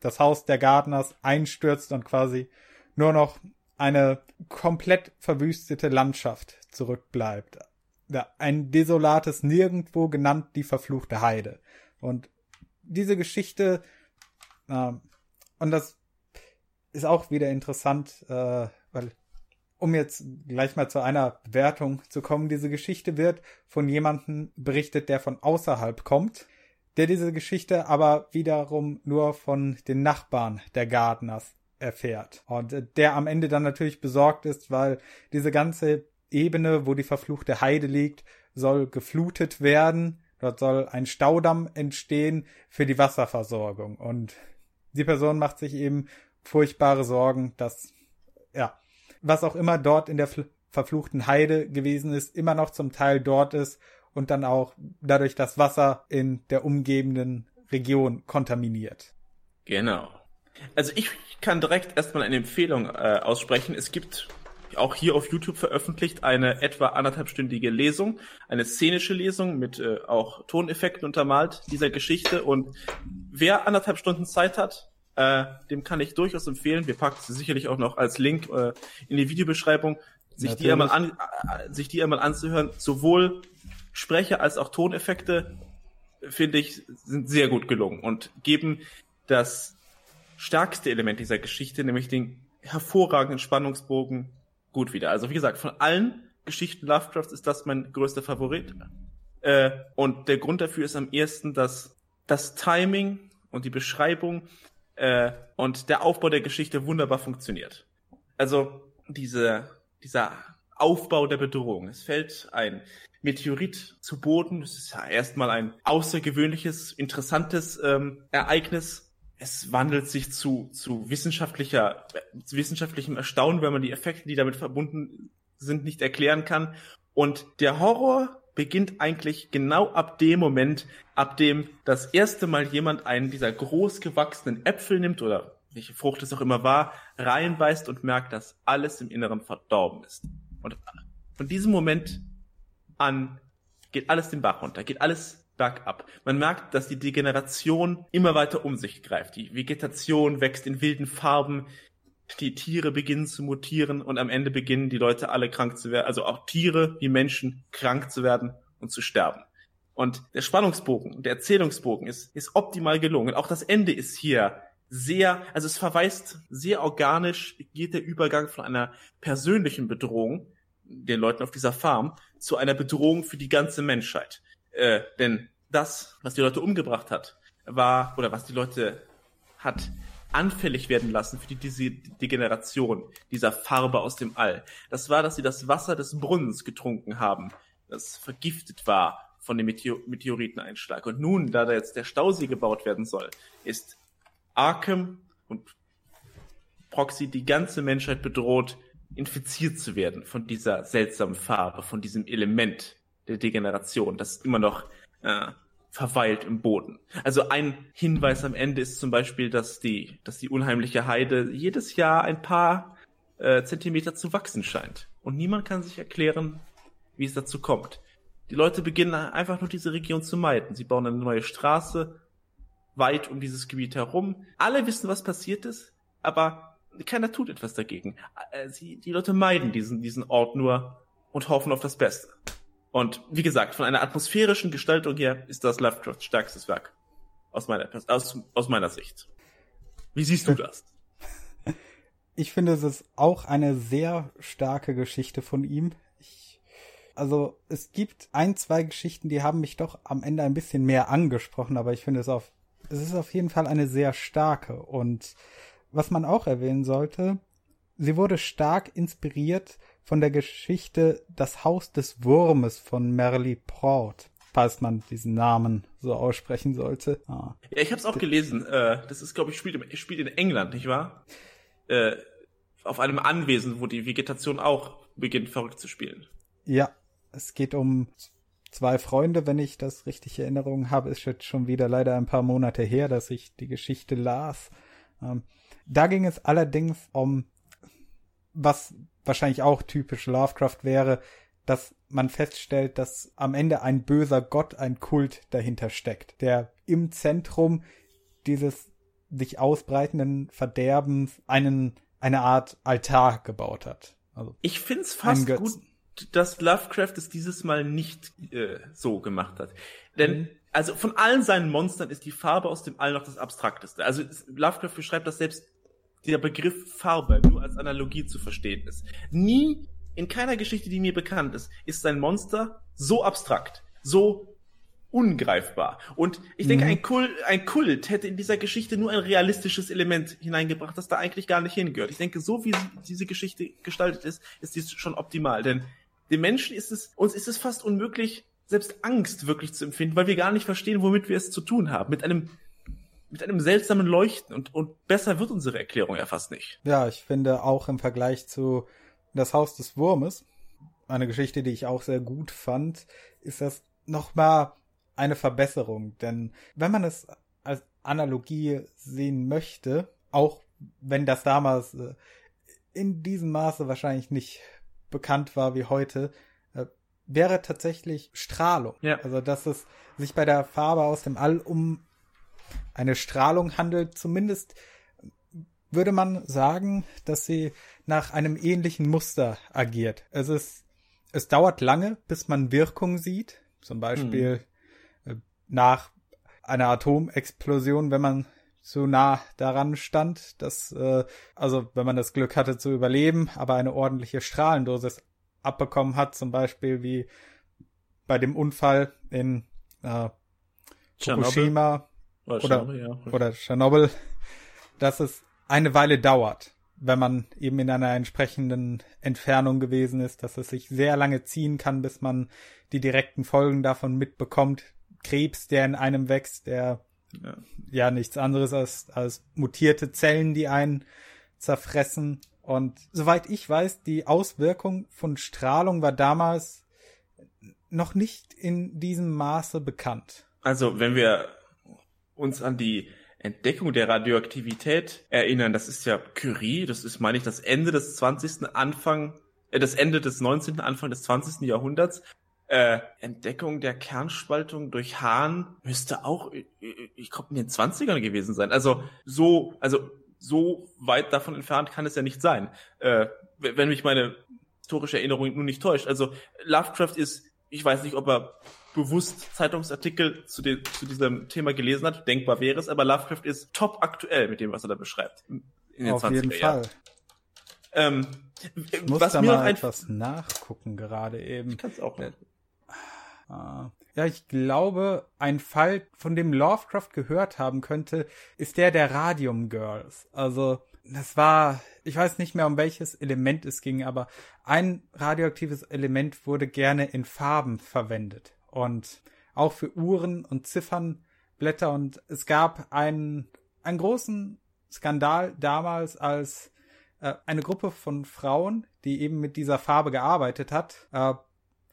das Haus der Gardners einstürzt und quasi nur noch eine komplett verwüstete Landschaft zurückbleibt. Ein desolates Nirgendwo genannt die verfluchte Heide. Und diese Geschichte, äh, und das ist auch wieder interessant, äh, weil um jetzt gleich mal zu einer Bewertung zu kommen, diese Geschichte wird von jemandem berichtet, der von außerhalb kommt, der diese Geschichte aber wiederum nur von den Nachbarn der Gardners erfährt. Und der am Ende dann natürlich besorgt ist, weil diese ganze Ebene, wo die verfluchte Heide liegt, soll geflutet werden. Dort soll ein Staudamm entstehen für die Wasserversorgung. Und die Person macht sich eben furchtbare Sorgen, dass, ja, was auch immer dort in der verfluchten Heide gewesen ist, immer noch zum Teil dort ist und dann auch dadurch das Wasser in der umgebenden Region kontaminiert. Genau. Also ich kann direkt erstmal eine Empfehlung äh, aussprechen. Es gibt auch hier auf YouTube veröffentlicht eine etwa anderthalbstündige Lesung, eine szenische Lesung mit äh, auch Toneffekten untermalt dieser Geschichte. Und wer anderthalb Stunden Zeit hat, äh, dem kann ich durchaus empfehlen. Wir packen sie sicherlich auch noch als Link äh, in die Videobeschreibung, sich die, einmal an, äh, sich die einmal anzuhören. Sowohl Sprecher als auch Toneffekte, finde ich, sind sehr gut gelungen und geben das stärkste Element dieser Geschichte, nämlich den hervorragenden Spannungsbogen, gut wieder. Also wie gesagt, von allen Geschichten Lovecrafts ist das mein größter Favorit. Äh, und der Grund dafür ist am ersten, dass das Timing und die Beschreibung äh, und der Aufbau der Geschichte wunderbar funktioniert. Also diese, dieser Aufbau der Bedrohung. Es fällt ein Meteorit zu Boden. Das ist ja erstmal ein außergewöhnliches, interessantes ähm, Ereignis es wandelt sich zu, zu wissenschaftlicher, zu wissenschaftlichem Erstaunen, wenn man die Effekte, die damit verbunden sind, nicht erklären kann. Und der Horror beginnt eigentlich genau ab dem Moment, ab dem das erste Mal jemand einen dieser groß gewachsenen Äpfel nimmt oder welche Frucht es auch immer war, reinbeißt und merkt, dass alles im Inneren verdorben ist. Und von diesem Moment an geht alles den Bach runter, geht alles bergab. Man merkt, dass die Degeneration immer weiter um sich greift. Die Vegetation wächst in wilden Farben, die Tiere beginnen zu mutieren und am Ende beginnen die Leute alle krank zu werden, also auch Tiere wie Menschen krank zu werden und zu sterben. Und der Spannungsbogen, der Erzählungsbogen ist, ist optimal gelungen. Auch das Ende ist hier sehr, also es verweist sehr organisch, geht der Übergang von einer persönlichen Bedrohung den Leuten auf dieser Farm zu einer Bedrohung für die ganze Menschheit. Äh, denn das, was die Leute umgebracht hat, war, oder was die Leute hat anfällig werden lassen für die Degeneration dieser Farbe aus dem All. Das war, dass sie das Wasser des Brunnens getrunken haben, das vergiftet war von dem Meteor Meteoriteneinschlag. Und nun, da da jetzt der Stausee gebaut werden soll, ist Arkham und Proxy die ganze Menschheit bedroht, infiziert zu werden von dieser seltsamen Farbe, von diesem Element der Degeneration, das immer noch äh, verweilt im Boden. Also ein Hinweis am Ende ist zum Beispiel, dass die, dass die unheimliche Heide jedes Jahr ein paar äh, Zentimeter zu wachsen scheint. Und niemand kann sich erklären, wie es dazu kommt. Die Leute beginnen einfach nur diese Region zu meiden. Sie bauen eine neue Straße weit um dieses Gebiet herum. Alle wissen, was passiert ist, aber keiner tut etwas dagegen. Äh, sie, die Leute meiden diesen, diesen Ort nur und hoffen auf das Beste. Und wie gesagt, von einer atmosphärischen Gestaltung her ist das Lovecrafts stärkstes Werk. Aus meiner, aus, aus meiner Sicht. Wie siehst du das? Ich finde, es ist auch eine sehr starke Geschichte von ihm. Ich, also, es gibt ein, zwei Geschichten, die haben mich doch am Ende ein bisschen mehr angesprochen, aber ich finde es auf es ist auf jeden Fall eine sehr starke. Und was man auch erwähnen sollte, sie wurde stark inspiriert von der Geschichte Das Haus des Wurmes von Merli Prout, falls man diesen Namen so aussprechen sollte. Ah. Ja, ich habe es auch gelesen. Äh, das ist, glaube ich, spielt, spielt in England, nicht wahr? Äh, auf einem Anwesen, wo die Vegetation auch beginnt verrückt zu spielen. Ja, es geht um zwei Freunde, wenn ich das richtig in Erinnerung habe, ist jetzt schon wieder leider ein paar Monate her, dass ich die Geschichte las. Ähm, da ging es allerdings um, was wahrscheinlich auch typisch Lovecraft wäre, dass man feststellt, dass am Ende ein böser Gott, ein Kult dahinter steckt, der im Zentrum dieses sich ausbreitenden Verderbens einen, eine Art Altar gebaut hat. Also ich find's fast gut, dass Lovecraft es dieses Mal nicht äh, so gemacht hat. Denn, mhm. also von allen seinen Monstern ist die Farbe aus dem All noch das Abstrakteste. Also Lovecraft beschreibt, dass selbst der Begriff Farbe nur als Analogie zu verstehen ist. Nie, in keiner Geschichte, die mir bekannt ist, ist sein Monster so abstrakt, so ungreifbar. Und ich denke, mhm. ein, Kult, ein Kult hätte in dieser Geschichte nur ein realistisches Element hineingebracht, das da eigentlich gar nicht hingehört. Ich denke, so wie diese Geschichte gestaltet ist, ist dies schon optimal. Denn den Menschen ist es, uns ist es fast unmöglich, selbst Angst wirklich zu empfinden, weil wir gar nicht verstehen, womit wir es zu tun haben. Mit einem, mit einem seltsamen Leuchten. Und, und besser wird unsere Erklärung ja fast nicht. Ja, ich finde auch im Vergleich zu Das Haus des Wurmes, eine Geschichte, die ich auch sehr gut fand, ist das nochmal eine Verbesserung. Denn wenn man es als Analogie sehen möchte, auch wenn das damals äh, in diesem Maße wahrscheinlich nicht bekannt war wie heute, äh, wäre tatsächlich Strahlung. Ja. Also dass es sich bei der Farbe aus dem All um eine Strahlung handelt. Zumindest würde man sagen, dass sie nach einem ähnlichen Muster agiert. Es ist, es dauert lange, bis man Wirkung sieht. Zum Beispiel hm. nach einer Atomexplosion, wenn man zu nah daran stand, dass, äh, also wenn man das Glück hatte zu überleben, aber eine ordentliche Strahlendosis abbekommen hat, zum Beispiel wie bei dem Unfall in äh, Fukushima oder, oder, ja. oder Tschernobyl, dass es eine Weile dauert, wenn man eben in einer entsprechenden Entfernung gewesen ist, dass es sich sehr lange ziehen kann, bis man die direkten Folgen davon mitbekommt. Krebs, der in einem wächst, der ja. ja nichts anderes als, als mutierte Zellen, die einen zerfressen. Und soweit ich weiß, die Auswirkung von Strahlung war damals noch nicht in diesem Maße bekannt. Also, wenn wir uns an die Entdeckung der Radioaktivität erinnern, das ist ja Curie, das ist, meine ich, das Ende des 20. Anfang, äh, das Ende des 19., Anfang des 20. Jahrhunderts. Äh, Entdeckung der Kernspaltung durch Hahn müsste auch, ich glaube, in den 20ern gewesen sein. Also so, also so weit davon entfernt kann es ja nicht sein. Äh, wenn mich meine historische Erinnerung nun nicht täuscht. Also Lovecraft ist, ich weiß nicht, ob er bewusst Zeitungsartikel zu, den, zu diesem Thema gelesen hat, denkbar wäre es, aber Lovecraft ist top aktuell mit dem, was er da beschreibt. In den Auf 20er jeden Jahren. Fall. Ähm, ich muss was da mal etwas nachgucken gerade eben. Ich kann es auch. Äh, Ah. Ja, ich glaube, ein Fall, von dem Lovecraft gehört haben könnte, ist der der Radium Girls. Also, das war, ich weiß nicht mehr, um welches Element es ging, aber ein radioaktives Element wurde gerne in Farben verwendet. Und auch für Uhren und Ziffernblätter. Und es gab einen, einen großen Skandal damals, als äh, eine Gruppe von Frauen, die eben mit dieser Farbe gearbeitet hat, äh,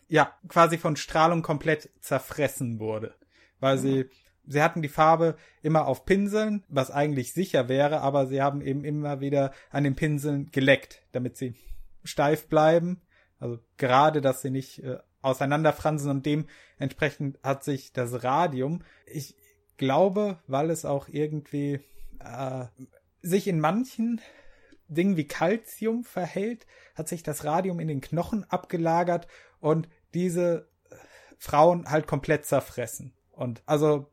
ja, quasi von Strahlung komplett zerfressen wurde. Weil sie, sie hatten die Farbe immer auf Pinseln, was eigentlich sicher wäre, aber sie haben eben immer wieder an den Pinseln geleckt, damit sie steif bleiben. Also gerade, dass sie nicht äh, auseinanderfransen und dementsprechend hat sich das Radium, ich glaube, weil es auch irgendwie äh, sich in manchen Dingen wie Calcium verhält, hat sich das Radium in den Knochen abgelagert und diese Frauen halt komplett zerfressen. Und also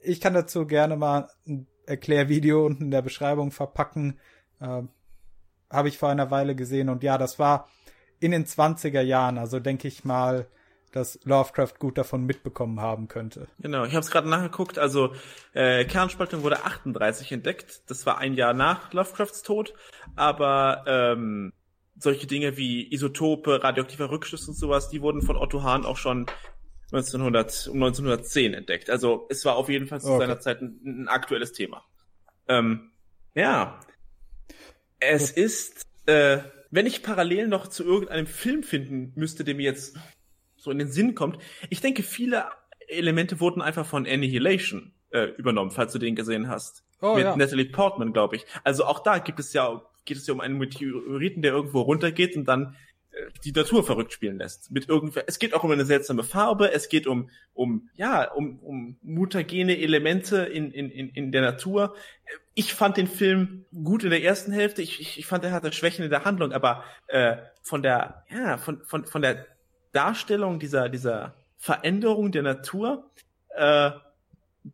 ich kann dazu gerne mal ein Erklärvideo unten in der Beschreibung verpacken. Äh, Habe ich vor einer Weile gesehen und ja, das war in den 20er Jahren, also denke ich mal dass Lovecraft gut davon mitbekommen haben könnte. Genau, ich habe es gerade nachgeguckt. Also äh, Kernspaltung wurde 38 entdeckt. Das war ein Jahr nach Lovecrafts Tod. Aber ähm, solche Dinge wie Isotope, radioaktiver Rückschluss und sowas, die wurden von Otto Hahn auch schon 1900, um 1910 entdeckt. Also es war auf jeden Fall zu okay. seiner Zeit ein, ein aktuelles Thema. Ähm, ja, es ist, äh, wenn ich parallel noch zu irgendeinem Film finden müsste, der mir jetzt so in den Sinn kommt, ich denke, viele Elemente wurden einfach von Annihilation äh, übernommen, falls du den gesehen hast. Oh, Mit ja. Natalie Portman, glaube ich. Also auch da gibt es ja, geht es ja um einen Meteoriten, der irgendwo runtergeht und dann die Natur verrückt spielen lässt. Mit irgendwer, es geht auch um eine seltsame Farbe, es geht um, um, ja, um, um mutagene Elemente in, in, in, in der Natur. Ich fand den Film gut in der ersten Hälfte. Ich, ich, ich fand, er hatte Schwächen in der Handlung, aber äh, von der, ja, von, von, von der Darstellung dieser, dieser Veränderung der Natur äh,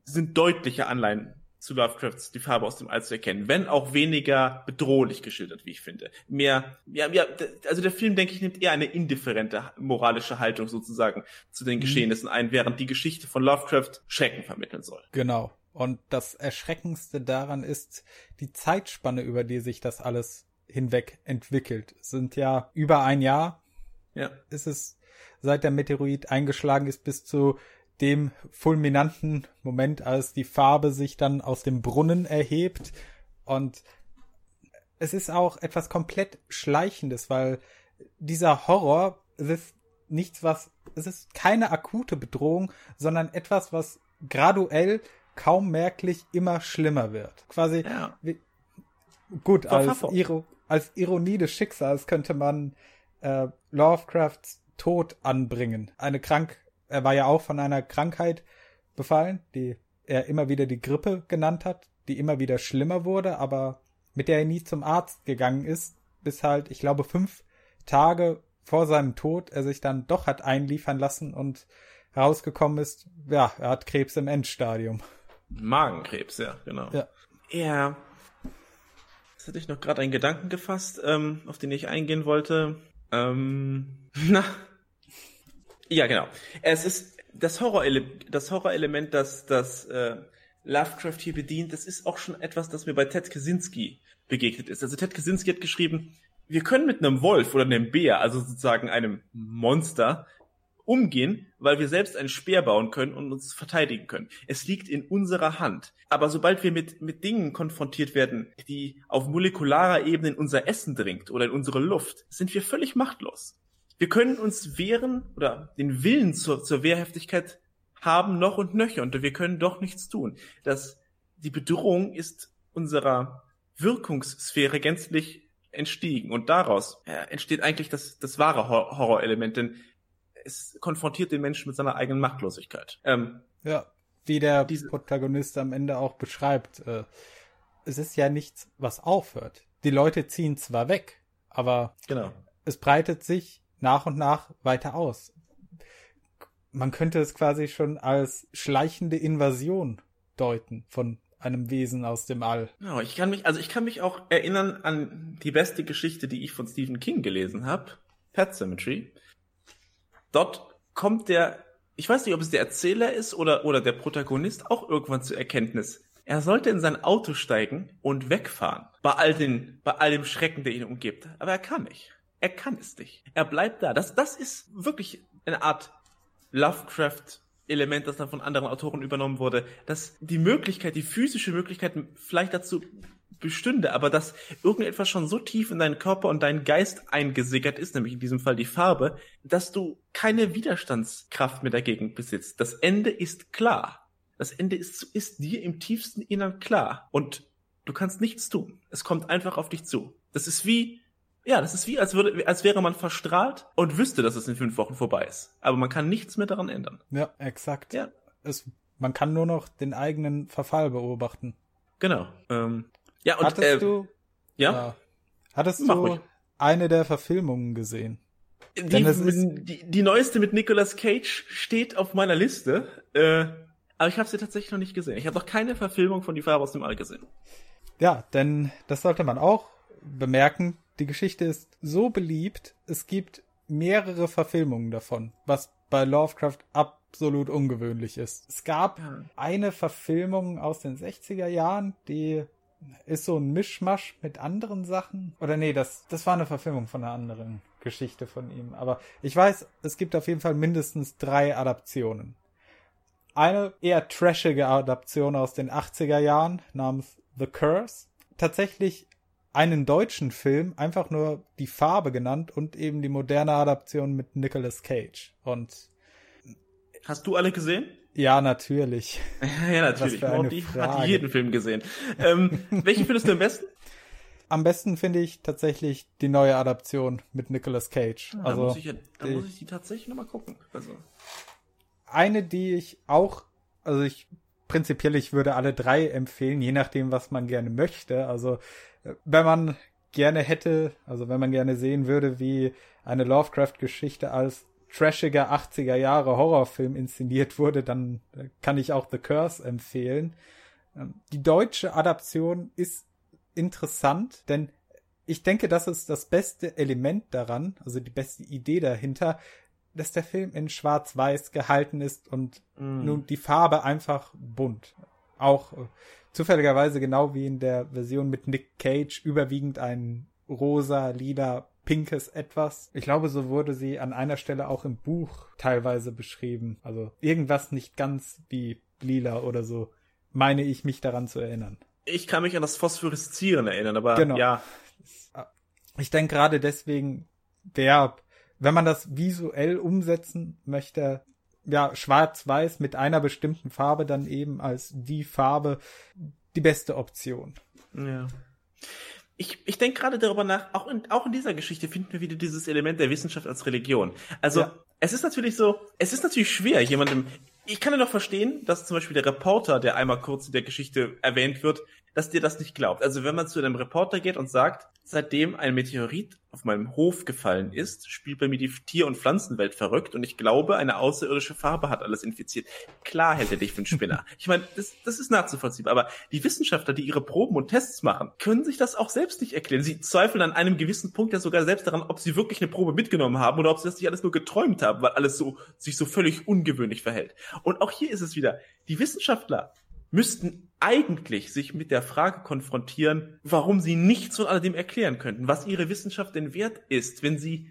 sind deutliche Anleihen zu Lovecrafts Die Farbe aus dem All zu erkennen, wenn auch weniger bedrohlich geschildert, wie ich finde. Mehr, ja, ja, also der Film, denke ich, nimmt eher eine indifferente moralische Haltung sozusagen zu den mhm. Geschehnissen ein, während die Geschichte von Lovecraft Schrecken vermitteln soll. Genau. Und das Erschreckendste daran ist die Zeitspanne, über die sich das alles hinweg entwickelt. Es sind ja über ein Jahr. Ja. Ist es, seit der Meteorit eingeschlagen ist, bis zu dem fulminanten Moment, als die Farbe sich dann aus dem Brunnen erhebt. Und es ist auch etwas komplett Schleichendes, weil dieser Horror, es ist nichts, was, es ist keine akute Bedrohung, sondern etwas, was graduell kaum merklich immer schlimmer wird. Quasi, ja. wie, gut, als, Iro, als Ironie des Schicksals könnte man äh, Lovecrafts Tod anbringen. Eine krank er war ja auch von einer Krankheit befallen, die er immer wieder die Grippe genannt hat, die immer wieder schlimmer wurde, aber mit der er nie zum Arzt gegangen ist, bis halt, ich glaube, fünf Tage vor seinem Tod er sich dann doch hat einliefern lassen und herausgekommen ist, ja, er hat Krebs im Endstadium. Magenkrebs, ja, genau. Ja. Ja. Jetzt hatte ich noch gerade einen Gedanken gefasst, ähm, auf den ich eingehen wollte. Ähm, na, ja, genau. Es ist das Horrorelement, das Horrorelement, das das äh, Lovecraft hier bedient. Das ist auch schon etwas, das mir bei Ted Kaczynski begegnet ist. Also Ted Kaczynski hat geschrieben, wir können mit einem Wolf oder einem Bär, also sozusagen einem Monster, umgehen, weil wir selbst einen Speer bauen können und uns verteidigen können. Es liegt in unserer Hand. Aber sobald wir mit, mit Dingen konfrontiert werden, die auf molekularer Ebene in unser Essen dringt oder in unsere Luft, sind wir völlig machtlos wir können uns wehren oder den Willen zur, zur Wehrhaftigkeit haben noch und nöcher und wir können doch nichts tun. Das, die Bedrohung ist unserer Wirkungssphäre gänzlich entstiegen und daraus äh, entsteht eigentlich das, das wahre Hor Horrorelement, denn es konfrontiert den Menschen mit seiner eigenen Machtlosigkeit. Ähm, ja, wie der diese, Protagonist am Ende auch beschreibt, äh, es ist ja nichts, was aufhört. Die Leute ziehen zwar weg, aber genau. es breitet sich nach und nach weiter aus. Man könnte es quasi schon als schleichende Invasion deuten von einem Wesen aus dem All. Ja, ich kann mich, also ich kann mich auch erinnern an die beste Geschichte, die ich von Stephen King gelesen habe, Pet Cemetery. Dort kommt der, ich weiß nicht, ob es der Erzähler ist oder, oder der Protagonist, auch irgendwann zur Erkenntnis. Er sollte in sein Auto steigen und wegfahren. Bei all den, bei all dem Schrecken, der ihn umgibt. Aber er kann nicht. Er kann es nicht. Er bleibt da. Das, das ist wirklich eine Art Lovecraft-Element, das dann von anderen Autoren übernommen wurde, dass die Möglichkeit, die physische Möglichkeit vielleicht dazu bestünde, aber dass irgendetwas schon so tief in deinen Körper und deinen Geist eingesickert ist, nämlich in diesem Fall die Farbe, dass du keine Widerstandskraft mehr dagegen besitzt. Das Ende ist klar. Das Ende ist, ist dir im tiefsten Innern klar. Und du kannst nichts tun. Es kommt einfach auf dich zu. Das ist wie ja, das ist wie, als würde, als wäre man verstrahlt und wüsste, dass es in fünf Wochen vorbei ist. Aber man kann nichts mehr daran ändern. Ja, exakt. Ja. Es, man kann nur noch den eigenen Verfall beobachten. Genau. Ähm, ja, und, hattest äh, du, ja? Äh, hattest Mach du ruhig. eine der Verfilmungen gesehen? Die, die, die, neueste mit Nicolas Cage steht auf meiner Liste, äh, aber ich habe sie tatsächlich noch nicht gesehen. Ich habe noch keine Verfilmung von Die Farbe aus dem All gesehen. Ja, denn das sollte man auch bemerken. Die Geschichte ist so beliebt, es gibt mehrere Verfilmungen davon, was bei Lovecraft absolut ungewöhnlich ist. Es gab eine Verfilmung aus den 60er Jahren, die ist so ein Mischmasch mit anderen Sachen. Oder nee, das, das war eine Verfilmung von einer anderen Geschichte von ihm. Aber ich weiß, es gibt auf jeden Fall mindestens drei Adaptionen. Eine eher trashige Adaption aus den 80er Jahren namens The Curse. Tatsächlich einen deutschen Film, einfach nur die Farbe genannt und eben die moderne Adaption mit Nicolas Cage. Und Hast du alle gesehen? Ja, natürlich. ja, natürlich. Morty hat jeden Film gesehen. ähm, welchen findest du am besten? Am besten finde ich tatsächlich die neue Adaption mit Nicolas Cage. Ah, also, da muss ich, ja, da die, muss ich die tatsächlich nochmal gucken. Also. Eine, die ich auch, also ich prinzipiell, ich würde alle drei empfehlen, je nachdem, was man gerne möchte. Also, wenn man gerne hätte, also wenn man gerne sehen würde, wie eine Lovecraft-Geschichte als trashiger 80er Jahre Horrorfilm inszeniert wurde, dann kann ich auch The Curse empfehlen. Ähm, die deutsche Adaption ist interessant, denn ich denke, das ist das beste Element daran, also die beste Idee dahinter, dass der Film in Schwarz-Weiß gehalten ist und mm. nun die Farbe einfach bunt. Auch äh, zufälligerweise genau wie in der Version mit Nick Cage überwiegend ein rosa, lila, pinkes Etwas. Ich glaube, so wurde sie an einer Stelle auch im Buch teilweise beschrieben. Also irgendwas nicht ganz wie lila oder so, meine ich mich daran zu erinnern. Ich kann mich an das Phosphoreszieren erinnern, aber genau. ja. Ich denke gerade deswegen, der, wenn man das visuell umsetzen möchte, ja, schwarz-weiß mit einer bestimmten Farbe dann eben als die Farbe die beste Option. Ja ich, ich denke gerade darüber nach, auch in, auch in dieser Geschichte finden wir wieder dieses Element der Wissenschaft als Religion. Also ja. es ist natürlich so, es ist natürlich schwer, jemandem, ich kann ja noch verstehen, dass zum Beispiel der Reporter, der einmal kurz in der Geschichte erwähnt wird, dass dir das nicht glaubt. Also wenn man zu einem Reporter geht und sagt, seitdem ein Meteorit auf meinem Hof gefallen ist, spielt bei mir die Tier- und Pflanzenwelt verrückt und ich glaube, eine außerirdische Farbe hat alles infiziert. Klar hält er dich für einen Spinner. Ich meine, das, das ist nachzuvollziehen. Aber die Wissenschaftler, die ihre Proben und Tests machen, können sich das auch selbst nicht erklären. Sie zweifeln an einem gewissen Punkt ja sogar selbst daran, ob sie wirklich eine Probe mitgenommen haben oder ob sie das nicht alles nur geträumt haben, weil alles so sich so völlig ungewöhnlich verhält. Und auch hier ist es wieder, die Wissenschaftler müssten eigentlich sich mit der Frage konfrontieren, warum sie nichts von alledem erklären könnten, was ihre Wissenschaft denn wert ist, wenn sie,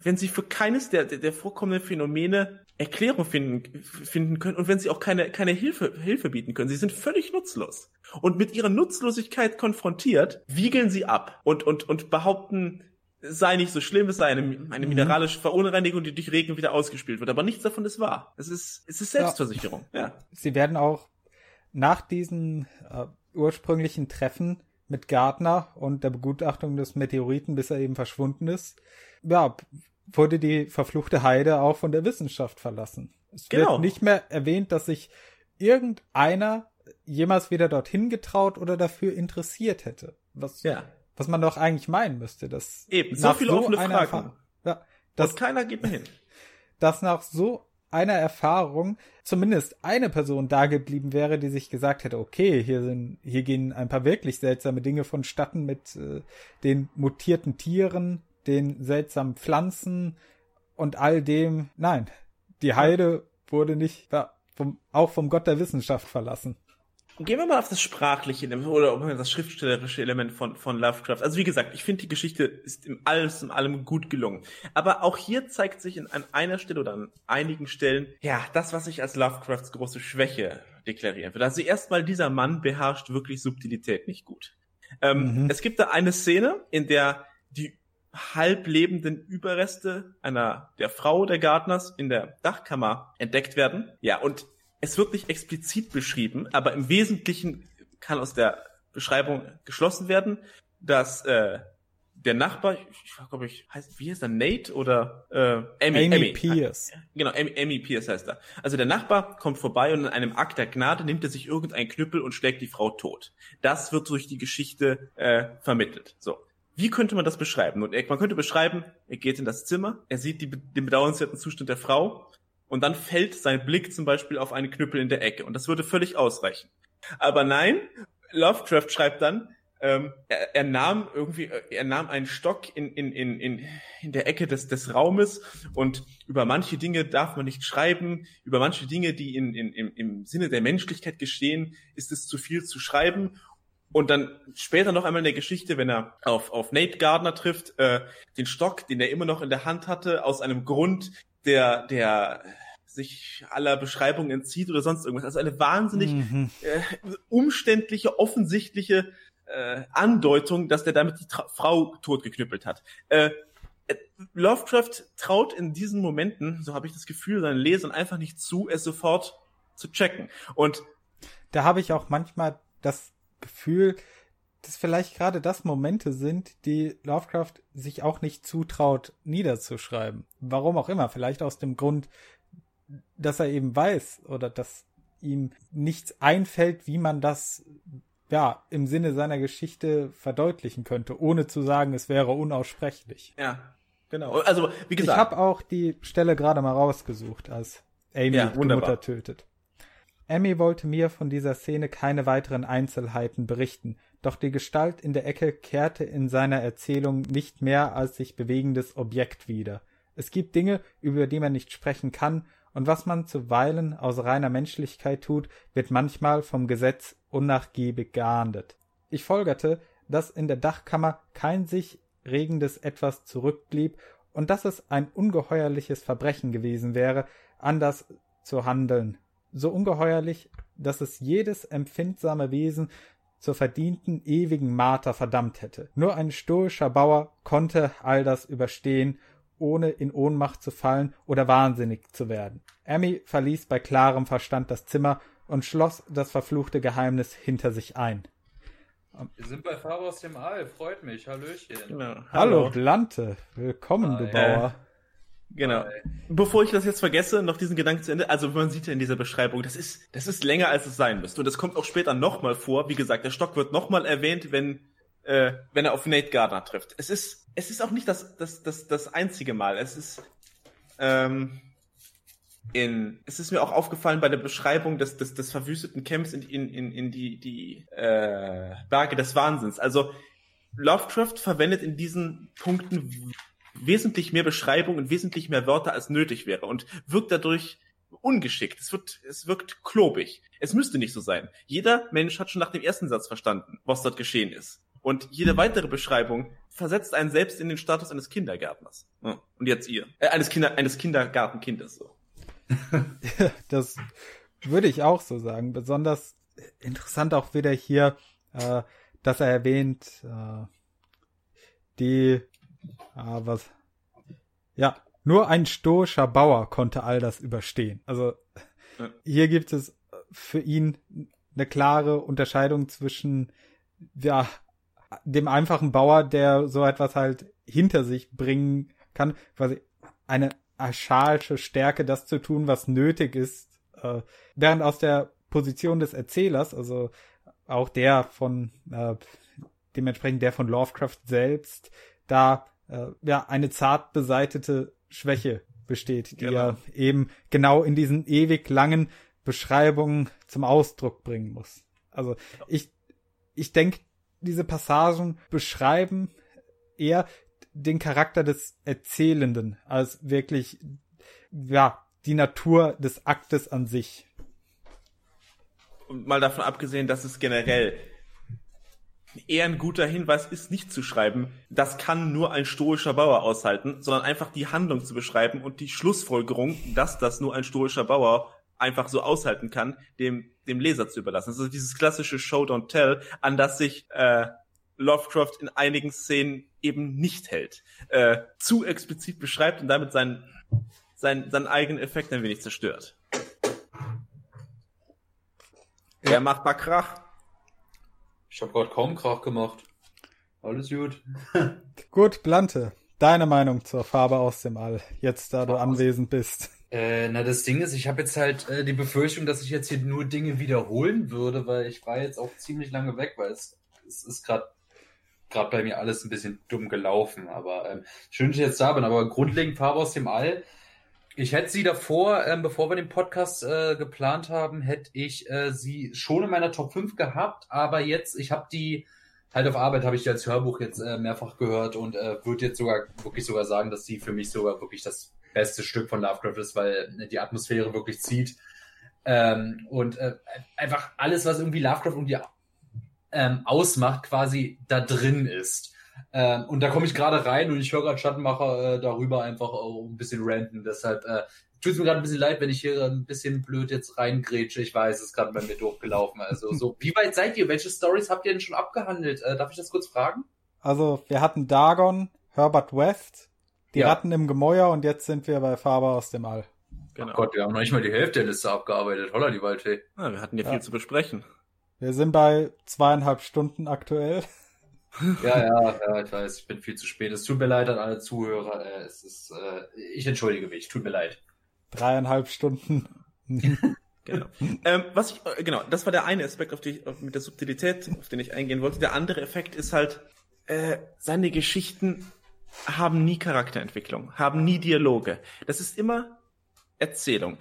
wenn sie für keines der, der, der vorkommenden Phänomene Erklärung finden, finden können und wenn sie auch keine, keine Hilfe, Hilfe bieten können. Sie sind völlig nutzlos. Und mit ihrer Nutzlosigkeit konfrontiert, wiegeln sie ab und, und, und behaupten, sei nicht so schlimm, es sei eine, eine mhm. mineralische Verunreinigung, die durch Regen wieder ausgespielt wird. Aber nichts davon ist wahr. Es ist, es ist Selbstversicherung. Ja. ja. Sie werden auch nach diesen äh, ursprünglichen Treffen mit Gardner und der Begutachtung des Meteoriten, bis er eben verschwunden ist, ja, wurde die verfluchte Heide auch von der Wissenschaft verlassen. Es genau. wird nicht mehr erwähnt, dass sich irgendeiner jemals wieder dorthin getraut oder dafür interessiert hätte. Was, ja. was man doch eigentlich meinen müsste, dass eben so viele so offene Fragen. ja, dass und keiner geht mehr hin. Dass nach so einer Erfahrung zumindest eine Person da geblieben wäre, die sich gesagt hätte, okay, hier sind, hier gehen ein paar wirklich seltsame Dinge vonstatten mit äh, den mutierten Tieren, den seltsamen Pflanzen und all dem. Nein, die Heide wurde nicht, ja, vom, auch vom Gott der Wissenschaft verlassen. Gehen wir mal auf das sprachliche oder das schriftstellerische Element von, von Lovecraft. Also wie gesagt, ich finde die Geschichte ist im alles in allem gut gelungen. Aber auch hier zeigt sich in, an einer Stelle oder an einigen Stellen, ja, das, was ich als Lovecrafts große Schwäche deklarieren würde. Also erstmal, dieser Mann beherrscht wirklich Subtilität nicht gut. Ähm, mhm. Es gibt da eine Szene, in der die halblebenden Überreste einer der Frau der Gardners in der Dachkammer entdeckt werden. Ja, und es wird nicht explizit beschrieben, aber im Wesentlichen kann aus der Beschreibung geschlossen werden, dass äh, der Nachbar, ich glaube ich, heißt, wie heißt er, Nate oder äh, Emmy, Amy, Emmy Pierce. Genau, Emmy, Emmy Pierce heißt er. Also der Nachbar kommt vorbei und in einem Akt der Gnade nimmt er sich irgendeinen Knüppel und schlägt die Frau tot. Das wird durch die Geschichte äh, vermittelt. So. Wie könnte man das beschreiben? Und man könnte beschreiben, er geht in das Zimmer, er sieht die, den bedauernswerten Zustand der Frau und dann fällt sein Blick zum Beispiel auf einen Knüppel in der Ecke und das würde völlig ausreichen. Aber nein, Lovecraft schreibt dann, ähm, er, er nahm irgendwie, äh, er nahm einen Stock in, in, in, in, in der Ecke des, des Raumes und über manche Dinge darf man nicht schreiben, über manche Dinge, die in, in, im, im Sinne der Menschlichkeit geschehen, ist es zu viel zu schreiben. Und dann später noch einmal in der Geschichte, wenn er auf, auf Nate Gardner trifft, äh, den Stock, den er immer noch in der Hand hatte, aus einem Grund, der, der sich aller Beschreibung entzieht oder sonst irgendwas. Also eine wahnsinnig mhm. äh, umständliche, offensichtliche äh, Andeutung, dass der damit die Tra Frau totgeknüppelt hat. Äh, äh, Lovecraft traut in diesen Momenten, so habe ich das Gefühl, seinen Lesern einfach nicht zu, es sofort zu checken. Und da habe ich auch manchmal das Gefühl, dass vielleicht gerade das Momente sind, die Lovecraft sich auch nicht zutraut, niederzuschreiben. Warum auch immer. Vielleicht aus dem Grund, dass er eben weiß oder dass ihm nichts einfällt, wie man das ja, im Sinne seiner Geschichte verdeutlichen könnte, ohne zu sagen, es wäre unaussprechlich. Ja, genau. Also, wie gesagt. Ich habe auch die Stelle gerade mal rausgesucht, als Amy ja, die Mutter tötet. Amy wollte mir von dieser Szene keine weiteren Einzelheiten berichten, doch die Gestalt in der Ecke kehrte in seiner Erzählung nicht mehr als sich bewegendes Objekt wieder. Es gibt Dinge, über die man nicht sprechen kann, und was man zuweilen aus reiner Menschlichkeit tut, wird manchmal vom Gesetz unnachgiebig geahndet. Ich folgerte, dass in der Dachkammer kein sich regendes etwas zurückblieb und dass es ein ungeheuerliches Verbrechen gewesen wäre, anders zu handeln. So ungeheuerlich, dass es jedes empfindsame Wesen zur verdienten ewigen Marter verdammt hätte. Nur ein stoischer Bauer konnte all das überstehen, ohne in Ohnmacht zu fallen oder wahnsinnig zu werden. Amy verließ bei klarem Verstand das Zimmer und schloss das verfluchte Geheimnis hinter sich ein. Wir sind bei Fahrer aus dem All, freut mich, Hallöchen. Genau. Hallo, Blante, willkommen, Hi. du Bauer. Genau. Bevor ich das jetzt vergesse, noch diesen Gedanken zu Ende. Also man sieht ja in dieser Beschreibung, das ist, das ist länger als es sein müsste. Und das kommt auch später nochmal vor. Wie gesagt, der Stock wird nochmal erwähnt, wenn, äh, wenn er auf Nate Gardner trifft. Es ist, es ist auch nicht das, das, das, das einzige Mal. Es ist, ähm, in, es ist mir auch aufgefallen bei der Beschreibung des, des, des verwüsteten Camps in, in, in, in die, die äh, Berge des Wahnsinns. Also Lovecraft verwendet in diesen Punkten wesentlich mehr Beschreibung und wesentlich mehr Wörter als nötig wäre und wirkt dadurch ungeschickt. Es wird, es wirkt klobig. Es müsste nicht so sein. Jeder Mensch hat schon nach dem ersten Satz verstanden, was dort geschehen ist. Und jede weitere Beschreibung versetzt einen selbst in den Status eines Kindergärtners. Und jetzt ihr. Äh, eines Kinder, eines Kindergartenkindes so. das würde ich auch so sagen. Besonders interessant auch wieder hier, äh, dass er erwähnt, äh, die, äh, was, ja, nur ein stoischer Bauer konnte all das überstehen. Also hier gibt es für ihn eine klare Unterscheidung zwischen ja dem einfachen Bauer, der so etwas halt hinter sich bringen kann, quasi eine archaische Stärke, das zu tun, was nötig ist, äh, während aus der Position des Erzählers, also auch der von äh, dementsprechend der von Lovecraft selbst, da äh, ja eine zart beseitete Schwäche besteht, die genau. er eben genau in diesen ewig langen Beschreibungen zum Ausdruck bringen muss. Also ich ich denke, diese Passagen beschreiben eher den Charakter des Erzählenden als wirklich, ja, die Natur des Aktes an sich. Und mal davon abgesehen, dass es generell eher ein guter Hinweis ist, nicht zu schreiben, das kann nur ein stoischer Bauer aushalten, sondern einfach die Handlung zu beschreiben und die Schlussfolgerung, dass das nur ein stoischer Bauer einfach so aushalten kann, dem, dem Leser zu überlassen. Also dieses klassische Show Don't Tell, an das sich äh, Lovecraft in einigen Szenen eben nicht hält, äh, zu explizit beschreibt und damit seinen, seinen, seinen eigenen Effekt ein wenig zerstört. Er macht mal Krach. Ich habe gerade kaum Krach gemacht. Alles gut. gut, Blante. Deine Meinung zur Farbe aus dem All, jetzt da du anwesend bist. Äh, na, das Ding ist, ich habe jetzt halt äh, die Befürchtung, dass ich jetzt hier nur Dinge wiederholen würde, weil ich war jetzt auch ziemlich lange weg, weil es, es ist gerade gerade bei mir alles ein bisschen dumm gelaufen. Aber ähm, schön, dass ich jetzt da bin. Aber grundlegend Farbe aus dem All. Ich hätte sie davor, ähm, bevor wir den Podcast äh, geplant haben, hätte ich äh, sie schon in meiner Top 5 gehabt. Aber jetzt, ich habe die halt auf Arbeit habe ich die als Hörbuch jetzt äh, mehrfach gehört und äh, würde jetzt sogar wirklich sogar sagen, dass sie für mich sogar wirklich das beste Stück von Lovecraft ist, weil äh, die Atmosphäre wirklich zieht. Ähm, und äh, einfach alles, was irgendwie Lovecraft irgendwie ähm, ausmacht, quasi da drin ist. Ähm, und da komme ich gerade rein und ich höre gerade Schattenmacher äh, darüber einfach auch ein bisschen ranten. Deshalb äh, tut es mir gerade ein bisschen leid, wenn ich hier ein bisschen blöd jetzt reingrätsche. Ich weiß, es ist gerade bei mir durchgelaufen. Also so, wie weit seid ihr? Welche Stories habt ihr denn schon abgehandelt? Äh, darf ich das kurz fragen? Also, wir hatten Dagon, Herbert West, die Ja. Ratten im Gemäuer und jetzt sind wir bei Faber aus dem All. Genau. Oh Gott, wir haben noch nicht mal die Hälfte der Liste abgearbeitet. Holla, die Waldfee. Ah, wir hatten ja, Ja. viel zu besprechen. Wir sind bei zweieinhalb Stunden aktuell. Ja, ja, ja, ich weiß, ich bin viel zu spät. Es tut mir leid an alle Zuhörer. Äh, es ist, äh, ich entschuldige mich, tut mir leid. Dreieinhalb Stunden. Genau. ähm, was ich, äh, genau, das war der eine Aspekt, auf ich, auf, mit der Subtilität, auf den ich eingehen wollte. Der andere Effekt ist halt, äh, seine Geschichten haben nie Charakterentwicklung, haben nie Dialoge. Das ist immer Erzählung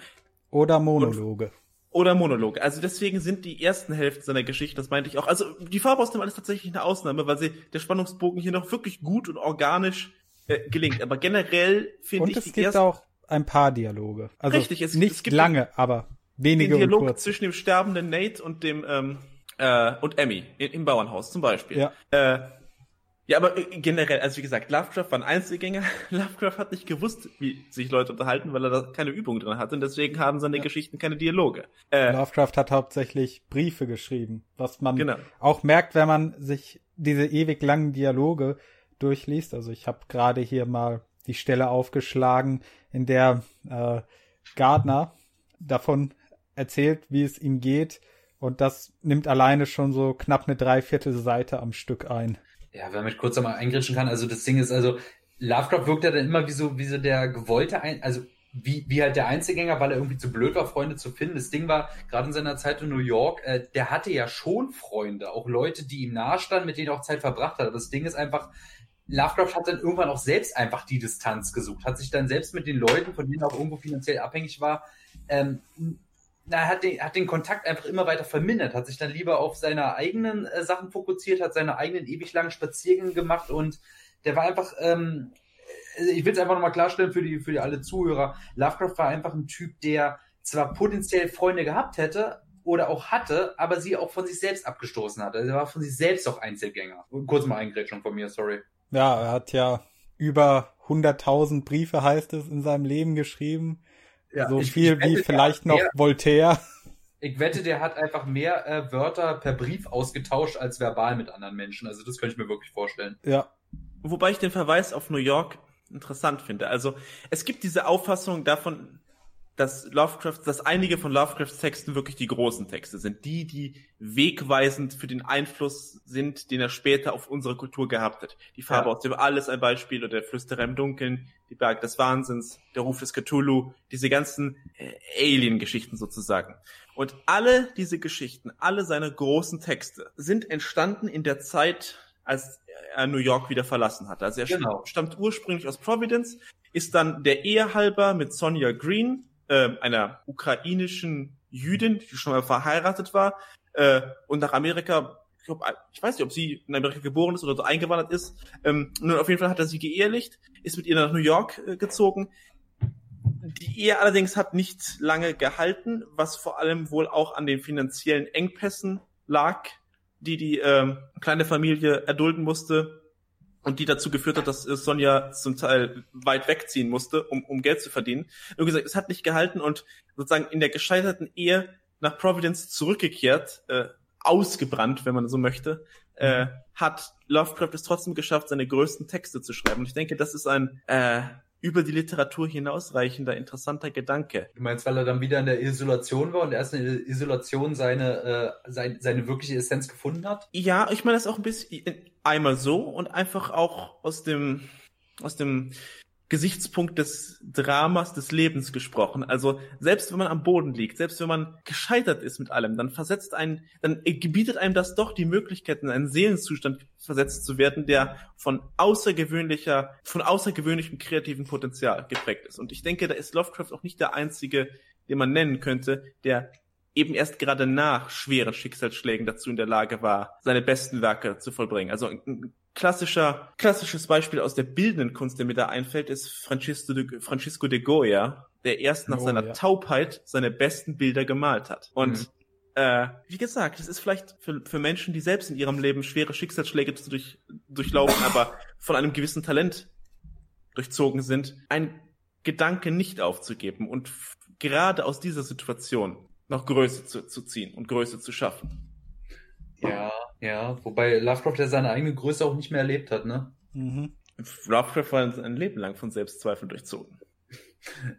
Oder Monologe. Oder Monologe. Also deswegen sind die ersten Hälften seiner Geschichte, das meinte ich auch. Also die Farbe aus dem All ist tatsächlich eine Ausnahme, weil sie der Spannungsbogen hier noch wirklich gut und organisch äh, gelingt. Aber generell finde Und ich es die gibt auch ein paar Dialoge. Also Richtig, es- nicht es gibt lange, aber wenige den und Dialog kurz. zwischen dem sterbenden Nate und dem ähm, äh, und Emmy im Bauernhaus zum Beispiel. Ja. Äh, ja, aber äh, generell, also wie gesagt, Lovecraft war ein Einzelgänger. Lovecraft hat nicht gewusst, wie sich Leute unterhalten, weil er da keine Übung drin hatte. Und deswegen haben seine Ja. Geschichten keine Dialoge. Äh, Lovecraft hat hauptsächlich Briefe geschrieben, was man Genau. auch merkt, wenn man sich diese ewig langen Dialoge durchliest. Also ich habe gerade hier mal die Stelle aufgeschlagen, in der äh, Gardner davon erzählt, wie es ihm geht. Und das nimmt alleine schon so knapp eine Dreiviertel Seite am Stück ein. Ja, wenn man kurz einmal eingritschen kann, also das Ding ist, also Lovecraft wirkt ja dann immer wie so, wie so der gewollte, ein also wie, wie halt der Einzelgänger, weil er irgendwie zu blöd war, Freunde zu finden. Das Ding war, gerade in seiner Zeit in New York, äh, der hatte ja schon Freunde, auch Leute, die ihm nahestanden, mit denen er auch Zeit verbracht hat. Aber das Ding ist einfach, Lovecraft hat dann irgendwann auch selbst einfach die Distanz gesucht, hat sich dann selbst mit den Leuten, von denen er auch irgendwo finanziell abhängig war, ähm, na, hat den, hat den Kontakt einfach immer weiter vermindert, hat sich dann lieber auf seine eigenen äh, Sachen fokussiert, hat seine eigenen ewig langen Spaziergänge gemacht und der war einfach, ähm, also ich will es einfach nochmal klarstellen für die, für die alle Zuhörer, Lovecraft war einfach ein Typ, der zwar potenziell Freunde gehabt hätte oder auch hatte, aber sie auch von sich selbst abgestoßen hat. Also er war von sich selbst auch Einzelgänger. Kurz mal eingrätschung von mir, sorry. Ja, er hat ja über 100.000 Briefe, heißt es, in seinem Leben geschrieben. Ja, so ich- viel ich wette, wie vielleicht noch mehr- Voltaire. Ich wette, der hat einfach mehr äh, Wörter per Brief ausgetauscht als verbal mit anderen Menschen. Also das könnte ich mir wirklich vorstellen. Ja, Wobei ich den Verweis auf New York interessant finde. Also es gibt diese Auffassung davon, dass Lovecraft, dass einige von Lovecrafts Texten wirklich die großen Texte sind, die, die wegweisend für den Einfluss sind, den er später auf unsere Kultur gehabt hat. Die Farbe Ja. aus dem All ist ein Beispiel oder der Flüsterer im Dunkeln, die Berg des Wahnsinns, der Ruf des Cthulhu, diese ganzen äh, Alien-Geschichten sozusagen. Und alle diese Geschichten, alle seine großen Texte sind entstanden in der Zeit, als er New York wieder verlassen hatte. Also er Genau. stammt ursprünglich aus Providence, ist dann der Ehe halber mit Sonja Green, äh, einer ukrainischen Jüdin, die schon mal verheiratet war, äh, und nach Amerika, ich, glaub, ich weiß nicht, ob sie in Amerika geboren ist oder so eingewandert ist. Ähm, nun, auf jeden Fall hat er sie geehelicht, ist mit ihr nach New York äh, gezogen. Die Ehe allerdings hat nicht lange gehalten, was vor allem wohl auch an den finanziellen Engpässen lag, die die ähm, kleine Familie erdulden musste und die dazu geführt hat, dass Sonja zum Teil weit wegziehen musste, um, um Geld zu verdienen. Nur gesagt, es hat nicht gehalten und sozusagen in der gescheiterten Ehe nach Providence zurückgekehrt, äh, ausgebrannt, wenn man so möchte, äh, hat Lovecraft es trotzdem geschafft, seine größten Texte zu schreiben. Und ich denke, das ist ein äh, über die Literatur hinausreichender, interessanter Gedanke. Du meinst, weil er dann wieder in der Isolation war und erst in der Isolation seine, äh, sein, seine wirkliche Essenz gefunden hat? Ja, ich meine das auch ein bisschen einmal so und einfach auch aus dem aus dem Gesichtspunkt des Dramas des Lebens gesprochen. Also selbst wenn man am Boden liegt, selbst wenn man gescheitert ist mit allem, dann versetzt einen, dann gebietet einem das doch die Möglichkeit, in einen Seelenzustand versetzt zu werden, der von außergewöhnlicher, von außergewöhnlichem kreativen Potenzial geprägt ist. Und ich denke, da ist Lovecraft auch nicht der einzige, den man nennen könnte, der eben erst gerade nach schweren Schicksalsschlägen dazu in der Lage war, seine besten Werke zu vollbringen. Also ein klassischer, klassisches Beispiel aus der bildenden Kunst, der mir da einfällt, ist Francisco de, Francisco de Goya, der erst nach Oh, seiner ja. Taubheit seine besten Bilder gemalt hat. Und Mhm. äh, wie gesagt, das ist vielleicht für, für Menschen, die selbst in ihrem Leben schwere Schicksalsschläge zu durch, durchlaufen, aber von einem gewissen Talent durchzogen sind, ein Gedanke nicht aufzugeben und gerade aus dieser Situation noch Größe zu, zu ziehen und Größe zu schaffen. Ja, ja. Wobei Lovecraft ja seine eigene Größe auch nicht mehr erlebt hat, ne? Mhm. Lovecraft war ein Leben lang von Selbstzweifeln durchzogen.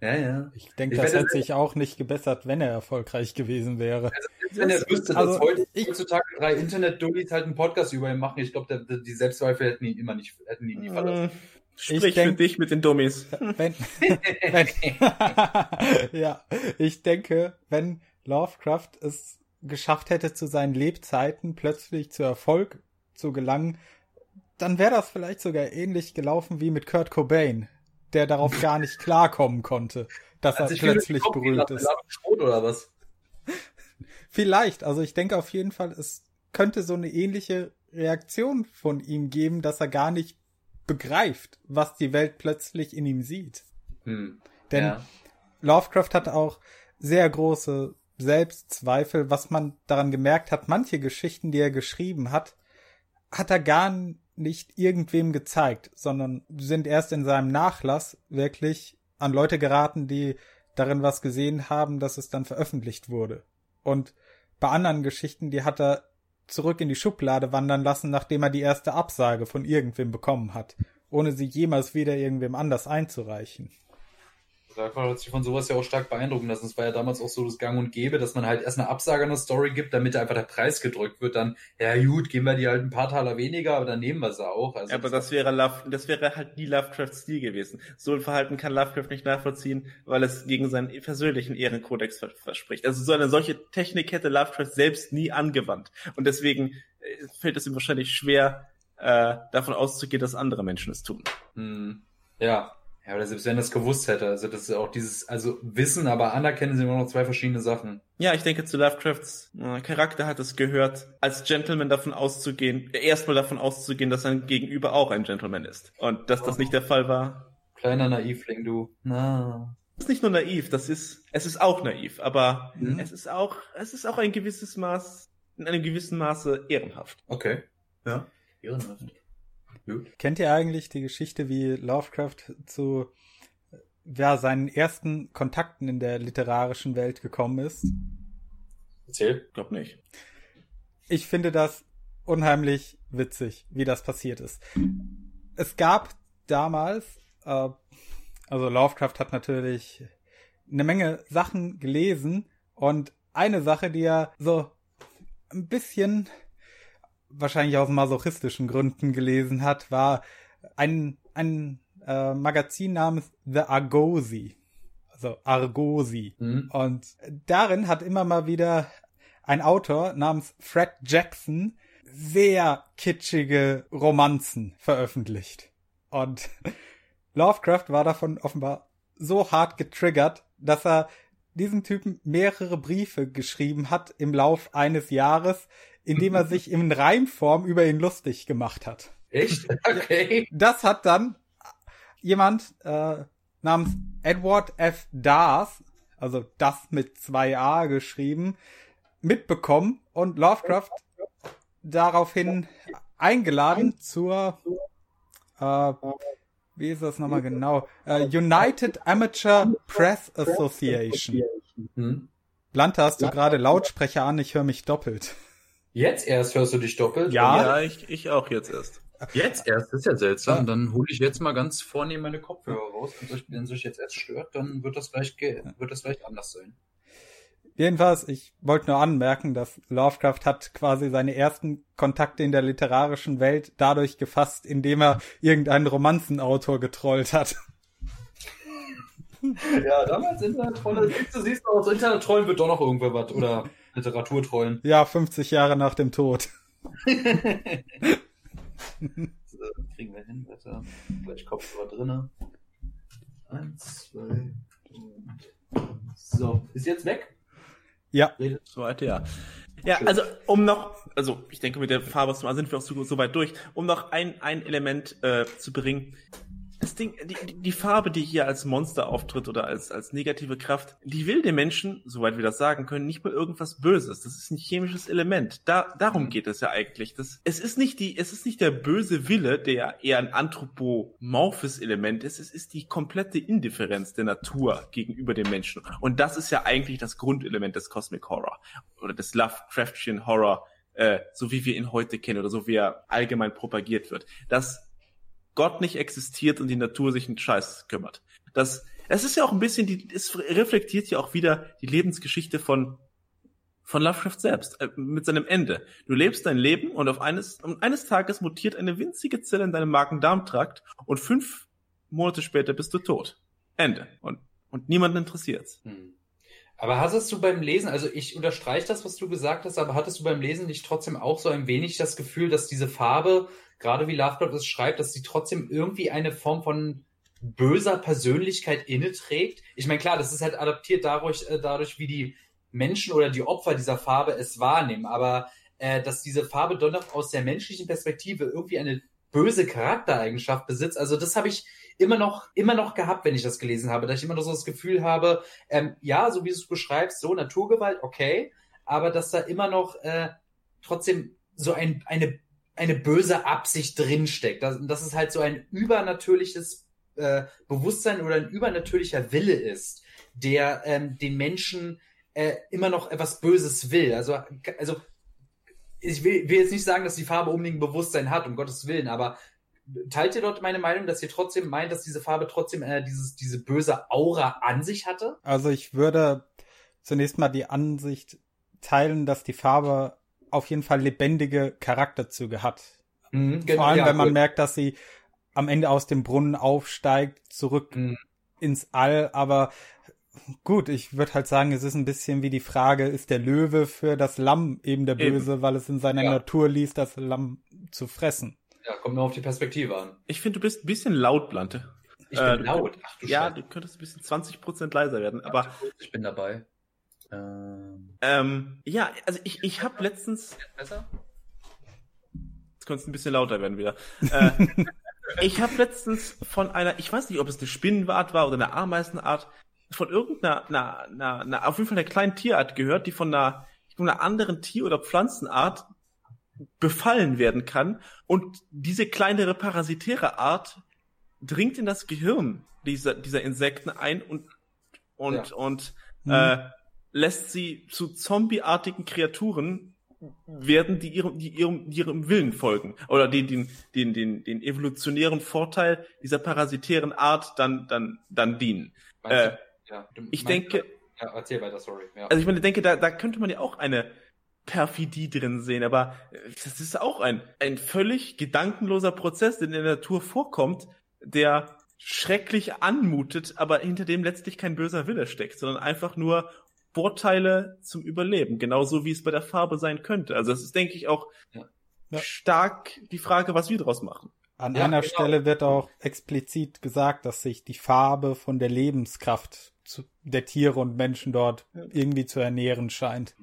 Ja, ja. Ich denke, Ich das hätte sich auch nicht gebessert, wenn er erfolgreich gewesen wäre. Wenn er wüsste, Also, dass heute, ich- heutzutage drei Internet-Dullis halt einen Podcast über ihn machen, ich glaube, die Selbstzweifel hätten ihn immer nicht, hätten ihn nie verlassen. Hm, Sprich denk- für dich mit den Dummies. Wenn, wenn, ja, ich denke, wenn Lovecraft es geschafft hätte, zu seinen Lebzeiten plötzlich zu Erfolg zu gelangen, dann wäre das vielleicht sogar ähnlich gelaufen wie mit Kurt Cobain, der darauf gar nicht klarkommen konnte, dass er durch den plötzlich gehen berühmt ist. Oder was? Vielleicht, also ich denke auf jeden Fall, es könnte so eine ähnliche Reaktion von ihm geben, dass er gar nicht begreift, was die Welt plötzlich in ihm sieht. Hm. Denn ja. Lovecraft hat auch sehr große Selbstzweifel, was man daran gemerkt hat, manche Geschichten, die er geschrieben hat, hat er gar nicht irgendwem gezeigt, sondern sind erst in seinem Nachlass wirklich an Leute geraten, die darin was gesehen haben, dass es dann veröffentlicht wurde. Und bei anderen Geschichten, die hat er zurück in die Schublade wandern lassen, nachdem er die erste Absage von irgendwem bekommen hat, ohne sie jemals wieder irgendwem anders einzureichen. Lovecraft hat sich von sowas ja auch stark beeindrucken lassen. Es war ja damals auch so das Gang und Gäbe, dass man halt erst eine Absage an eine Story gibt, damit einfach der Preis gedrückt wird. Dann, ja gut, geben wir die halt ein paar Taler weniger, aber dann nehmen wir sie auch. Also Aber das wäre Love, das wäre halt nie Lovecrafts Stil gewesen. So ein Verhalten kann Lovecraft nicht nachvollziehen, weil es gegen seinen persönlichen Ehrenkodex ver verspricht. Also so eine solche Technik hätte Lovecraft selbst nie angewandt. Und deswegen äh, fällt es ihm wahrscheinlich schwer, äh, davon auszugehen, dass andere Menschen es tun. Hm, ja. Ja, oder selbst wenn er es gewusst hätte. Also das ist auch dieses, also Wissen, aber anerkennen sind immer noch zwei verschiedene Sachen. Ja, ich denke, zu Lovecrafts äh, Charakter hat es gehört, als Gentleman davon auszugehen, äh, erstmal davon auszugehen, dass sein Gegenüber auch ein Gentleman ist. Und dass das nicht der Fall war, Kleiner Naivling, du. Na. ist nicht nur naiv, das ist, es ist auch naiv, aber Mhm. es ist auch, es ist auch ein gewisses Maß, in einem gewissen Maße ehrenhaft. Okay. Ja. Ehrenhaft. Gut. Kennt ihr eigentlich die Geschichte, wie Lovecraft zu ja, seinen ersten Kontakten in der literarischen Welt gekommen ist? Erzähl. Ich glaube nicht. Ich finde das unheimlich witzig, wie das passiert ist. Es gab damals, äh, also Lovecraft hat natürlich eine Menge Sachen gelesen und eine Sache, die er so ein bisschen wahrscheinlich aus masochistischen Gründen gelesen hat, war ein, ein äh, Magazin namens The Argosy. Also Argosy. Hm. Und darin hat immer mal wieder ein Autor namens Fred Jackson sehr kitschige Romanzen veröffentlicht. Und Lovecraft war davon offenbar so hart getriggert, dass er diesem Typen mehrere Briefe geschrieben hat im Lauf eines Jahres, indem er sich in Reimform über ihn lustig gemacht hat. Echt? Okay. Das hat dann jemand äh, namens Edward F. Dars, also das mit zwei A geschrieben, mitbekommen und Lovecraft daraufhin eingeladen zur äh, wie ist das nochmal genau? Äh, United Amateur Press Association. Hm. Blante, hast du gerade Lautsprecher an? Ich höre mich doppelt. Jetzt erst hörst du dich doppelt? Ja. ich, ich auch jetzt erst. Jetzt erst, das ist ja seltsam. Ja. Dann hole ich jetzt mal ganz vornehm meine Kopfhörer raus. Wenn euch, wenn es euch jetzt erst stört, dann wird das vielleicht, ge wird das vielleicht anders sein. Jedenfalls, ich wollte nur anmerken, dass Lovecraft hat quasi seine ersten Kontakte in der literarischen Welt dadurch gefasst, indem er irgendeinen Romanzenautor getrollt hat. Ja, damals Internet-Trolle. Siehst du, siehst du, aus Internet-Trollen wird doch noch irgendwer was. Oder Literaturtrollen. Ja, 50 Jahre nach dem Tod. So, kriegen wir hin, weiter. Gleich Kopfhörer drinne. Eins, zwei und. So, ist jetzt weg? Ja. Soweit, ja. Ja, also um noch, also ich denke mit der Farbe sind wir auch so, so weit durch, um noch ein, ein Element äh, zu bringen. Das Ding, die, die Farbe, die hier als Monster auftritt oder als, als negative Kraft, die will den Menschen, soweit wir das sagen können, nicht mal irgendwas Böses. Das ist ein chemisches Element. Da, darum geht es ja eigentlich. Das, es ist nicht die, es ist nicht der böse Wille, der eher ein anthropomorphes Element ist. Es ist die komplette Indifferenz der Natur gegenüber dem Menschen. Und das ist ja eigentlich das Grundelement des Cosmic Horror oder des Lovecraftian Horror, äh, so wie wir ihn heute kennen oder so wie er allgemein propagiert wird. Das Gott nicht existiert und die Natur sich einen Scheiß kümmert. Das, es ist ja auch ein bisschen, die, es reflektiert ja auch wieder die Lebensgeschichte von von Lovecraft selbst äh, mit seinem Ende. Du lebst dein Leben und auf eines und eines Tages mutiert eine winzige Zelle in deinem Magen-Darm-Trakt und fünf Monate später bist du tot. Ende. Und und niemanden interessiert's. Hm. Aber hattest du beim Lesen, also ich unterstreiche das, was du gesagt hast, aber hattest du beim Lesen nicht trotzdem auch so ein wenig das Gefühl, dass diese Farbe gerade wie Lovecraft es schreibt, dass sie trotzdem irgendwie eine Form von böser Persönlichkeit inne trägt. Ich meine, klar, das ist halt adaptiert dadurch, äh, dadurch, wie die Menschen oder die Opfer dieser Farbe es wahrnehmen. Aber äh, dass diese Farbe doch noch aus der menschlichen Perspektive irgendwie eine böse Charaktereigenschaft besitzt, also das habe ich immer noch, immer noch gehabt, wenn ich das gelesen habe, dass ich immer noch so das Gefühl habe, ähm, ja, so wie du es beschreibst, so Naturgewalt, okay, aber dass da immer noch äh, trotzdem so ein, eine eine böse Absicht drinsteckt. Dass, dass es halt so ein übernatürliches äh, Bewusstsein oder ein übernatürlicher Wille ist, der ähm, den Menschen äh, immer noch etwas Böses will. Also, also ich will, will jetzt nicht sagen, dass die Farbe unbedingt Bewusstsein hat, um Gottes Willen, aber teilt ihr dort meine Meinung, dass ihr trotzdem meint, dass diese Farbe trotzdem äh, dieses, diese böse Aura an sich hatte? Also ich würde zunächst mal die Ansicht teilen, dass die Farbe auf jeden Fall lebendige Charakterzüge hat. Mhm, genau, Vor allem, ja, wenn man gut. merkt, dass sie am Ende aus dem Brunnen aufsteigt, zurück mhm. ins All, aber gut, ich würde halt sagen, es ist ein bisschen wie die Frage, ist der Löwe für das Lamm eben der Böse, eben. weil es in seiner ja. Natur liest, das Lamm zu fressen. Ja, kommt nur auf die Perspektive an. Ich finde, du bist ein bisschen laut, Blante. Ich bin äh, laut. Ach, du ja, Scheiße. du könntest ein bisschen 20% leiser werden, aber. Ich bin dabei. Ähm, ähm, ja, also ich, ich habe letztens. Besser? Jetzt könnte es ein bisschen lauter werden wieder. äh, ich habe letztens von einer, ich weiß nicht, ob es eine Spinnenart war oder eine Ameisenart, von irgendeiner, einer, einer, einer, auf jeden Fall einer kleinen Tierart gehört, die von einer, von einer anderen Tier- oder Pflanzenart befallen werden kann. Und diese kleinere parasitäre Art dringt in das Gehirn dieser, dieser Insekten ein und, und, ja. und, mhm. äh, lässt sie zu zombieartigen Kreaturen werden, die ihrem, die ihrem, die ihrem Willen folgen. Oder den, den, den, den, den evolutionären Vorteil dieser parasitären Art dann, dann, dann dienen. Äh, ja, ich denke. Ja, erzähl weiter, sorry. Ja. Also ich meine, denke, da, da könnte man ja auch eine Perfidie drin sehen, aber das ist auch ein, ein völlig gedankenloser Prozess, der in der Natur vorkommt, der schrecklich anmutet, aber hinter dem letztlich kein böser Wille steckt, sondern einfach nur Vorteile zum Überleben, genauso wie es bei der Farbe sein könnte. Also es ist, denke ich, auch ja. stark die Frage, was wir daraus machen. An ja, einer genau. Stelle wird auch explizit gesagt, dass sich die Farbe von der Lebenskraft der Tiere und Menschen dort irgendwie zu ernähren scheint.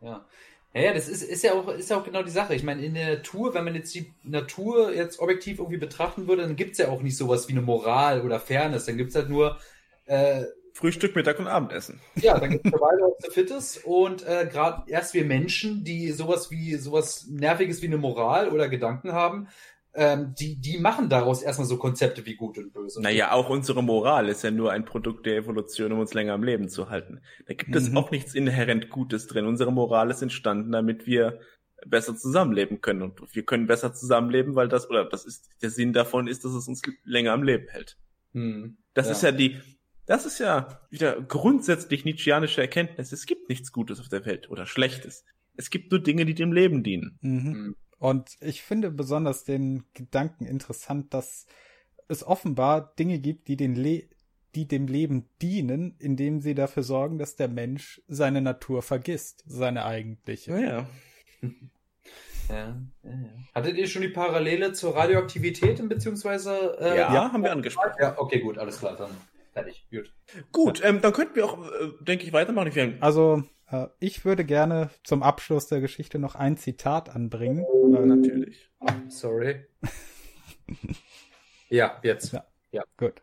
Ja. Ja, ja, das ist, ist ja auch, ist ja auch genau die Sache. Ich meine, in der Natur, wenn man jetzt die Natur jetzt objektiv irgendwie betrachten würde, dann gibt's ja auch nicht sowas wie eine Moral oder Fairness. Dann gibt's halt nur äh, Frühstück, Mittag und Abendessen. Ja, dann gibt es Survival of the Fittest und äh, gerade erst wir Menschen, die sowas wie sowas Nerviges wie eine Moral oder Gedanken haben, ähm, die, die machen daraus erstmal so Konzepte wie gut und böse. Naja, auch unsere Moral ist ja nur ein Produkt der Evolution, um uns länger am Leben zu halten. Da gibt es mhm. auch nichts inhärent Gutes drin. Unsere Moral ist entstanden, damit wir besser zusammenleben können. Und wir können besser zusammenleben, weil das, oder das ist, der Sinn davon ist, dass es uns länger am Leben hält. Mhm. Das ja. ist ja die, das ist ja wieder grundsätzlich nietzscheanische Erkenntnis. Es gibt nichts Gutes auf der Welt oder Schlechtes. Es gibt nur Dinge, die dem Leben dienen. Mhm. Und ich finde besonders den Gedanken interessant, dass es offenbar Dinge gibt, die den Le die dem Leben dienen, indem sie dafür sorgen, dass der Mensch seine Natur vergisst, seine eigentliche. Ja. ja. Ja, ja, Hattet ihr schon die Parallele zur Radioaktivität beziehungsweise? Äh, ja, ja, haben wir angesprochen. Ja, okay, gut, alles klar, dann fertig. Gut. Gut, ähm, dann könnten wir auch, äh, denke ich, weitermachen. Also Äh, ich würde gerne zum Abschluss der Geschichte noch ein Zitat anbringen. Natürlich. Sorry. ja, jetzt. Ja. ja. Gut.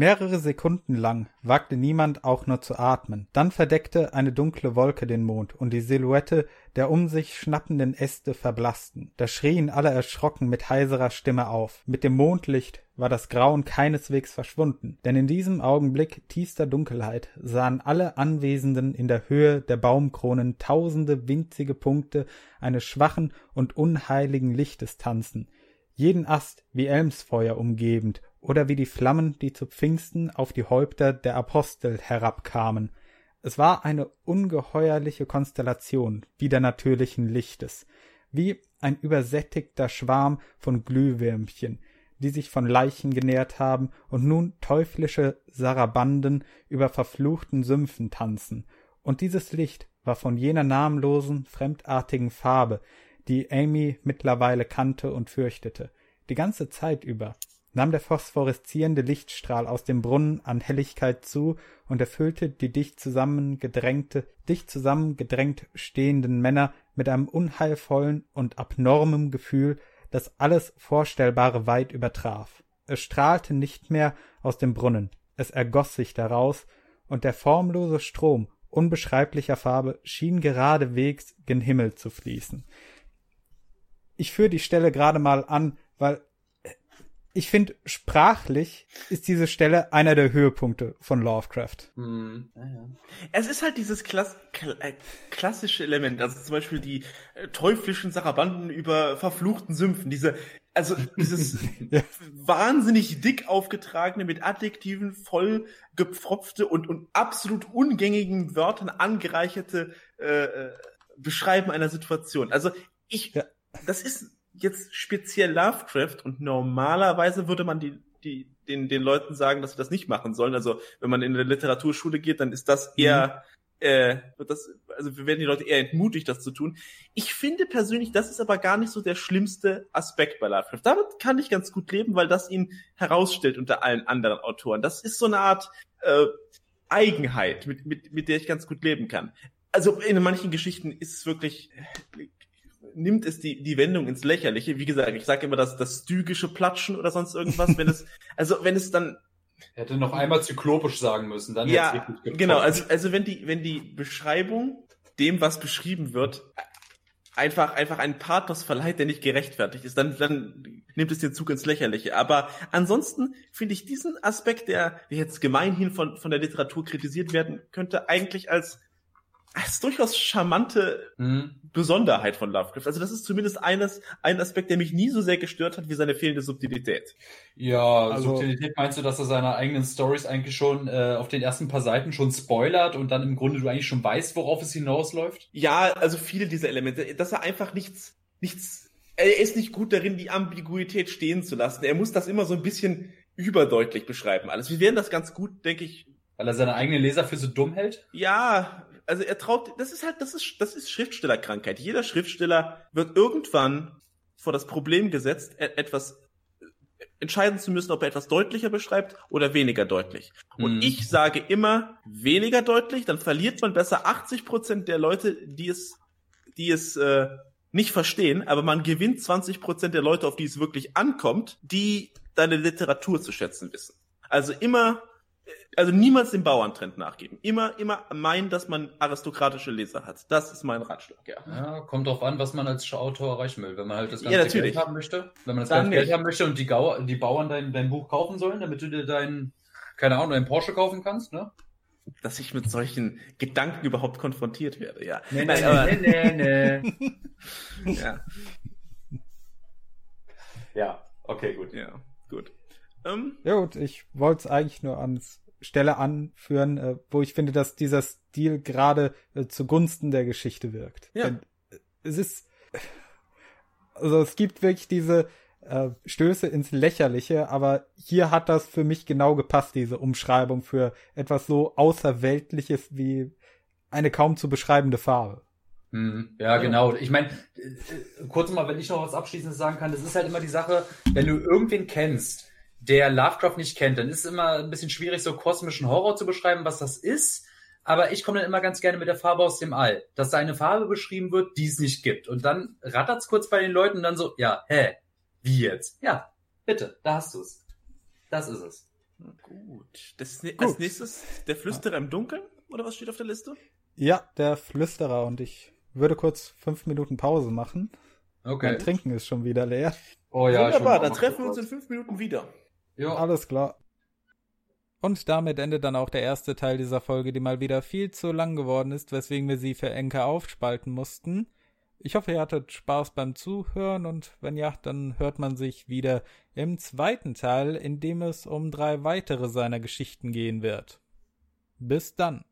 Mehrere Sekunden lang wagte niemand auch nur zu atmen. Dann verdeckte eine dunkle Wolke den Mond und die Silhouette der um sich schnappenden Äste verblassten. Da schrien alle erschrocken mit heiserer Stimme auf. Mit dem Mondlicht war das Grauen keineswegs verschwunden, denn in diesem Augenblick tiefster Dunkelheit sahen alle Anwesenden in der Höhe der Baumkronen tausende winzige Punkte eines schwachen und unheiligen Lichtes tanzen, jeden Ast wie Elmsfeuer umgebend oder wie die Flammen, die zu Pfingsten auf die Häupter der Apostel herabkamen. Es war eine ungeheuerliche Konstellation widernatürlichen Lichtes, wie ein übersättigter Schwarm von Glühwürmchen, die sich von Leichen genährt haben und nun teuflische Sarabanden über verfluchten Sümpfen tanzen. Und dieses Licht war von jener namenlosen, fremdartigen Farbe, die Amy mittlerweile kannte und fürchtete. Die ganze Zeit über nahm der phosphoreszierende Lichtstrahl aus dem Brunnen an Helligkeit zu und erfüllte die dicht zusammengedrängte, dicht zusammengedrängt stehenden Männer mit einem unheilvollen und abnormem Gefühl, das alles Vorstellbare weit übertraf. Es strahlte nicht mehr aus dem Brunnen, es ergoss sich daraus, und der formlose Strom unbeschreiblicher Farbe schien geradewegs gen Himmel zu fließen. Ich führe die Stelle gerade mal an, weil ich finde, sprachlich ist diese Stelle einer der Höhepunkte von Lovecraft. Hm. Ja, ja. Es ist halt dieses Klass Kl äh, klassische Element, also zum Beispiel die äh, teuflischen Sarabanden über verfluchten Sümpfen, diese, also dieses ja. wahnsinnig dick aufgetragene, mit Adjektiven voll gepfropfte und, und absolut ungängigen Wörtern angereicherte äh, äh Beschreiben einer Situation. Also ich, das ist jetzt speziell Lovecraft und normalerweise würde man die, die, den, den Leuten sagen, dass sie das nicht machen sollen. Also wenn man in eine Literaturschule geht, dann ist das eher, mhm. äh, wird das, also wir werden die Leute eher entmutigt, das zu tun. Ich finde persönlich, das ist aber gar nicht so der schlimmste Aspekt bei Lovecraft. Damit kann ich ganz gut leben, weil das ihn herausstellt unter allen anderen Autoren. Das ist so eine Art äh, Eigenheit, mit, mit, mit der ich ganz gut leben kann. Also in manchen Geschichten ist es wirklich nimmt es die, die Wendung ins Lächerliche. Wie gesagt, ich sage immer das, das stygische Platschen oder sonst irgendwas, wenn es, also wenn es dann. Hätte noch einmal zyklopisch sagen müssen, dann ja, genau, also, also wenn die, wenn die Beschreibung dem, was beschrieben wird, einfach, einfach einen Pathos verleiht, der nicht gerechtfertigt ist, dann, dann nimmt es den Zug ins Lächerliche. Aber ansonsten finde ich diesen Aspekt, der jetzt gemeinhin von, von der Literatur kritisiert werden könnte, eigentlich als das ist durchaus charmante mhm. Besonderheit von Lovecraft. Also das ist zumindest eines, ein Aspekt, der mich nie so sehr gestört hat wie seine fehlende Subtilität. Ja, also, Subtilität meinst du, dass er seine eigenen Stories eigentlich schon äh, auf den ersten paar Seiten schon spoilert und dann im Grunde du eigentlich schon weißt, worauf es hinausläuft? Ja, also viele dieser Elemente, dass er einfach nichts, nichts, er ist nicht gut darin, die Ambiguität stehen zu lassen. Er muss das immer so ein bisschen überdeutlich beschreiben alles. Wir werden das ganz gut, denke ich. Weil er seine eigenen Leser für so dumm hält? Ja, also er traut, das ist halt, das ist, das ist Schriftstellerkrankheit. Jeder Schriftsteller wird irgendwann vor das Problem gesetzt, e, etwas entscheiden zu müssen, ob er etwas deutlicher beschreibt oder weniger deutlich. Und mhm. ich sage immer weniger deutlich, dann verliert man besser 80 Prozent der Leute, die es, die es äh, nicht verstehen, aber man gewinnt 20 Prozent der Leute, auf die es wirklich ankommt, die deine Literatur zu schätzen wissen. Also immer also niemals dem Bauerntrend nachgeben. Immer, immer meinen, dass man aristokratische Leser hat. Das ist mein Ratschlag, ja. Ja, kommt drauf an, was man als Autor erreichen will. Wenn man halt das ganze ja, Geld haben möchte, wenn man das ganze Geld haben möchte und die, Gau die Bauern dein, dein Buch kaufen sollen, damit du dir dein, keine Ahnung, dein Porsche kaufen kannst, ne? Dass ich mit solchen Gedanken überhaupt konfrontiert werde, ja. Nee, nee, aber... nee, nee, nee. ja. Ja, okay, gut. Ja, gut. Ähm, ja gut, ich wollte es eigentlich nur ans Stelle anführen, äh, wo ich finde, dass dieser Stil gerade äh, zugunsten der Geschichte wirkt. Ja. Denn es ist, also es gibt wirklich diese äh, Stöße ins Lächerliche, aber hier hat das für mich genau gepasst, diese Umschreibung für etwas so Außerweltliches wie eine kaum zu beschreibende Farbe. Mhm. Ja, genau. Ich meine, äh, kurz mal, wenn ich noch was Abschließendes sagen kann, das ist halt immer die Sache, wenn du irgendwen kennst, der Lovecraft nicht kennt, dann ist es immer ein bisschen schwierig, so kosmischen Horror zu beschreiben, was das ist. aber ich komme dann immer ganz gerne mit der Farbe aus dem All, dass da eine Farbe beschrieben wird, die es nicht gibt. Und dann rattert's kurz bei den Leuten und dann so, ja, hä, wie jetzt? Ja, bitte, da hast du's. Das ist es. Gut. Das, Gut. Als nächstes der Flüsterer im Dunkeln, oder was steht auf der Liste? Ja, der Flüsterer und ich würde kurz fünf Minuten Pause machen. Okay. Mein Trinken ist schon wieder leer. Oh ja, Wunderbar, dann treffen wir uns in fünf Minuten wieder. Ja. Alles klar. Und damit endet dann auch der erste Teil dieser Folge, die mal wieder viel zu lang geworden ist, weswegen wir sie für Enke aufspalten mussten. Ich hoffe, ihr hattet Spaß beim Zuhören und wenn ja, dann hört man sich wieder im zweiten Teil, in dem es um drei weitere seiner Geschichten gehen wird. Bis dann.